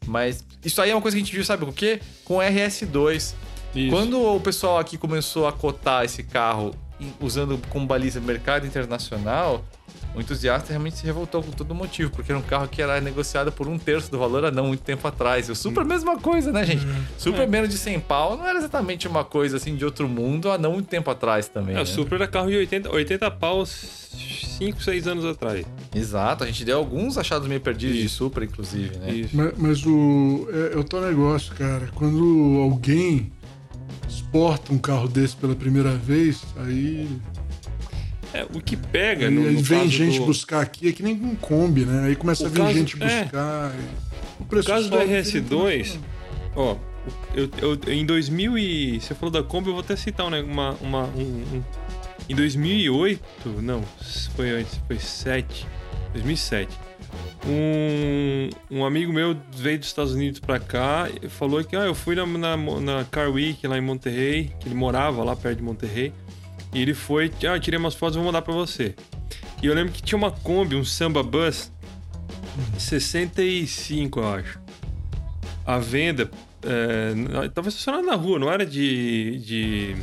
Mas isso aí é uma coisa que a gente viu, sabe com o quê? Com o RS2. Isso. Quando o pessoal aqui começou a cotar esse carro usando como baliza mercado internacional, o entusiasta realmente se revoltou com todo motivo, porque era um carro que era negociado por um terço do valor há não muito tempo atrás. E o Supra é a mesma coisa, né, gente? Supra É. menos de 100 pau não era exatamente uma coisa assim de outro mundo há não muito tempo atrás também. É, né? o Supra era carro de 80, 80 paus 5, 6 anos atrás. Exato, a gente deu alguns achados meio perdidos de. Supra, inclusive, né? Mas, mas o, é, é o tal negócio, cara. Quando alguém exporta um carro desse pela primeira vez, aí, É, o que pega aí, no, aí no vem caso gente do, buscar aqui, é que nem um Kombi, né? Aí começa O a vir caso- gente é. buscar. e o No preço caso do sobe, RS2, ó, eu, eu- em 2000 e... Você falou da Kombi, eu vou até citar né, uma, uma, um, um- Em 2008, não, foi antes, foi 7, 2007. Um, um amigo meu veio dos Estados Unidos pra cá e falou que ah, eu fui na, na, na Car Week lá em Monterrey, que ele morava lá perto de Monterrey, e ele foi, ah, eu tirei umas fotos, vou mandar pra você. E eu lembro que tinha uma Kombi, um Samba Bus, 65, eu acho. A venda é, tava estacionado na rua, não era de, de,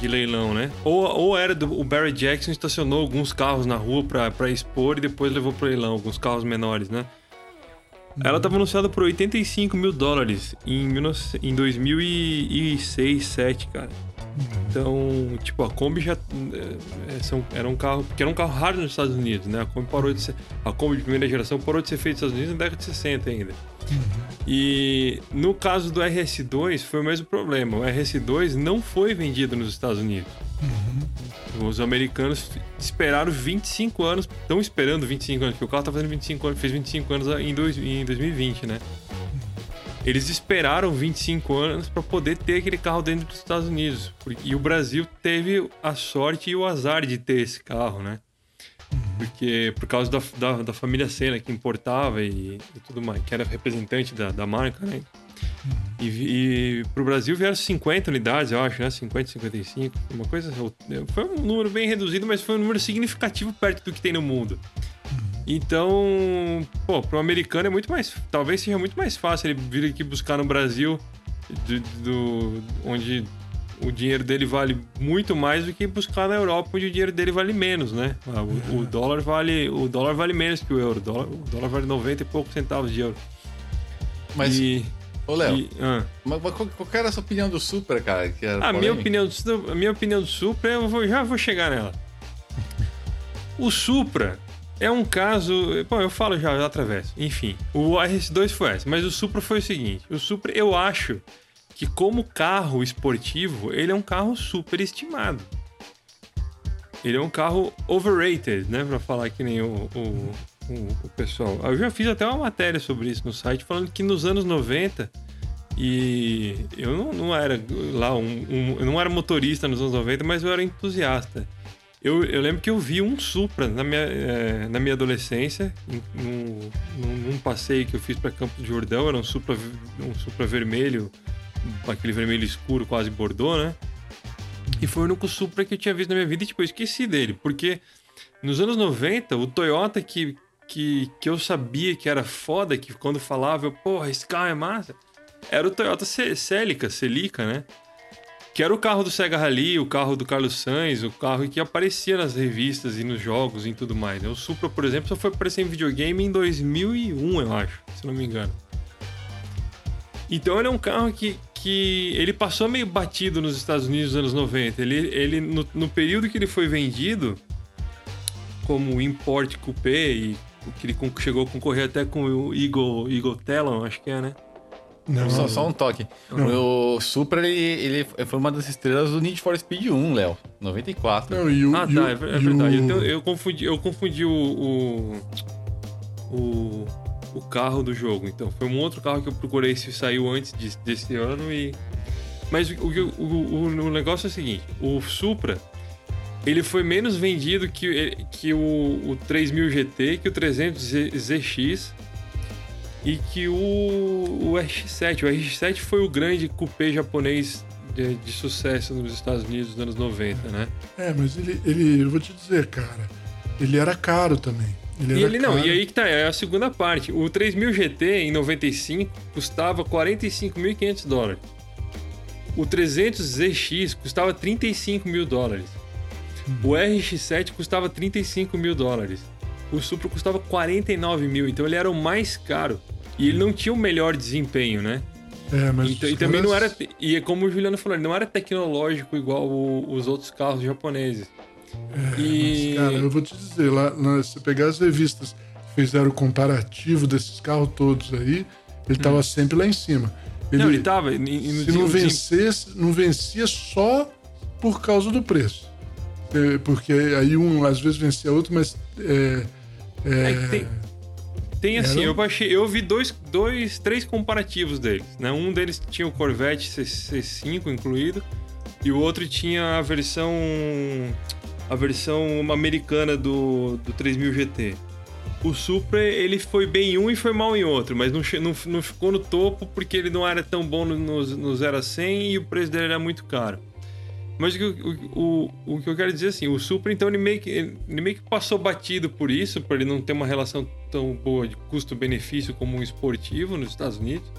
de leilão, né? Ou, ou era do o Barry Jackson estacionou alguns carros na rua pra expor e depois levou pro leilão, alguns carros menores, né? Ela tava anunciada por 85 mil dólares em, 19 em 2006, 2007, cara. Então, tipo, a Kombi já é, são- era um carro, porque era um carro raro nos Estados Unidos, né? A Kombi parou de ser, a Kombi de primeira geração parou de ser feita nos Estados Unidos na década de 60 ainda. E no caso do RS2 foi o mesmo problema. O RS2 não foi vendido nos Estados Unidos. Os americanos esperaram 25 anos, estão esperando 25 anos, porque o carro tá fazendo 25 anos, fez 25 anos em, dois, em 2020, né? Eles esperaram 25 anos para poder ter aquele carro dentro dos Estados Unidos. E o Brasil teve a sorte e o azar de ter esse carro, né? Porque por causa da, da, da família Senna que importava e, e tudo mais, que era representante da, da marca, né? E, e pro Brasil vieram 50 unidades, eu acho, né? 50, 55, uma coisa. Foi um número bem reduzido, mas foi um número significativo perto do que tem no mundo. Então, pô, pro americano é muito mais. Talvez seja muito mais fácil ele vir aqui buscar no Brasil, do, do- onde o dinheiro dele vale muito mais do que buscar na Europa, onde o dinheiro dele vale menos, né? Ah, O, o dólar vale o dólar vale menos que o euro. O dólar, o dólar vale 90 e poucos centavos de euro. Mas, e, ô Léo, ah. mas qual, qual que era a sua opinião do Supra, cara? Que era A minha opinião, do, a minha opinião do Supra, eu vou- já vou chegar nela. O Supra é um caso. Bom, eu falo já, já através. Enfim, o RS2 foi essa, mas o Supra foi o seguinte: o Supra, eu acho que, como carro esportivo, ele é um carro super estimado. Ele é um carro overrated, né? Pra falar que nem o, o, o, o pessoal. Eu já fiz até uma matéria sobre isso no site, falando que nos anos 90 e eu não, não era lá um, um- eu não era motorista nos anos 90, mas eu era entusiasta. Eu, eu lembro que eu vi um Supra na minha, eh, na minha adolescência, num, num, num passeio que eu fiz para Campo de Jordão, era um Supra, um Supra vermelho, aquele vermelho escuro, quase bordô, né? E foi o único Supra que eu tinha visto na minha vida e, tipo, eu esqueci dele. Porque nos anos 90, o Toyota que, que, que eu sabia que era foda, que quando falava, eu, porra, esse carro é massa, era o Toyota Celica, Celica, né? Que era o carro do Sega Rally, o carro do Carlos Sainz, o carro que aparecia nas revistas e nos jogos e tudo mais. Né? O Supra, por exemplo, só foi aparecer em videogame em 2001, eu acho, se não me engano. Então ele é um carro que, que ele passou meio batido nos Estados Unidos nos anos 90. Ele, ele no, no período que ele foi vendido como import coupé e que ele chegou a concorrer até com o Eagle, Eagle Talon, acho que é, né? Não, só, só, um toque. Não. O Supra, ele, ele foi uma das estrelas do Need for Speed 1, Léo. 94. Não, e o, ah, tá, é, é verdade. Eu, eu, confundi, eu confundi o, o, o, o, carro do jogo. Então, foi um outro carro que eu procurei se saiu antes de, desse ano e... Mas o, o, o, o negócio é o seguinte. O Supra, ele foi menos vendido que, que o, o 3000 GT, que o 300 ZX e que o, o RX-7, o RX-7 foi o grande coupé japonês de, de, sucesso nos Estados Unidos dos anos 90, né? É, mas ele, ele, eu vou te dizer, cara, ele era caro tambem. Ele e ele não, e aí que tá, é a segunda parte. O 3000 GT em 95 custava 45.500 dólares. O 300 ZX custava 35 mil dólares. O RX-7 custava 35 mil dólares. O Supra custava 49 mil, então ele era o mais caro. E ele não tinha o melhor desempenho, né? É, mas. Então, e também não era. E é como o Juliano falou, ele não era tecnológico igual o, os outros carros japoneses. É, e... Mas, cara, eu vou te dizer, lá, se você pegar as revistas que fizeram o comparativo desses carros todos aí, ele tava hum. sempre lá em cima. Ele, não, ele tava. E, e se não vencesse, não vencia só por causa do preço. É, porque aí um às vezes vencia outro, mas. É, é, é tem, tem assim, eu baixei, eu vi dois, dois, três comparativos deles, né? Um deles tinha o Corvette C5 incluído e o outro tinha a versão a versão americana do, do 3000 GT. O Supra, ele foi bem em um e foi mal em outro, mas não, não, não ficou no topo porque ele não era tão bom no, no, no 0 a 100 e o preço dele era muito caro. Mas o, o, o, o que eu quero dizer assim, o Supra, então, ele meio que, ele meio que passou batido por isso, por ele não ter uma relação tão boa de custo-benefício como um esportivo nos Estados Unidos.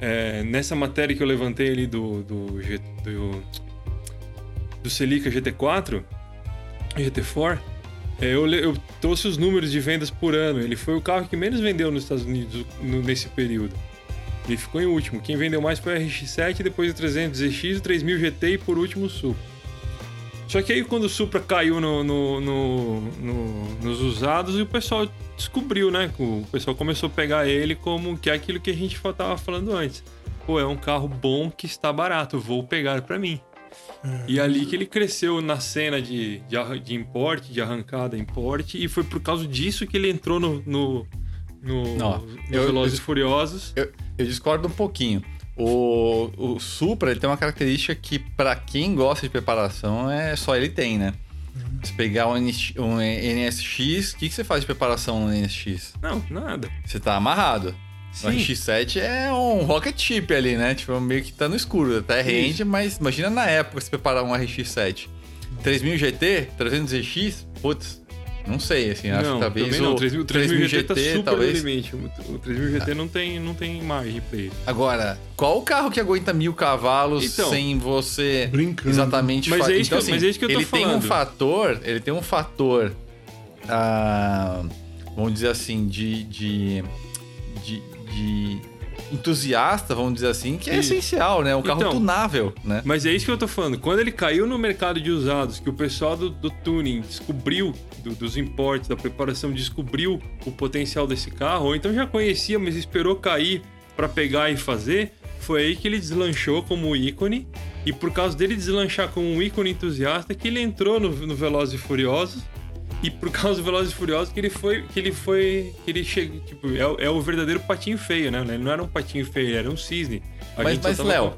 É, nessa matéria que eu levantei ali do, do, do, do Celica GT4, GT4, é, eu, eu trouxe os números de vendas por ano. Ele foi o carro que menos vendeu nos Estados Unidos no, nesse período. Ele ficou em último. Quem vendeu mais foi o RX-7, depois o 300ZX, o 3000 GT e por último o Supra. Só que aí quando o Supra caiu no, no, no, nos usados, o pessoal descobriu, né? O pessoal começou a pegar ele como que é aquilo que a gente estava falando antes. Pô, é um carro bom que está barato, vou pegar para mim. É. E ali que ele cresceu na cena de, de, de importe, de arrancada importe, e foi por causa disso que ele entrou no, no, no, Não, no eu, Velozes eu, Furiosos. Eu, eu, discordo um pouquinho. O, o Supra ele tem uma característica que, para quem gosta de preparação, é só ele tem, né? Se pegar um, NX, um NSX, o que, que você faz de preparação no NSX? Não, nada. Você tá amarrado. Sim. O RX-7 é um rocket chip ali, né? Tipo, meio que tá no escuro. Até rende, mas imagina na época se preparar um RX-7. 3000 GT, 300X, putz, não sei, assim, acho não, que talvez não. o 3000, 3000 GT, GT tá super talvez... limite. O 3000 GT ah. não, tem, não tem margem pra ele. Agora, qual o carro que aguenta mil cavalos então, sem você brincando. exatamente... Mas, é isso, então, que, assim, mas é isso que eu tô ele falando. Tem um fator, ele tem um fator, ah, vamos dizer assim, de, de, de, entusiasta, vamos dizer assim, que é essencial, né? Um carro então, tunável, né? Mas é isso que eu tô falando. Quando ele caiu no mercado de usados, que o pessoal do, do tuning descobriu, do, dos importes, da preparação, descobriu o potencial desse carro, ou então já conhecia, mas esperou cair para pegar e fazer, foi aí que ele deslanchou como ícone. E por causa dele deslanchar como um ícone entusiasta, que ele entrou no, no Velozes e Furiosos e por causa do Velozes e Furiosos que ele foi. Que ele foi. Que ele chega. Tipo, é, é, o verdadeiro patinho feio, né? Ele não era um patinho feio, ele era um cisne. A mas, mas Léo,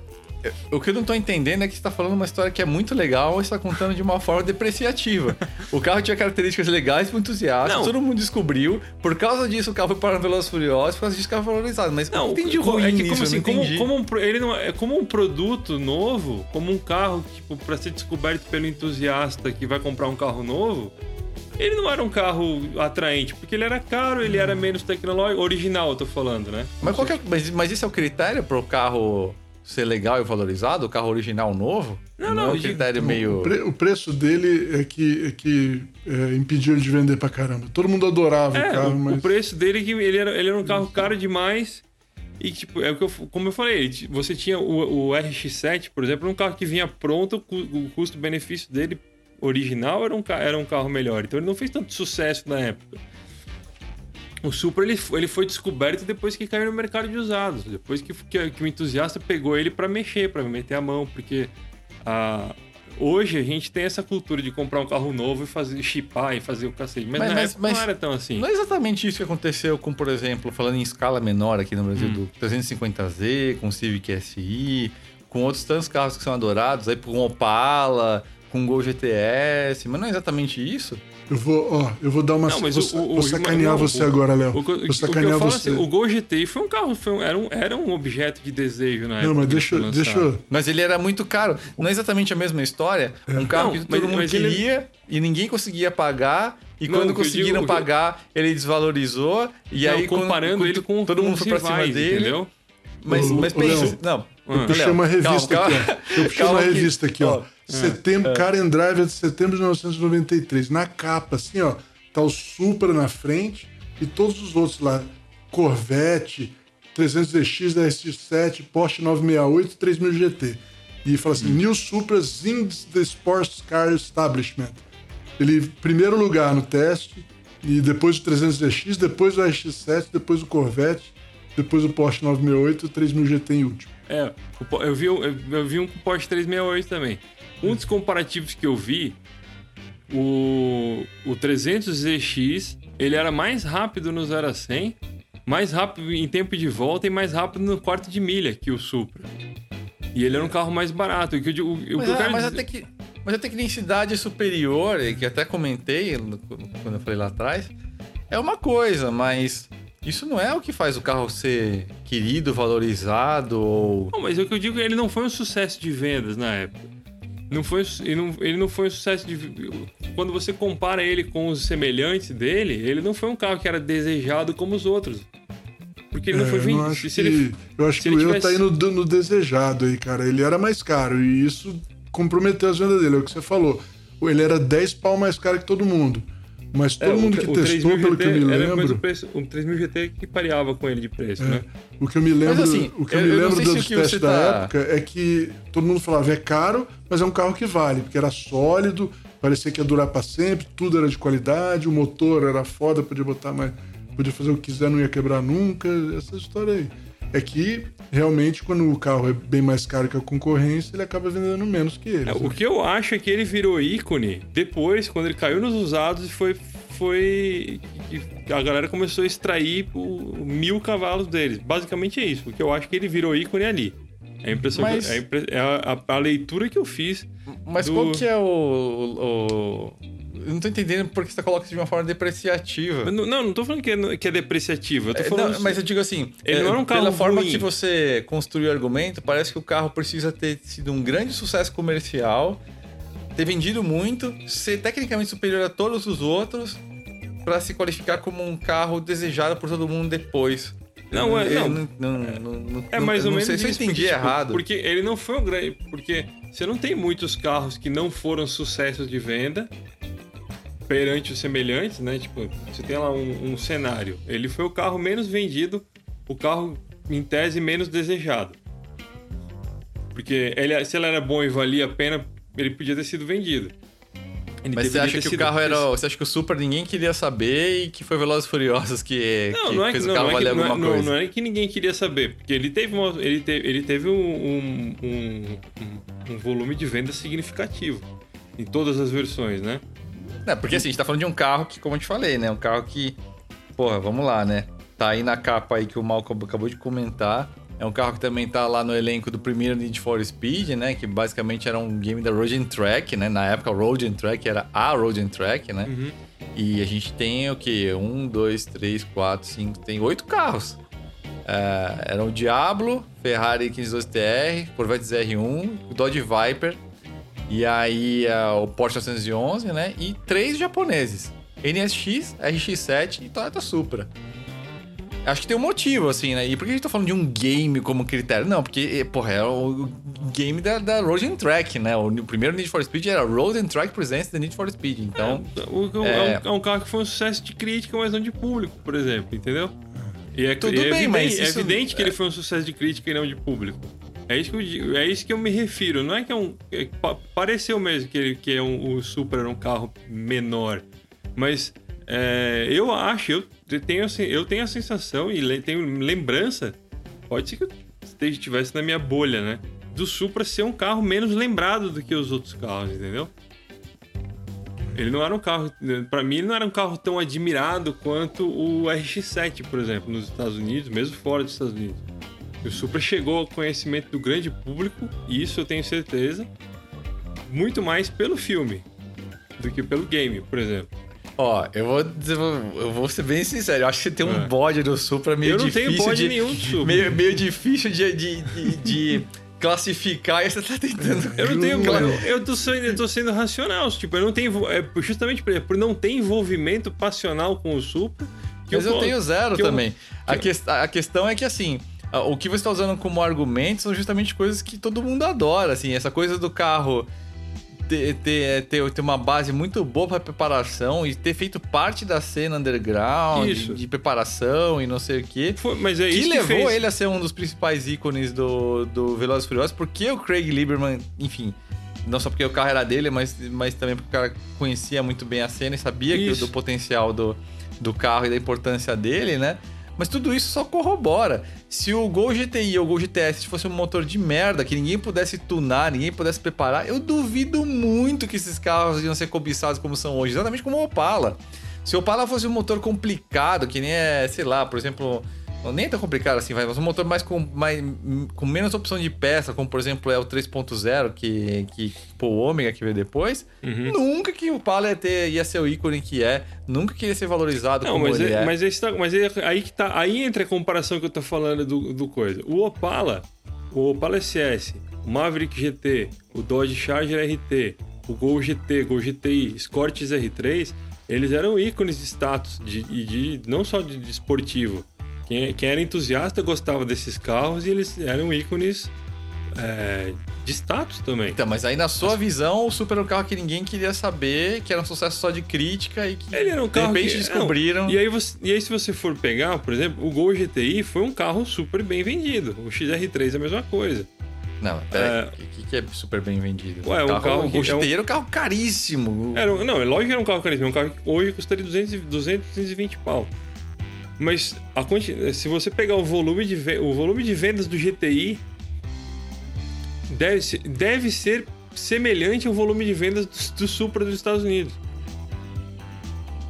o que eu não tô entendendo é que você tá falando uma história que é muito legal e você tá contando de uma forma depreciativa. o carro tinha características legais pro entusiasta, todo mundo descobriu. Por causa disso, o carro foi para o Velozes e Furiosos, por causa disso, o carro foi valorizado. Mas não, entendi como- ruim é que nisso, como eu assim, como, entendi. como um, ele não é como um produto novo, como um carro tipo para ser descoberto pelo entusiasta que vai comprar um carro novo. Ele não era um carro atraente, porque ele era caro, ele era menos tecnológico, original, eu tô falando, né? Mas, qual é- mas, mas isso é o critério pro carro ser legal e valorizado? O carro original novo? Não, é não, um eu digo- critério O, meio... pre- o preço dele é que, é que é, impediu ele de vender pra caramba. Todo mundo adorava É, o carro, o, mas. o preço dele que ele era, ele era um carro caro demais. E, tipo, é o que eu, como eu falei, você tinha o, o RX-7, por exemplo, um carro que vinha pronto, o o custo-benefício dele original era um, era um carro melhor. Então ele não fez tanto sucesso na época. O Supra ele, foi- ele foi descoberto depois que caiu no mercado de usados. Depois que, que, que o entusiasta pegou ele para mexer, para meter a mão. Porque a, hoje a gente tem essa cultura de comprar um carro novo e fazer chipar e fazer o cacete. Mas, Mas- na mas- época mas- não era tão assim. Não é exatamente isso que aconteceu com, por exemplo, falando em escala menor aqui no Brasil, Hum. do 350Z, com o Civic SI, com outros tantos carros que são adorados, aí com Opala, com Gol GTS, mas não é exatamente isso? Eu vou, ó, eu vou dar uma. Não, mas vou, o- o- vou o- sacanear não, você o- agora, Léo. O, o Vou que eu sacanear falo você. assim, o Gol GTI foi um carro, foi um- era, um, era um objeto de desejo na Não, época. mas que deixa, ele deixa. Mas ele era muito caro. Não é exatamente a mesma história. Um carro Não, que todo mas- mundo mas ele- queria e ninguém conseguia pagar. E Não, quando o conseguiram digo- o eu- pagar, ele desvalorizou. E Não, aí, comparando quando ele com todo mundo foi pra cima rivais, dele. entendeu? Mas, mas pensa. Léo, não. Eu puxei uma revista aqui, ó. Eu puxei uma revista aqui, ó. Ó, Setembro, Car and Drive é de setembro de 1993. Na capa, assim, ó, tá o Supra na frente e todos os outros lá. Corvette, 300DX, RX-7, Porsche 968 3000 GT. E fala assim, New Supra Zings the Sports Car Establishment. Ele, primeiro lugar no teste, e depois o 300DX, depois o RX-7, depois o Corvette, depois o Porsche 968 e o 3000 GT em último. É, eu vi, um- eu vi um com Porsche 368 também. Um dos comparativos que eu vi, o, o 300ZX, ele era mais rápido no 0 a 100, mais rápido em tempo de volta e mais rápido no quarto de milha que o Supra. E ele era um carro mais barato. O que eu, o que Mas, eu a- quero mas dizer- até que, mas a tecnicidade superior, que até comentei quando eu falei lá atrás, é uma coisa, mas isso não é o que faz o carro ser querido, valorizado ou. Não, mas é o que eu digo, ele não foi um sucesso de vendas na época. Não foi, ele, não, ele não foi um sucesso de. Quando você compara ele com os semelhantes dele, ele não foi um carro que era desejado como os outros. Porque ele não É, foi eu vendido. acho se que, ele- eu acho que o tivesse- tá aí no, no desejado aí, cara. Ele era mais caro e isso comprometeu as vendas dele, é o que você falou. Ele era 10 pau mais caro que todo mundo. Mas todo É, o- mundo que o testou, 3000 pelo que eu me GT lembro. preço, o 3000 GT que pareava com ele de preço, é, né? o que eu me lembro, assim, o que eu, eu- me lembro se dos testes da tá- época é que todo mundo falava é caro, mas é um carro que vale, porque era sólido, parecia que ia durar pra sempre, tudo era de qualidade, o motor era foda, podia botar mais, podia fazer o que quiser, não ia quebrar nunca, essa história aí. É que realmente quando o carro é bem mais caro que a concorrência, ele acaba vendendo menos que ele. É, o que eu acho é que ele virou ícone depois, quando ele caiu nos usados e foi. foi que a galera começou a extrair o mil cavalos deles. Basicamente é isso, porque eu acho que ele virou ícone ali. É a impressão Mas- que, é é a- a- a leitura que eu fiz. Mas do- qual que é o. o- Eu não tô entendendo por que você coloca isso de uma forma depreciativa. Não, não, não tô falando que é, que é depreciativo. Eu tô É, falando. não, mas eu digo assim, Ele é, não era um carro pela forma ruim. que você construiu o argumento, parece que o carro precisa ter sido um grande sucesso comercial, ter vendido muito, ser tecnicamente superior a todos os outros, para se qualificar como um carro desejado por todo mundo depois. Não, é- não. não, não, não, É mais ou não menos sei se eu isso, entendi porque, tipo, errado. Porque ele não foi um grande. Porque você não tem muitos carros que não foram sucessos de venda perante os semelhantes, né? Tipo, você tem lá um, um cenário. Ele foi o carro menos vendido, o carro, em tese, menos desejado. Porque ele, se ele era bom e valia a pena, ele podia ter sido vendido. Ele Mas você acha que o carro era. Você acha que o Super ninguém queria saber e que foi Velozes e Furiosos que, Não, que não é fez não, o carro não é valer não, é, alguma não, coisa? não é que ninguém queria saber, porque ele teve, uma- ele teve, ele teve um, um, um- um- um volume de venda significativo em todas as versões, né? É, porque assim, a gente tá falando de um carro que, como eu te falei, né? Um carro que, porra, vamos lá, né? Tá aí na capa aí que o Malcolm acabou de comentar. É um carro que também tá lá no elenco do primeiro Need for Speed, né? Que basicamente era um game da Road and Track, né? Na época, Road and Track era a Road and Track, né? Uhum. E a gente tem o quê? Um, dois, três, quatro, cinco... Tem oito carros. É, era o Diablo, Ferrari 512 TR, Corvette ZR1, o Dodge Viper, e aí é, o Porsche 911, né? E três japoneses. NSX, RX-7 e Toyota Supra. Acho que tem um motivo, assim, né? E por que a gente tá falando de um game como critério? Não, porque, porra, é o game da, da Road and Track, né? O primeiro Need for Speed era Road and Track Presents the Need for Speed. Então. É, o- é- é um, é um carro que foi um sucesso de crítica, mas não de público, por exemplo, entendeu? E é, Tudo e é bem, evidente, mas é evidente que ele foi um sucesso de crítica e não de público. É isso que eu, é isso que eu me refiro. Não é que é um. é pareceu mesmo que, que é um, o Supra era um carro menor. Mas é, eu acho, eu tenho, assim, eu tenho a sensação e tenho lembrança. Pode ser que eu estivesse na minha bolha, né? Do Supra ser um carro menos lembrado do que os outros carros, entendeu? Ele não era um carro, Pra mim, ele não era um carro tão admirado quanto o RX-7, por exemplo, nos Estados Unidos, mesmo fora dos Estados Unidos. O Supra chegou ao conhecimento do grande público, e isso eu tenho certeza, muito mais pelo filme do que pelo game, por exemplo. Ó, eu vou, eu vou ser bem sincero. Eu acho que você tem um É. bode do Supra meio Eu não difícil tenho bode de, nenhum do Supra. Meio, meio difícil de, de, de- de classificar e você tá tentando. Eu não tenho. Eu, eu, tô sendo, eu tô sendo racional. Tipo, eu não tenho. É, justamente por, por não ter envolvimento passional com o Supra. Que Mas eu, colo- tenho zero que eu- também. a, que a questão é que, assim, o que você está usando como argumento são justamente coisas que todo mundo adora, assim. Essa coisa do carro ter, ter, ter, ter uma base muito boa para preparação e ter feito parte da cena underground, de, de preparação e não sei o quê. Foi- mas é que isso levou que fez. ele a ser um dos principais ícones do, do Velozes e Furiosos, porque o Craig Lieberman, enfim, não só porque o carro era dele, mas, mas também porque o cara conhecia muito bem a cena e sabia que, do potencial do, do carro e da importância dele, né? Mas tudo isso só corrobora. Se o Gol GTI ou o Gol GTS fosse um motor de merda, que ninguém pudesse tunar, ninguém pudesse preparar, eu duvido muito que esses carros iam ser cobiçados como são hoje, exatamente como o Opala. Se o Opala fosse um motor complicado, que nem é, sei lá, por exemplo, nem tão complicado assim, vai, mas um motor mais com, mais, com menos opção de peça, como por exemplo é o 3.0, que, que pô, o Ômega que veio depois, Uhum. nunca que o Opala ia, ter, ia ser o ícone que é, nunca que ia ser valorizado Não, como mas, ele é, é. mas, esse tá- mas é aí que tá. Aí entra a comparação que eu tô falando do, do coisa. O Opala, o Opala SS, o Maverick GT, o Dodge Charger RT, o Gol GT, Gol GTI, Escort R3, eles eram ícones de status, de, de, não só de, de esportivo. Quem, quem era entusiasta gostava desses carros e eles eram ícones é, de status também. Então, mas aí na sua visão, o Super era um carro que ninguém queria saber, que era um sucesso só de crítica e que Ele era um carro de repente que, descobriram. Não, e, aí você, e aí, se você for pegar, por exemplo, o Gol GTI foi um carro super bem vendido. O XR3 é a mesma coisa. Não, peraí, É. o que, que é super bem vendido? Ué, um carro o que- é um- GTI era um carro caríssimo. Era, não, é lógico que era um carro caríssimo. É um carro que hoje custaria 200, e- 200 220 pau. Mas a se você pegar o volume, de o volume de vendas do GTI, deve ser, deve ser semelhante ao volume de vendas do, do Supra dos Estados Unidos.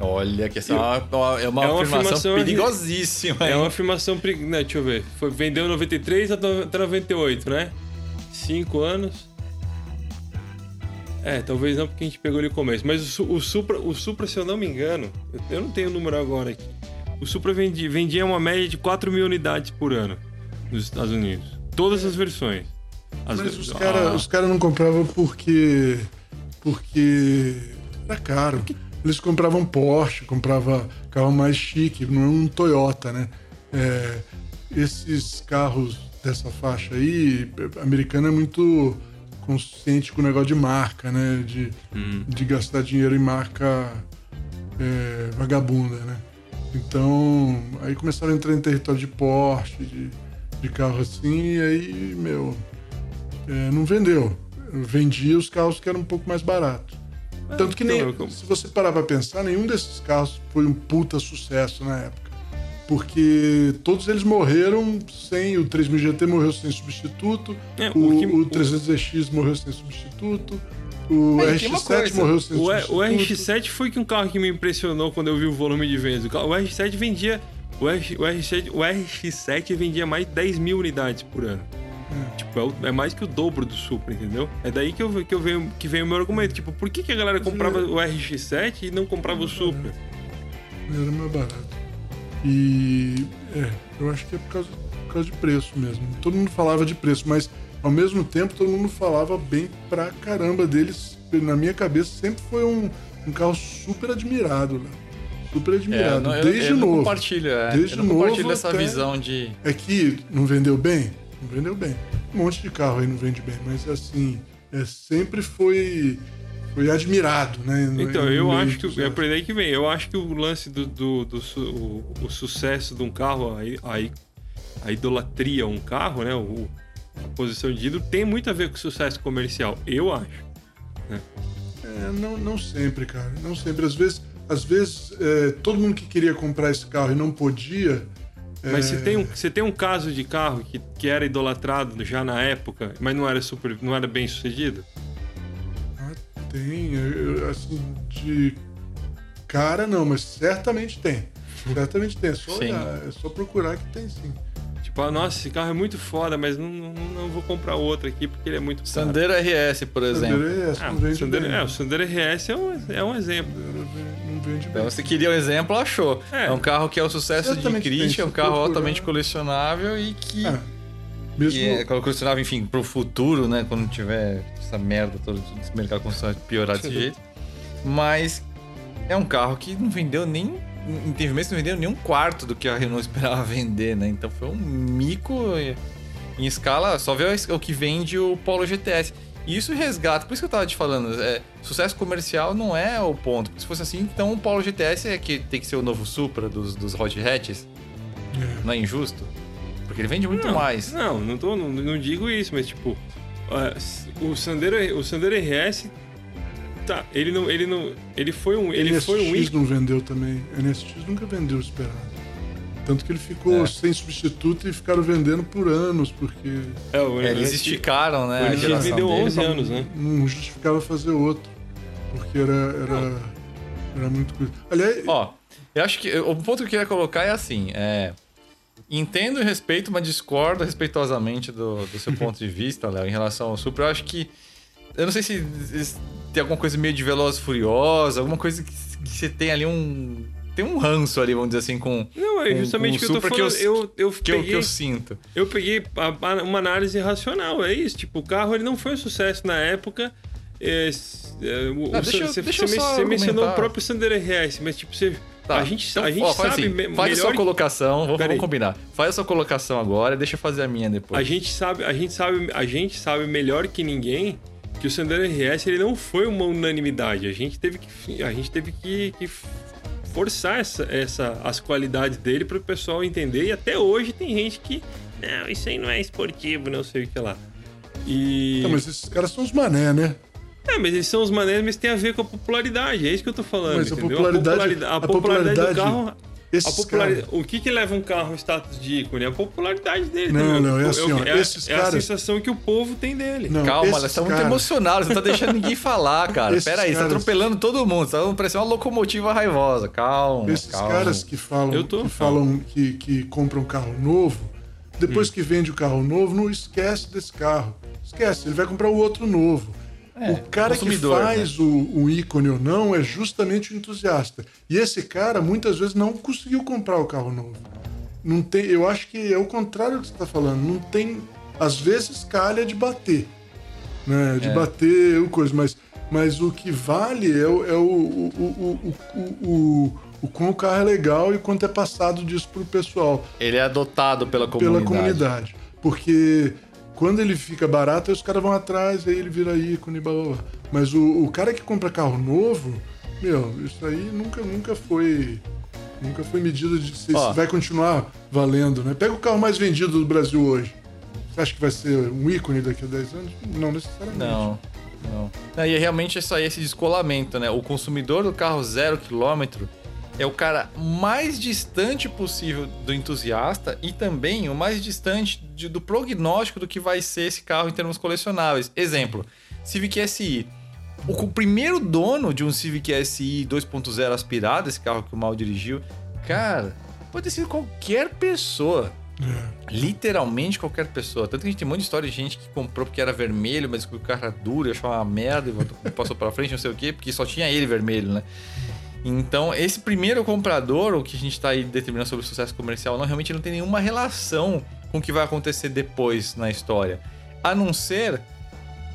Olha, que essa é uma, é uma É uma afirmação afirmação- perigosíssima. É hein? uma afirmação. pre- Né, deixa eu ver. Foi, vendeu 93 até até 98, né? Cinco anos. É, talvez não porque a gente pegou ele no começo. Mas o, o Supra, o Supra, se eu não me engano, eu, eu não tenho o número agora aqui. O Supra vendia, vendia uma média de 4 mil unidades por ano nos Estados Unidos. Todas as versões. As Mas ve- os caras Ah, cara não compravam porque. porque era caro. Eles compravam Porsche, compravam carro mais chique, não é um Toyota, né? É, esses carros dessa faixa aí, americano é muito consciente com o negócio de marca, né? De, hum. de gastar dinheiro em marca é, vagabunda, né? Então, aí começaram a entrar em território de Porsche, de, de carro assim, e aí, meu, é, não vendeu. Vendia os carros que eram um pouco mais baratos. Tanto que nem, então, eu- se você parar pra pensar, nenhum desses carros foi um puta sucesso na época. Porque todos eles morreram sem. O 3000 GT morreu sem substituto, É, o, o que- o 300X morreu sem substituto, o uma RX-7 coisa, morreu sem O, o RX-7 foi que um carro que me impressionou quando eu vi o volume de vendas. O carro- O RX-7 vendia O, R, o, R7, o RX7 vendia mais de 10 mil unidades por ano. É. Tipo, é, o- é mais que o dobro do Supra, entendeu? É daí que, eu, que, eu venho, que vem o meu argumento. Tipo, por que, que a galera comprava o RX7 e não comprava o Supra? Era mais barato. E é, eu acho que é por causa, por causa de preço mesmo. Todo mundo falava de preço, mas ao mesmo tempo todo mundo falava bem pra caramba deles. Na minha cabeça sempre foi um, um carro super admirado, né? Super É, admirado. eu não- eu- desde eu não novo. compartilho, é. Desde eu não compartilho novo essa visão de. É que não vendeu bem? Não vendeu bem. Um monte de carro aí não vende bem, mas assim, é, sempre foi, foi admirado, né? Então, no eu acho que. É por aí que vem. Eu acho que o lance do, do, do su- o, o sucesso de um carro, a, a, a idolatria a um carro, né? O, posição de ídolo tem muito a ver com o sucesso comercial. Eu acho. É, não, não sempre, cara. Não sempre. Às vezes, às vezes é, todo mundo que queria comprar esse carro e não podia. Mas é, você tem, um, você tem um caso de carro que, que era idolatrado já na época, mas não era super. não era bem sucedido? ah, tem. assim, de cara não, mas certamente tem. Certamente tem. É só olhar, é só procurar que tem sim. Tipo, ah, nossa, esse carro é muito foda, mas não, não, não vou comprar outro aqui porque ele é muito caro. Sandero RS, por exemplo. Sandero RS Ah, não o Sandero, bem. é, o Sandero RS é um, é um exemplo. Sandero Não vende bem. Então, você queria um exemplo, achou. É. É, um carro que é um sucesso de crítica, é um carro altamente colecionável e que. Ah, mesmo, que é colecionável, enfim, pro futuro, né? Quando tiver essa merda toda desse mercado começar a piorar desse jeito. Mas é um carro que não vendeu nem. Em termos meses, não vendeu nem um quarto do que a Renault esperava vender, né? Então foi um mico em escala. Só vê o que vende o Polo GTS. E isso resgata, por isso que eu tava te falando, é, sucesso comercial não é o ponto. Porque se fosse assim, então o Polo GTS é que tem que ser o novo Supra dos, dos hot hatches. É. Não é injusto? Porque ele vende muito não, mais. Não, não, tô, não, não digo isso, mas tipo, o Sandero, o Sandero RS, tá, ele não, ele não, ele foi um, ele NSX foi um ícone. não vendeu também. NSX nunca vendeu o esperado. Tanto que ele ficou É. sem substituto e ficaram vendendo por anos, porque É, o É, eles NSX esticaram, né? o NSX geração vendeu dele. 11 anos, né? não justificava fazer outro. Porque era, era, era muito coisa. Aliás, Ó, eu acho que o ponto que eu queria colocar é assim: é, entendo e respeito, mas discordo respeitosamente do, do seu ponto de vista, Léo, em relação ao Supra. Eu acho que. Eu não sei se, tem alguma coisa meio de Veloz e Furiosa, alguma coisa que, que você tem ali um. Tem um ranço ali, vamos dizer assim, com. Não, é justamente o que eu tô falando. que eu- eu, eu, Que eu, que peguei, eu sinto. eu peguei a- a- uma análise racional, é isso. Tipo, o carro ele não foi um sucesso na época. É, é, o- Ah, o- deixa você, deixa você você mencionou o próprio Sandero RS, mas tipo, você, Tá, a gente, então, a gente ó, faz sabe assim, me- Faz a melhor sua que- colocação, vamos, vamos combinar. Faz a sua colocação agora deixa eu fazer a minha depois. A gente sabe, a gente sabe, a gente sabe melhor que ninguém que o Sandero RS ele não foi uma unanimidade. A gente teve que, a gente teve que, que forçar essa, essa, as qualidades dele para o pessoal entender. E até hoje tem gente que não, isso aí não é esportivo, não sei o que lá. E Não, mas esses caras são os mané, né? é, mas eles são os maneiros, mas tem a ver com a popularidade. É isso que eu tô falando, Mas a entendeu? popularidade- a a popularidade, do popularidade- A Esses popularidade, caras. o que que leva um carro ao status de ícone? A popularidade dele. Não, também. não, é assim, ó, é, a- esses é a caras- sensação que o povo tem dele. Não, Calma, esses você tá muito caras- emocionado, você não tá deixando ninguém falar, cara. Esses Pera aí, você tá caras- atropelando todo mundo, você tá parecendo uma locomotiva raivosa. Calma, Esses calma. caras que falam, Eu tô- que, falam que, que compram um carro novo, depois que vende o carro novo, não esquece desse carro. Esquece, ele vai comprar o outro novo. É, o cara que consumidor, faz o, o ícone ou não é justamente o entusiasta. E esse cara muitas vezes não conseguiu comprar o carro novo. Não tem, eu acho que é o contrário do que você está falando. Não tem, às vezes calha de bater, né? De É. bater o coisa, mas, mas o que vale é o, é o, o, o, o, o, o, o quão o carro é legal e quanto é passado disso pro pessoal Ele é adotado pela comunidade. pela comunidade. Porque quando ele fica barato, aí os caras vão atrás, aí ele vira ícone, blá blá blá. Mas o, o cara que compra carro novo, meu, isso aí nunca, nunca foi. Nunca foi medida de se, se vai continuar valendo, né? Pega o carro mais vendido do Brasil hoje. Você acha que vai ser um ícone daqui a 10 anos? Não necessariamente. Não, não. E é realmente isso aí, esse descolamento, né? O consumidor do carro zero quilômetro é o cara mais distante possível do entusiasta e também o mais distante de- do prognóstico do que vai ser esse carro em termos colecionáveis. Exemplo, Civic SI. O, o primeiro dono de um Civic SI 2.0 aspirado, esse carro que o Mal dirigiu, cara, Pode ter sido qualquer pessoa. É. Literalmente qualquer pessoa. Tanto que a gente tem um monte de história de gente que comprou porque era vermelho, mas descobriu que era duro e achou uma merda e passou pra frente, não sei o quê, porque só tinha ele vermelho, né? Então, esse primeiro comprador, o que a gente tá aí determinando sobre o sucesso comercial, não realmente não tem nenhuma relação com o que vai acontecer depois na história. A não ser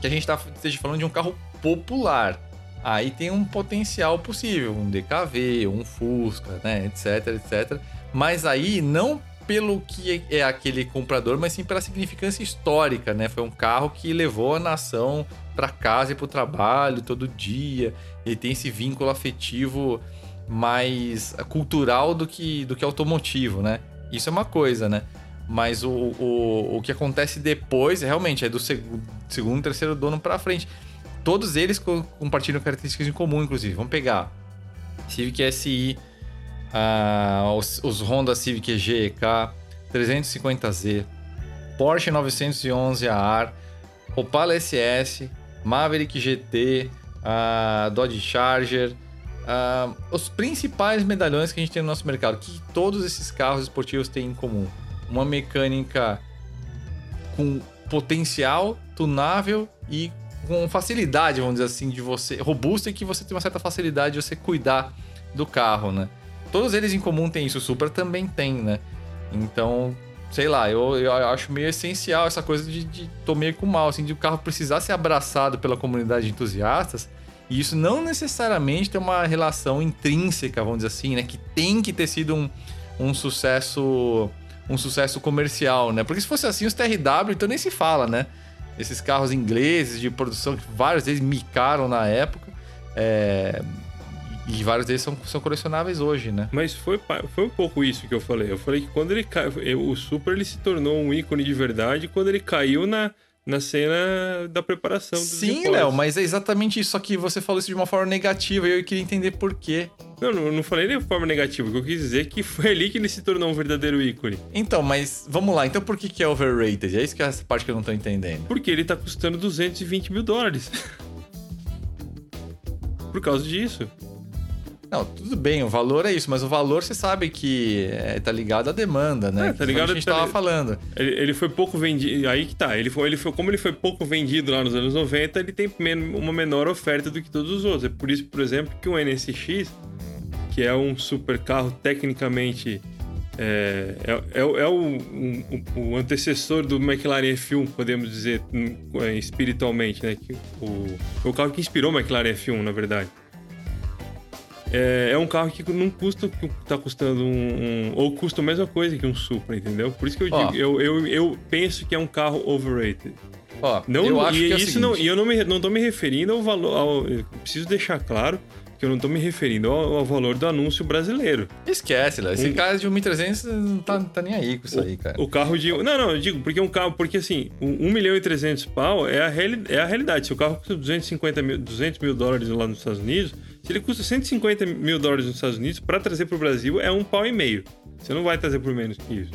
que a gente tá, esteja falando de um carro popular. Aí tem um potencial possível, um DKV, um Fusca, né, etc, etc. Mas aí não pelo que é aquele comprador, mas sim pela significância histórica, né? Foi um carro que levou a nação para casa e para o trabalho todo dia. Ele tem esse vínculo afetivo mais cultural do que, do que automotivo, né? Isso é uma coisa, né? Mas o, o, o que acontece depois, realmente, é do seg segundo, terceiro dono para frente. Todos eles co- compartilham características em comum, inclusive. Vamos pegar Civic SI, ah, os, os Honda Civic EG EK, 350Z, Porsche 911 AR, Opala SS, Maverick GT, a Dodge Charger, ah, os principais medalhões que a gente tem no nosso mercado, que todos esses carros esportivos têm em comum. Uma mecânica com potencial, tunável e com facilidade, vamos dizer assim, de você. robusta e que você tem uma certa facilidade de você cuidar do carro, né? Todos eles em comum têm isso, o Supra também tem, né? Então, sei lá, eu, eu acho meio essencial essa coisa de, de tô meio com mal, assim, de o carro precisar ser abraçado pela comunidade de entusiastas. E isso não necessariamente tem uma relação intrínseca, vamos dizer assim, né? Que tem que ter sido um, um sucesso um sucesso comercial, né? Porque se fosse assim, os TRW, então nem se fala, né? Esses carros ingleses de produção que vários deles micaram na época. é, E vários deles são, são colecionáveis hoje, né? Mas foi, foi um pouco isso que eu falei. Eu falei que quando ele caiu, o Super ele se tornou um ícone de verdade quando ele caiu na, na cena da preparação dos Sim. Léo, mas é exatamente isso. Só que você falou isso de uma forma negativa e eu queria entender por quê. Não, não, não falei de forma negativa. O que eu quis dizer é que foi ali que ele se tornou um verdadeiro ícone. Então, mas vamos lá. Então por que, que é overrated? É isso que é essa parte que eu não tô entendendo. Porque ele tá custando 220 mil dólares. Por causa disso. Não, tudo bem, o valor é isso, mas o valor você sabe que é, tá ligado à demanda, né? É, tá ligado a gente tá tava li- falando. Ele, ele foi pouco vendido. Aí que tá. Ele foi, ele foi, como ele foi pouco vendido lá nos anos 90, ele tem uma menor oferta do que todos os outros. É por isso, por exemplo, que o NSX, que é um super carro tecnicamente. É, é, é, o- é o, um- o, antecessor do McLaren F1, podemos dizer hum, é, espiritualmente, né? Que o, foi o carro que inspirou o McLaren F1, na verdade. É, é um carro que não custa o que tá custando um, um- Ou custa a mesma coisa que um Supra, entendeu? Por isso que eu digo, eu, eu, eu penso que é um carro overrated. Ó, Não, eu acho e que é o isso não, e eu não, me, não tô me referindo ao valor. Ao, preciso deixar claro que eu não tô me referindo ao, ao valor do anúncio brasileiro. Esquece, Léo. Esse Um- cara de 1.300 não tá, não tá nem aí com isso aí, cara. O carro de. Não, não, eu digo, porque um carro. Porque assim, um 1 milhão e 300 pau é a, reali, é a realidade. Se o carro custa 250 mil, 200 mil dólares lá nos Estados Unidos, se ele custa 150 mil dólares nos Estados Unidos, pra trazer pro Brasil é um pau e meio. Você não vai trazer por menos que isso.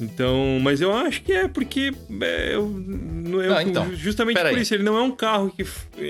Então, mas eu acho que é porque é, eu, não- eu- Não, então, justamente por aí. isso ele não é um carro que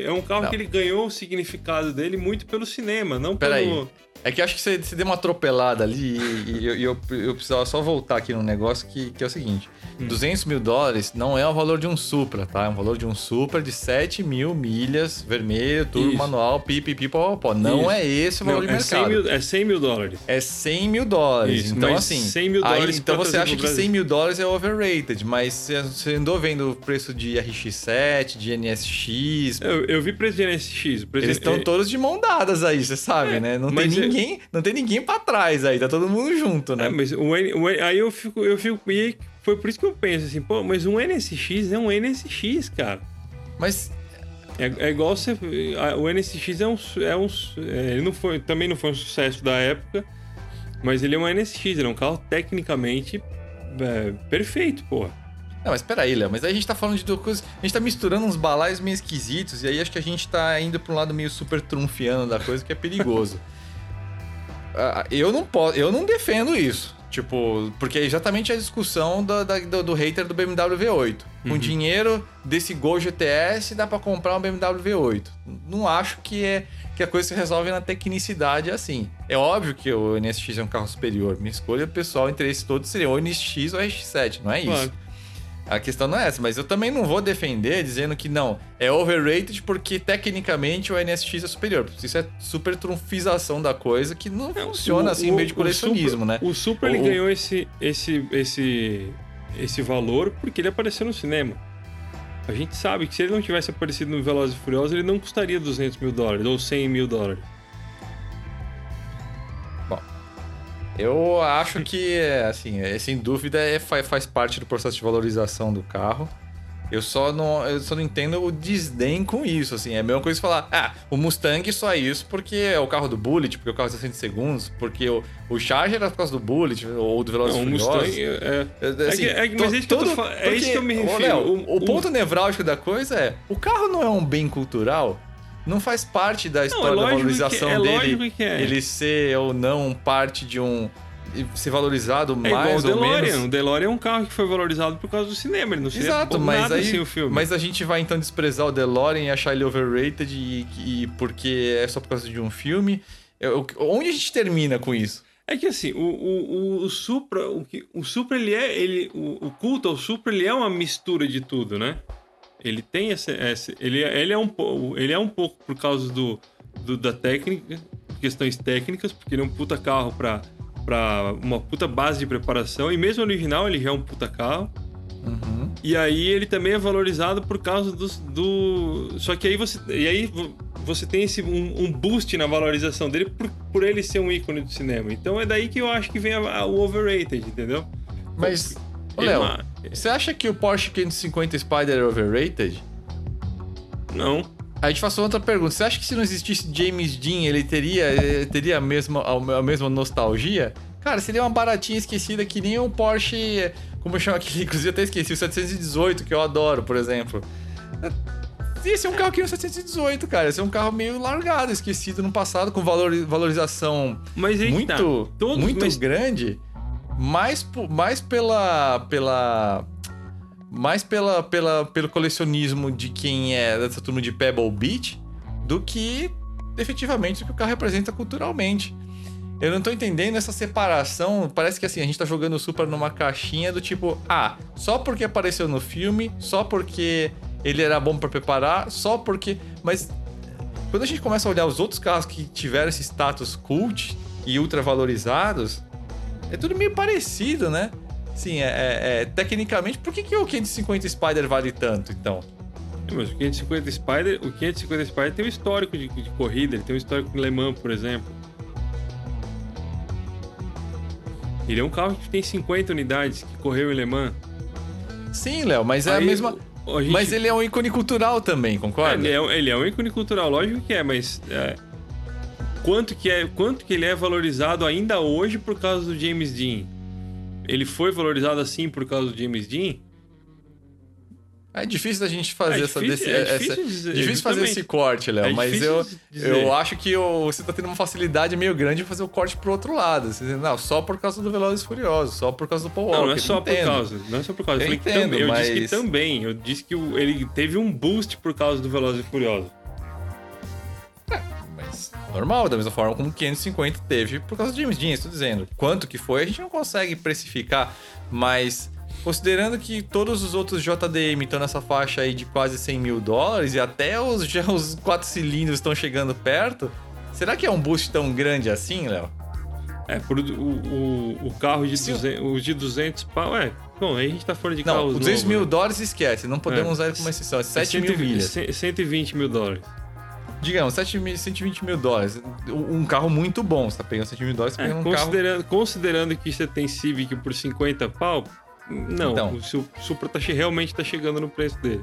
é um carro Não. que ele ganhou o significado dele muito pelo cinema, não Pera pelo aí. É que eu acho que você, você deu uma atropelada ali e, e eu, eu, eu precisava só voltar aqui num negócio que, que é o seguinte: Hum. 200 mil dólares não é o valor de um Supra, tá? É um valor de um Supra de 7 mil milhas, vermelho, turbo manual, pipipi, pó, pó. Não Isso. é esse o valor Não, de é 100 mercado. mil, é 100 mil dólares. É 100 mil dólares. Isso, então, assim. 100 mil aí, dólares então pra você acha que 100 Brasil. mil dólares é overrated, mas você, andou vendo o preço de RX7, de NSX. Eu, eu vi preço de NSX. preço Eles estão é, todos de mão dadas aí, você sabe, né? Não tem é- ninguém, não tem ninguém para trás aí, tá todo mundo junto, né? É, mas o, N- o N- aí eu fico, eu fico. E foi por isso que eu penso assim, pô, mas um NSX é um NSX, cara. Mas É, é igual você. O NSX é um. É um é, ele não foi, também não foi um sucesso da época, mas ele é um NSX, ele é um carro tecnicamente é, perfeito, porra. Não, mas peraí, Léo, mas aí a gente tá falando de duas coisas. A gente tá misturando uns balaios meio esquisitos, e aí acho que a gente tá indo pra um lado meio super trunfiano da coisa que é perigoso. Ah, eu não posso, eu não defendo isso. Tipo, porque é exatamente a discussão da- do, do hater do BMW V8. Com dinheiro desse Gol GTS dá para comprar um BMW V8. Não acho que é que a coisa se resolve na tecnicidade assim. É óbvio que o NSX é um carro superior. Minha escolha pessoal, interesse todo seria o NSX ou o RX-7, não é isso? Claro. A questão não é essa, mas eu também não vou defender dizendo que não, é overrated porque tecnicamente o NSX é superior. Isso é super trunfização da coisa que não funciona O- assim o- meio de o colecionismo, Supra- né? O Supra ele ganhou esse, esse, esse, esse valor porque ele apareceu no cinema. A gente sabe que se ele não tivesse aparecido no Velozes e Furiosos, ele não custaria 200 mil dólares ou 100 mil dólares. Eu acho que, assim, é, sem dúvida, é, fa- faz parte do processo de valorização do carro. Eu só não, eu só não entendo o desdém com isso, assim. É a mesma coisa que falar, ah, o Mustang só é isso porque é o carro do Bullet, porque o carro é 60 segundos, porque o, o Charger é por causa do Bullet, ou do Velozes Não, o. Mustang é... É, assim, é que- é que- mas to- é isso que eu tô todo- fa- é isso que eu me refiro. Léo, O- o, o- ponto nevrálgico da coisa é, o carro não é um bem cultural, não faz parte da história da lógico valorização que- é dele, lógico que é. ele ser ou não parte de um ser valorizado É igual o mais ou DeLorean. menos. O DeLorean é um carro que foi valorizado por causa do cinema. Ele não seria Exato, mas aí, o filme. mas a gente vai então desprezar o DeLorean e achar ele overrated e, e porque é só por causa de um filme. Eu- onde a gente termina com isso? É que assim, o, o, o, o Supra, o, que, o Supra, ele é. Ele, o, o culto ao Supra, ele é uma mistura de tudo, né? Ele tem esse. esse ele, é- ele, é um, ele é um pouco por causa do, do- da técnica, questões técnicas, porque ele é um puta carro pra, pra uma puta base de preparação. E mesmo no original, ele já é um puta carro. Uhum. E aí ele também é valorizado por causa dos, do. Só que aí você. E aí vo- você tem esse, um, um boost na valorização dele por, por ele ser um ícone do cinema. Então é daí que eu acho que vem a- a- o overrated, entendeu? Mas, ô, Léo, você acha que o Porsche 550 Spider é overrated? Não. A gente faz outra pergunta. Você acha que se não existisse James Dean, ele teria, teria a, mesma, a mesma nostalgia? Cara, seria uma baratinha esquecida que nem um Porsche. Como eu chamo aqui? Inclusive, eu até esqueci, o 718, que eu adoro, por exemplo. Esse é um carro que no 718, cara. Esse é um carro meio largado, esquecido no passado, com valor, valorização Mas aí que muito, tá. Todos, muito mas- grande, mais, mais pela. pela. Mais pela, pela, pelo colecionismo de quem é dessa turma de Pebble Beach do que efetivamente o que o carro representa culturalmente. Eu não tô entendendo essa separação. Parece que assim, a gente tá jogando o Supra numa caixinha do tipo, ah, só porque apareceu no filme, só porque ele era bom pra preparar, só porque. Mas quando a gente começa a olhar os outros carros que tiveram esse status cult e ultra valorizados, é tudo meio parecido, né? Sim, é, é- é- tecnicamente, por que, que o 550 Spider vale tanto, então? Mas o 550 Spider, o 550 Spider tem um histórico de, de corrida, ele tem um histórico em Le Mans, por exemplo. Ele é um carro que tem 50 unidades que correu em Le Mans. Sim, Léo, mas é a Aí, mesma. a gente- Mas ele é um ícone cultural também, concorda? Ele é, ele é um ícone cultural, lógico que é, mas é, quanto, que é, quanto que ele é valorizado ainda hoje por causa do James Dean? Ele foi valorizado assim por causa do James Dean? É difícil da gente fazer É essa. difícil- desse- é essa- difícil dizer, difícil fazer esse corte, Léo, É mas eu, dizer. eu acho que você tá tendo uma facilidade meio grande de fazer o corte pro outro lado. Você dizendo, não, só por causa do Velozes e Furiosos, só por causa do Paul Não, Walker. não é só por entendo. causa. Não é só por causa. Eu Eu, entendo, também- eu disse que mas- também. Eu disse que ele teve um boost por causa do Velozes e Furiosos. Normal, da mesma forma como o 550 teve por causa do James Dean, estou dizendo. Quanto que foi, a gente não consegue precificar, mas considerando que todos os outros JDM estão nessa faixa aí de quase 100 mil dólares e até os, já os quatro cilindros estão chegando perto, será que é um boost tão grande assim, Léo? É, por, o, o, o carro de, o- 200, o de 200 pau. É, bom, aí a gente tá fora de Não, carros 200 novos, mil né? dólares esquece, não podemos É. usar ele como exceção, é É 7 mil 120 milhas. cem- 120 mil dólares. Digamos, 7 mil, 120 mil dólares. Um carro muito bom, você tá pegando 120 mil dólares, você tá É, pegando um carro considerando, considerando que você tem Civic por 50 pau, não, Então. o Su- Supra tá, realmente tá chegando no preço dele.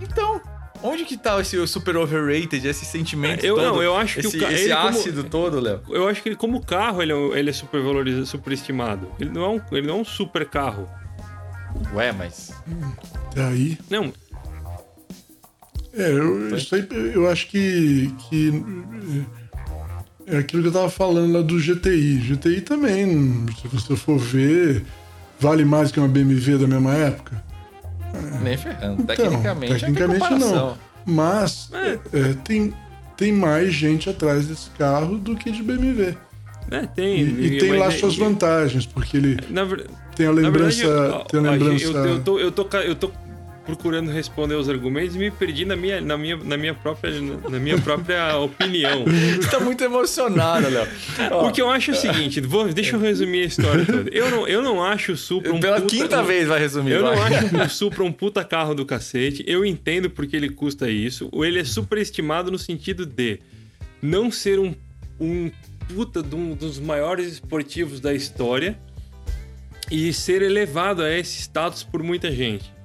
Então, onde que tá esse super overrated, esse sentimento Eu- todo? não, eu acho que esse, o ca- esse ele como- ácido todo, Léo. Eu acho que ele, como carro, ele é, ele é super valorizado, superestimado. Ele não é um, ele não é um super carro. Ué, mas Até aí. Não, É, eu, isso aí, eu acho que, que é aquilo que eu tava falando lá do GTI. GTI também, se você for ver, vale mais que uma BMW da mesma época. Nem ferrando. Então, tecnicamente, tecnicamente é não. Mas É. é, tem, tem mais gente atrás desse carro do que de BMW. É, tem. E, e tem lá é- suas vantagens, porque ele Na, ver- tem a lembrança. verdade, tem a lembrança. Eu, eu, tô, eu, tô, eu tô procurando responder os argumentos e me perdi na minha, na minha, na minha, própria, na minha própria opinião. Você tá muito emocionado, Léo. O que eu acho é o seguinte, vou, deixa eu resumir a história toda. Eu não, eu não acho o Supra um Pela puta- quinta vez vai resumir. Eu não vai. acho o Supra um puta carro do cacete. Eu entendo porque ele custa isso. Ou ele é superestimado no sentido de não ser um, um puta de um dos maiores esportivos da história e ser elevado a esse status por muita gente.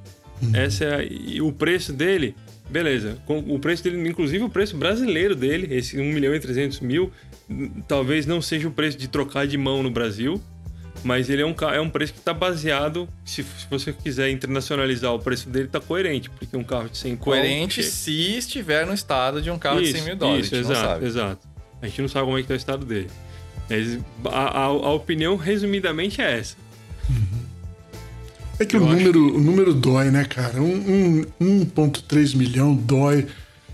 Essa é a- e o preço dele, beleza. Com o preço dele, inclusive o preço brasileiro dele, esse 1 milhão e 300 mil, talvez não seja o preço de trocar de mão no Brasil, mas ele é um, é um preço que está baseado, se, se você quiser internacionalizar o preço dele, está coerente, porque um carro de 100 pau- Coerente se estiver no estado de um carro de 100 mil dólares. Isso, a gente não exato, sabe. exato. A gente não sabe como é que tá o estado dele. Mas a, a- a opinião, resumidamente, é essa. É que o acho número, o número dói, né, cara? Um, um, 1,3 milhão dói.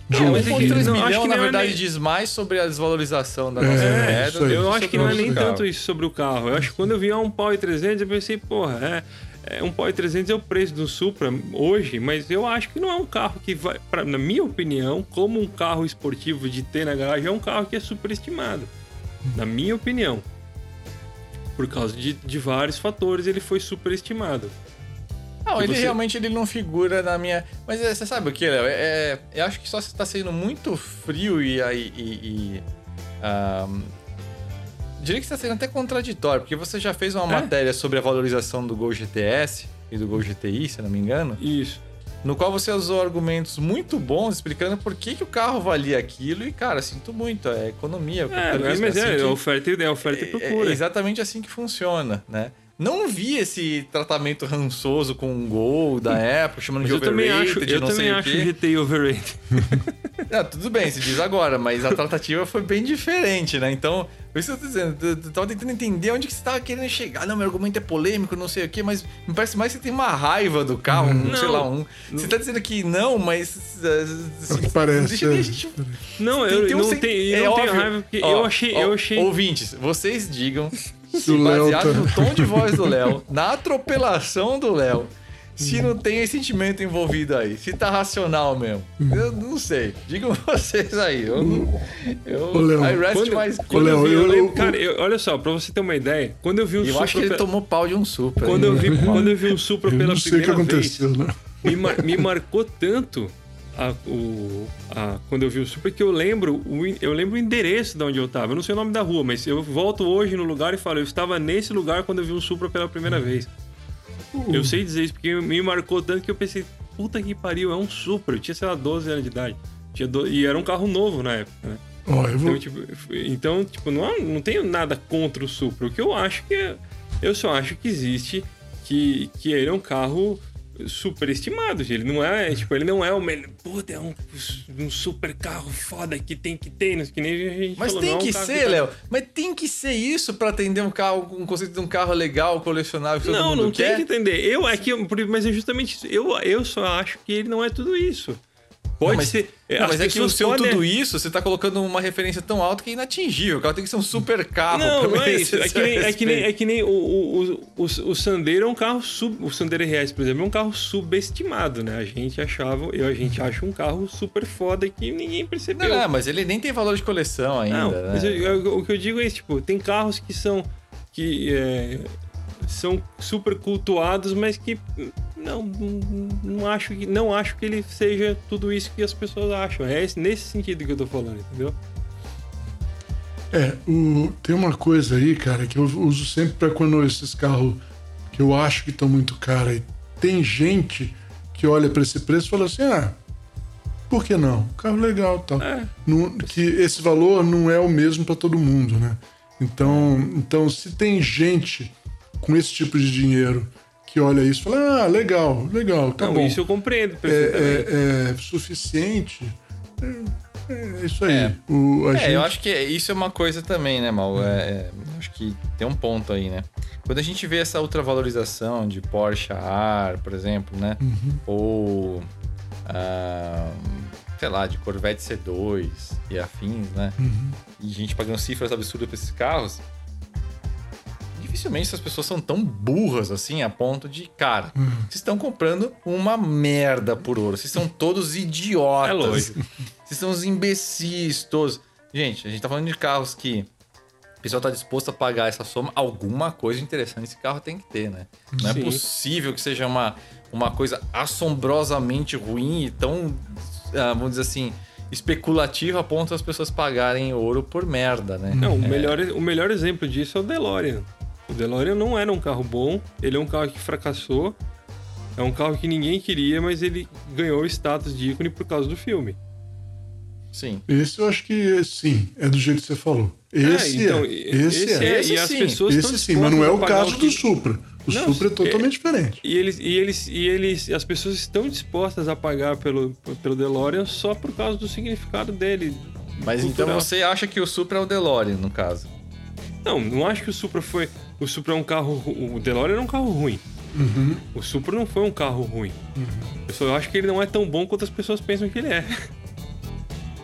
De Não, um mas é que- 1,3 não, acho milhão, que na não é verdade, nem- diz mais sobre a desvalorização da É, nossa moeda. aí. Eu acho que não é nem carro. tanto isso sobre o carro. Eu acho que quando eu vi um pau e 300, eu pensei, porra, é, é um pau e 300 é o preço do Supra hoje, mas eu acho que não é um carro que vai, pra, na minha opinião, como um carro esportivo de ter na garagem, é um carro que é superestimado. Na minha opinião. Por causa de, de vários fatores, ele foi superestimado. Não, que ele você- realmente ele não figura na minha. Mas é, você sabe o que, Léo? É, é- eu acho que só você tá sendo muito frio e. e, e, e ahm, diria que você tá sendo até contraditório, porque você já fez uma É. matéria sobre a valorização do Gol GTS e do Gol GTI, se não me engano, Isso. no qual você usou argumentos muito bons explicando por que, que o carro valia aquilo e, cara, sinto muito, é economia. É, visto, mas assim é, que- é oferta, e- é oferta e é- procura. É exatamente assim que funciona, né? Não vi esse tratamento rançoso com o Gol da época, chamando Mas de eu também overrated, acho, de eu não também sei acho o. GTI overrated. Ah, tudo bem, se diz agora, mas a tratativa foi bem diferente, né? Então, por isso que eu tô dizendo, eu tava tentando entender onde que você tava querendo chegar. Não, meu argumento é polêmico, não sei o quê, mas me parece mais que você tem uma raiva do carro, um, sei Não. lá, um... Você tá dizendo que não, mas... É o que parece, Deixa, é. deixa, deixa, Não, Tem- eu tem um não, tenho, é não tenho raiva, porque Ó, eu achei, ó, eu achei... Ouvintes, vocês digam, se baseado tá- no tom de voz do Léo, na atropelação do Léo, se não tem esse sentimento envolvido aí, se tá racional mesmo. Eu não sei. Digam vocês aí. Eu não. Eu, Ô, Léo, I rest Quando, quando Léo, eu vi, eu eu- lembro, eu- cara, eu- olha só, pra você ter uma ideia, quando eu vi um Eu Supra... acho que ele pe- tomou pau de um Supra. Quando eu, vi, quando eu vi um Supra Eu pela não sei o que primeira vez, aconteceu, né? me, mar- me marcou tanto a- o, a- quando eu vi o Supra que eu lembro, o, eu lembro o endereço de onde eu tava. Eu não sei o nome da rua, mas eu volto hoje no lugar e falo, eu estava nesse lugar quando eu vi um Supra pela primeira vez. Eu sei dizer isso porque me marcou tanto que eu pensei, puta que pariu, é um Supra. Eu tinha, sei lá, 12 anos de idade. Do- E era um carro novo na época, né? Eu vou. Então, tipo, então, tipo não, não tenho nada contra o Supra. O que eu acho que é, eu só acho que existe que, que ele é um carro superestimado. gente. Ele não é, tipo, ele não é o melhor. Puta, é um, um super carro foda que tem que ter, não que nem a gente Mas falou, tem não é um que carro ser, tá- Léo. Mas tem que ser isso pra atender um carro, um conceito de um carro legal, colecionável, que todo Não, mundo não quer. tem que entender. Eu é que, mas é justamente isso. Eu, eu só acho que ele não é tudo isso. Pode Não, mas- ser. Não, as mas é que o seu podem- tudo isso, você tá colocando uma referência tão alta que é inatingível. O carro tem que ser um super carro. Não, não é isso. É que nem, é que nem, é que nem o, o, o, o, o Sandero é um carro sub. O Sandero RS, por exemplo, é um carro subestimado, né? A gente achava, eu, a gente acha um carro super foda que ninguém percebeu. Não, não, mas ele nem tem valor de coleção ainda, Não, né? mas eu- eu- o que eu digo é isso, tipo, tem carros que são. que é, são super cultuados, mas que não, não, acho que não acho que ele seja tudo isso que as pessoas acham. É esse- nesse sentido que eu tô falando, entendeu? É, o- tem uma coisa aí, cara, que eu uso sempre pra quando esses carros que eu acho que estão muito caros aí. Tem gente que olha pra esse preço e fala assim: ah, por que não? Carro legal tal. É. Não- que esse valor não é o mesmo pra todo mundo, né? Então, então, se tem gente com esse tipo de dinheiro que olha isso e fala: ah, legal, legal, tá não, bom. isso eu compreendo perfeitamente. é, é, é suficiente. É, é isso aí. É. O, a É, gente- eu acho que isso é uma coisa também, né, Mal? É, é, acho que tem um ponto aí, né? quando a gente vê essa ultravalorização de Porsche ar, por exemplo, né? Ou, ah, sei lá, de Corvette C2 e afins, né? E gente pagando cifras absurdas pra esses carros. Dificilmente essas pessoas são tão burras assim a ponto de, cara, vocês estão comprando uma merda por ouro. Vocês são todos idiotas. É lógico. Vocês são os imbecis todos. Gente, a gente tá falando de carros que o pessoal tá disposto a pagar essa soma. Alguma coisa interessante esse carro tem que ter, né? Não Sim. é possível que seja uma, uma coisa assombrosamente ruim e tão, ah, vamos dizer assim, especulativa a ponto das pessoas pagarem ouro por merda, né? Não, o, melhor, o melhor exemplo disso é o DeLorean. O DeLorean não era um carro bom, ele é um carro que fracassou. É um carro que ninguém queria, mas ele ganhou o status de ícone por causa do filme. Sim. Esse eu acho que sim, é do jeito que você falou. Esse é. então, Esse, esse é. é, Esse e as sim. pessoas estão Esse sim, mas não é o dispostas a pagar caso que- do Supra. O Não, Supra é é- totalmente diferente. E eles, e eles, e eles, as pessoas estão dispostas a pagar pelo, pelo DeLorean só por causa do significado dele. Mas então cultural. você acha que o Supra é o DeLorean, no caso? Não, não acho que o Supra foi. O Supra é um carro. O DeLorean era um carro ruim. Uhum. O Supra não foi um carro ruim. Eu só acho que ele não é tão bom quanto as pessoas pensam que ele é.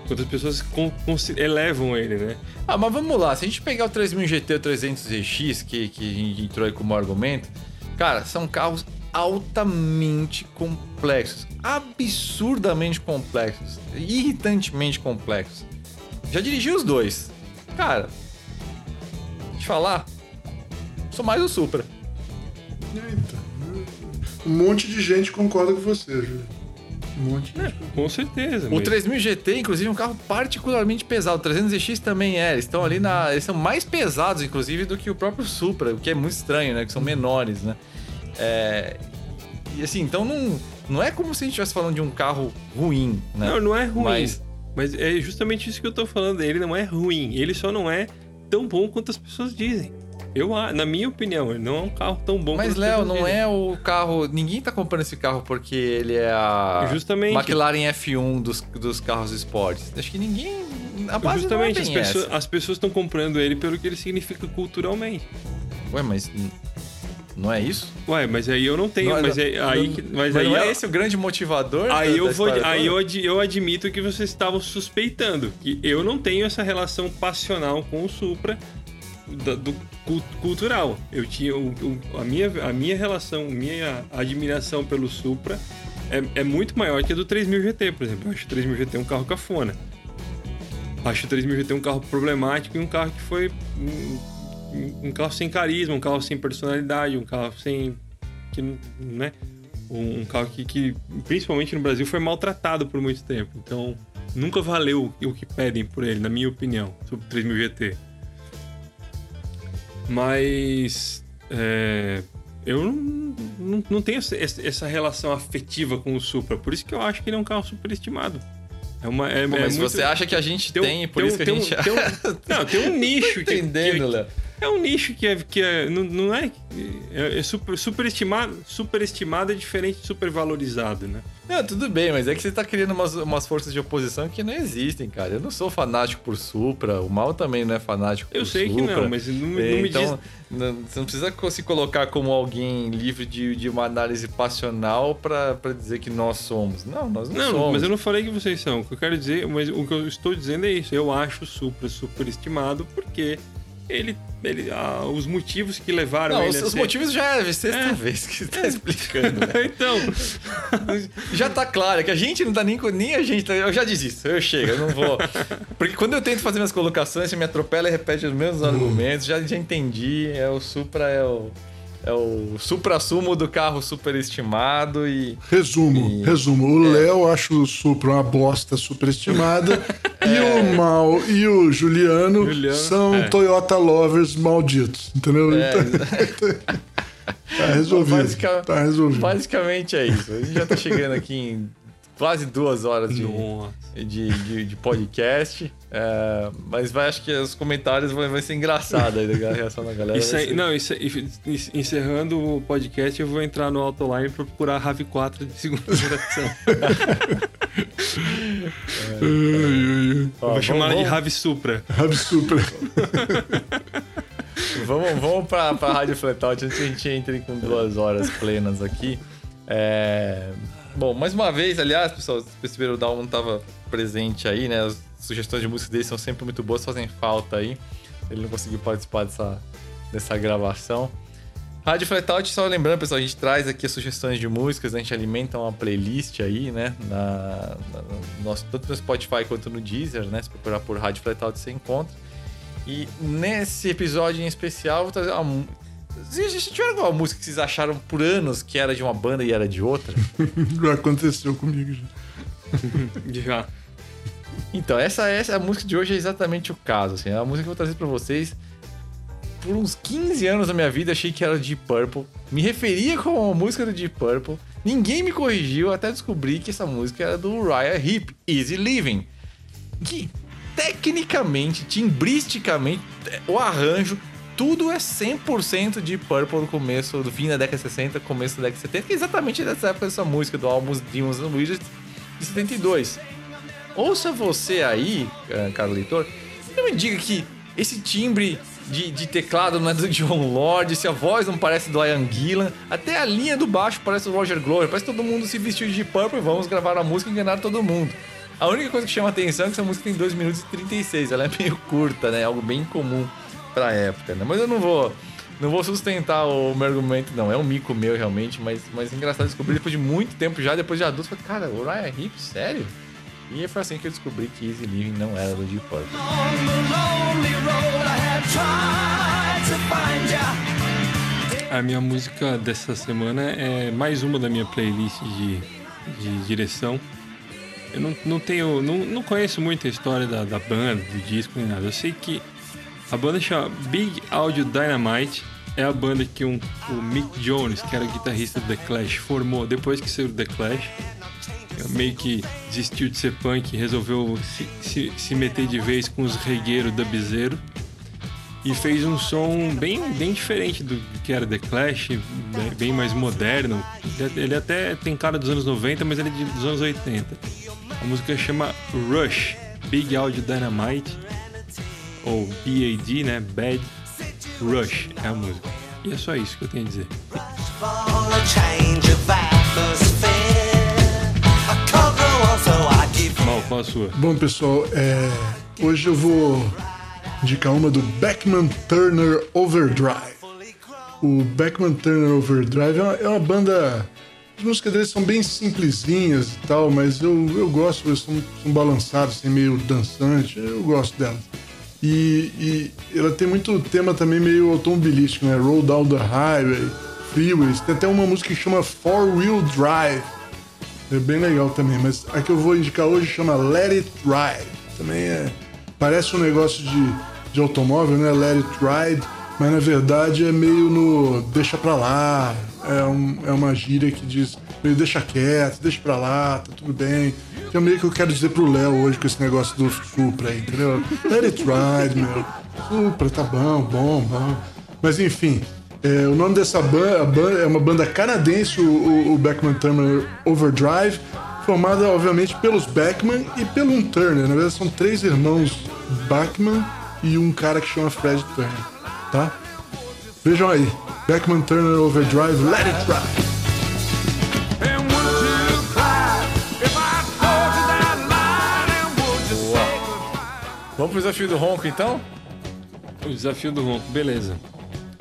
Quanto as pessoas con- consi- elevam ele, né? Ah, mas vamos lá. Se a gente pegar o 3000 GT ou 300 ZX, que, que a gente entrou aí como argumento, cara, são carros altamente complexos. Absurdamente complexos. Irritantemente complexos. Já dirigi os dois. Cara, te falar, sou mais o Supra. Eita. Um monte de gente concorda com você, Júlio. Um monte de gente. Com certeza. O mas- 3000 GT, inclusive, é um carro particularmente pesado. O 300X também é. Eles estão ali na. Eles são mais pesados, inclusive, do que o próprio Supra, o que é muito estranho, né? Que são menores, né? É... E assim, então não, não é como se a gente estivesse falando de um carro ruim, né? Não, não é ruim. Mas- Mas... é justamente isso que eu tô falando. Ele não é ruim. Ele só não é tão bom quanto as pessoas dizem. Eu, na minha opinião, ele não é um carro tão bom Mas, as Léo, não é o carro. Ninguém tá comprando esse carro porque ele é a Justamente. McLaren F1 dos, dos carros esportes. Acho que ninguém. A base Justamente, não as é pessoas, essa. as pessoas estão comprando ele pelo que ele significa culturalmente. Ué, mas. Não é isso? Ué, mas aí eu não tenho. Não mas é, aí, não- que- mas mas aí não é eu- esse o grande motivador? da- Aí eu da vou, história aí eu, ad- eu admito que vocês estavam suspeitando que eu não tenho essa relação passional com o Supra do, cu- cultural. Eu tinha o, o- a minha a minha relação, minha admiração pelo Supra é, é muito maior que a do 3000 GT, por exemplo. Eu acho o 3000 GT um carro cafona. Acho o 3000 GT um carro problemático e um carro que foi um, um carro sem carisma, um carro sem personalidade, um carro sem que né? um carro que, que, principalmente no Brasil, foi maltratado por muito tempo. Então, nunca valeu o que pedem por ele, na minha opinião, sobre o 3000 GT. Mas. é, eu não, não, não tenho essa, relação afetiva com o Supra, por isso que eu acho que ele é um carro superestimado. É uma, é, Pô, é mas muito- você acha que a gente tem, tem por tem isso um- que a tem um- gente. tem um- não, tem um nicho Tô que, entendendo, que, Léo. É um nicho que é, que é não, não é, é, é super, superestimado, superestimado é diferente de supervalorizado, né? Não, tudo bem, mas é que você tá criando umas, umas forças de oposição que não existem, cara. Eu não sou fanático por Supra, o Mal também não é fanático Eu por sei que Supra. não, mas não, não me então, diz. não- você não precisa se colocar como alguém livre de, de uma análise passional pra dizer que nós somos. Não, nós não, Não, somos. mas eu não falei que vocês são. O que eu quero dizer, mas o que eu estou dizendo é isso. Eu acho o Supra superestimado porque ele, ele ah, os motivos que levaram Não, ele os, a os ser... motivos já é a sexta É. vez que você tá explicando. né? então, Já tá claro, é que a gente não tá nem. Nem a gente. tá- eu já desisto, eu chego, eu não vou. Porque quando eu tento fazer minhas colocações, você me atropela e repete os mesmos argumentos, já, já entendi. É o Supra, é o. É o supra-sumo do carro superestimado e. Resumo, E- resumo. O Léo acha o Supra uma bosta superestimada e o Mal e o Juliano, Juliano, são é. Toyota lovers malditos, entendeu? É, Então, tá resolvido. Basica- Tá resolvido. Basicamente é isso. A gente já tá chegando aqui em quase duas horas de, de, de, de podcast. É, mas vai, acho que os comentários vai, vai ser engraçado aí a reação da galera. Isso aí, ser- não, isso, encerrando o podcast, eu vou entrar no Autoline para procurar a RAV4 de segunda geração. Ai, ai, Ó, vou chamar ela de vamos- RAV Supra. Rabi Supra. vamos vamos pra, pra Rádio Flatout antes que a gente entre com duas horas plenas aqui. É... Bom, mais uma vez, aliás, pessoal, se perceberam, o Dalman estava presente aí, né? As sugestões de música dele são sempre muito boas, fazem falta aí. Ele não conseguiu participar dessa, dessa gravação. Rádio Flatout, só lembrando, pessoal, a gente traz aqui as sugestões de músicas, a gente alimenta uma playlist aí, né? Na, na, no nosso, tanto no Spotify quanto no Deezer, né? Se procurar por Rádio Flatout, você encontra. E nesse episódio em especial, vou trazer uma. Vocês tiveram alguma música que vocês acharam por anos que era de uma banda e era de outra? Já aconteceu comigo já. Já. Então, essa, essa a música de hoje é exatamente o caso. Assim, é a música que eu vou trazer pra vocês. Por uns 15 anos da minha vida, achei que era Deep Purple. Me referia como uma música do Deep Purple. Ninguém me corrigiu até descobrir que essa música era do Uriah Heep, Easy Living. Que, tecnicamente, timbristicamente, o arranjo, tudo é 100% Deep Purple no começo, do fim da década de 60, começo da década de 70, que é exatamente dessa época dessa música, do álbum Demons and Wizards, de 72. Ouça você aí, eh, caro leitor, não me diga que esse timbre de, de teclado não é do John Lord, se a voz não parece do Ian Gillan, até a linha do baixo parece do Roger Glover, parece que todo mundo se vestiu de Purple e vamos gravar a música e enganar todo mundo. A única coisa que chama atenção é que essa música tem 2 minutos e 36, ela é meio curta, né? Algo bem comum pra época, né? Mas eu não vou não vou sustentar o meu argumento, não. É um mico meu, realmente, mas, mas é engraçado descobrir depois de muito tempo já, depois de adulto, falei, cara, o Ryan Hip, sério? E foi assim que eu descobri que Easy Living não era do Deep Purple. A minha música dessa semana é mais uma da minha playlist de, de direção. Eu não, não tenho. Não, não conheço muito a história da, da banda, do disco nem nada. Eu sei que a banda chama Big Audio Dynamite. É a banda que um, o Mick Jones, que era guitarrista do The Clash, formou depois que saiu do The Clash. Meio que desistiu de ser punk e resolveu se, se, se meter de vez com os regueiros da Bizeiro. E fez um som bem, bem diferente do que era The Clash, bem mais moderno. Ele até tem cara dos anos 90, mas ele é dos anos 80. A música chama Rush, Big Audio Dynamite, ou BAD, né? Bad Rush é a música. E é só isso que eu tenho a dizer. Mal, qual a sua? Bom, pessoal, é, hoje eu vou indicar uma do Beckman Turner Overdrive. O Beckman Turner Overdrive é uma, é uma banda. As músicas deles são bem simplesinhas e tal, mas eu, eu gosto, eles são, são balançados, assim, meio dançante, eu gosto delas. E, e ela tem muito tema também meio automobilístico, né? Roll Down the Highway, Freeways. Tem até uma música que chama Four Wheel Drive. É bem legal também, mas a que eu vou indicar hoje chama Let It Ride. Também é. Parece um negócio de, de automóvel, né? Let It Ride, mas na verdade é meio no deixa pra lá. É, um, é uma gíria que diz meio deixa quieto, deixa pra lá, tá tudo bem. Que é meio que eu quero dizer pro Léo hoje com esse negócio do Supra aí, entendeu? Let It Ride, meu. Supra, tá bom, bom, bom. Mas enfim, é, o nome dessa banda, é uma banda canadense, o, o Beckman Turner Overdrive, formada obviamente pelos Beckman e pelo um Turner. Na verdade, são três irmãos Beckman e um cara que chama Fred Turner, tá? Vejam aí, Beckman Turner Overdrive, Let It Ride. Vamos pro desafio do ronco, então? O desafio do ronco, beleza.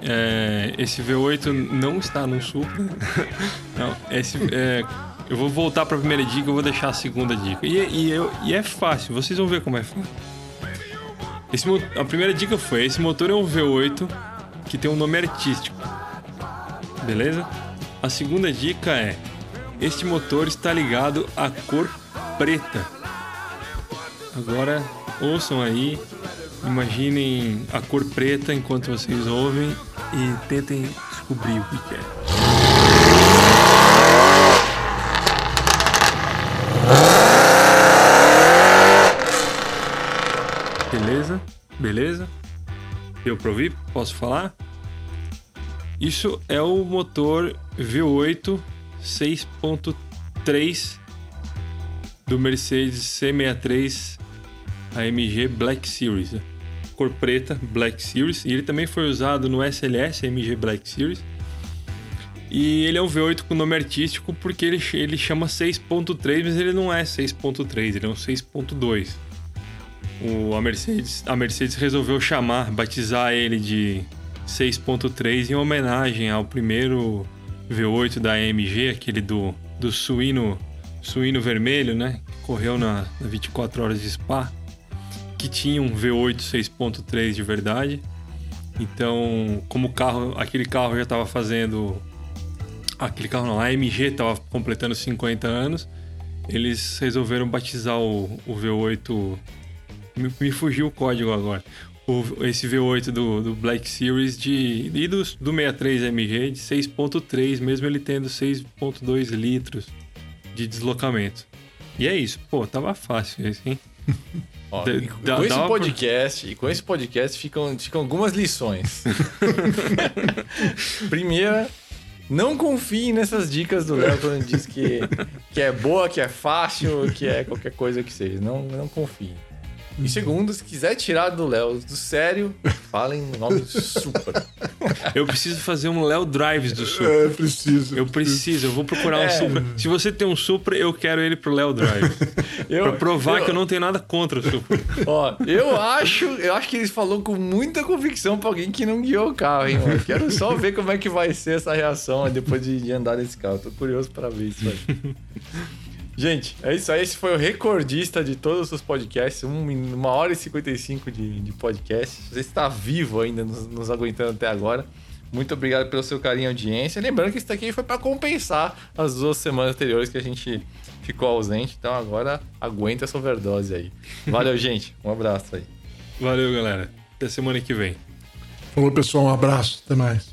É, esse V8 não está no Supra. não, esse, é, eu vou voltar para a primeira dica, eu vou deixar a segunda dica. E, e, eu, e é fácil, vocês vão ver como é fácil. Esse, a primeira dica foi: esse motor é um V8 que tem um nome artístico. Beleza? A segunda dica é: este motor está ligado à cor preta. Agora ouçam aí, imaginem a cor preta enquanto vocês ouvem e tentem descobrir o que é. Beleza? Beleza? Deu pra ouvir? Posso falar? Isso é o motor V8 6.3 do Mercedes C63 AMG Black Series. cor preta, Black Series, e ele também foi usado no SLS MG Black Series. E ele é um V8 com nome artístico porque ele, ele chama 6.3, mas ele não é 6.3, ele é um 6.2. O, a, Mercedes, a Mercedes resolveu chamar, batizar ele de 6.3 em homenagem ao primeiro V8 da AMG, aquele do, do suíno, suíno vermelho, né? Que correu na, na 24 horas de Spa, que tinha um V8 6.3 de verdade. Então, como o carro, aquele carro já estava fazendo aquele carro não, a AMG estava completando 50 anos, eles resolveram batizar o, o V8. Me, me, fugiu o código agora. O, esse V8 do, do Black Series de, e do, do 63 AMG de 6.3, mesmo ele tendo 6.2 litros de deslocamento. E é isso. Pô, tava fácil esse, hein? Ó, da, com esse podcast, e com esse podcast ficam, ficam algumas lições. Primeira, não confiem nessas dicas do Léo quando diz que, que é boa, que é fácil, que é qualquer coisa que seja. Não, não confiem. E segundo, se quiser tirar do Léo do sério, falem o nome Supra. Eu preciso fazer um Léo Drives do Supra. É, preciso. Eu preciso, eu vou procurar é. um Supra. Se você tem um Supra, eu quero ele pro Léo Drives. Eu, pra provar eu... que eu não tenho nada contra o Supra. Ó, eu acho, eu acho que eles falou com muita convicção pra alguém que não guiou o carro, hein, mano. Quero só ver como é que vai ser essa reação depois de, de andar nesse carro. Tô curioso para ver isso aí. Gente, é isso aí. Esse foi o recordista de todos os podcasts. uma hora e 55 de, de podcast. Você está vivo ainda, nos, nos, aguentando até agora. Muito obrigado pelo seu carinho e audiência. Lembrando que isso aqui foi para compensar as duas semanas anteriores que a gente ficou ausente. Então agora aguenta essa overdose aí. Valeu, gente. Um abraço aí. Valeu, galera. Até semana que vem. Falou, pessoal. Um abraço. Até mais.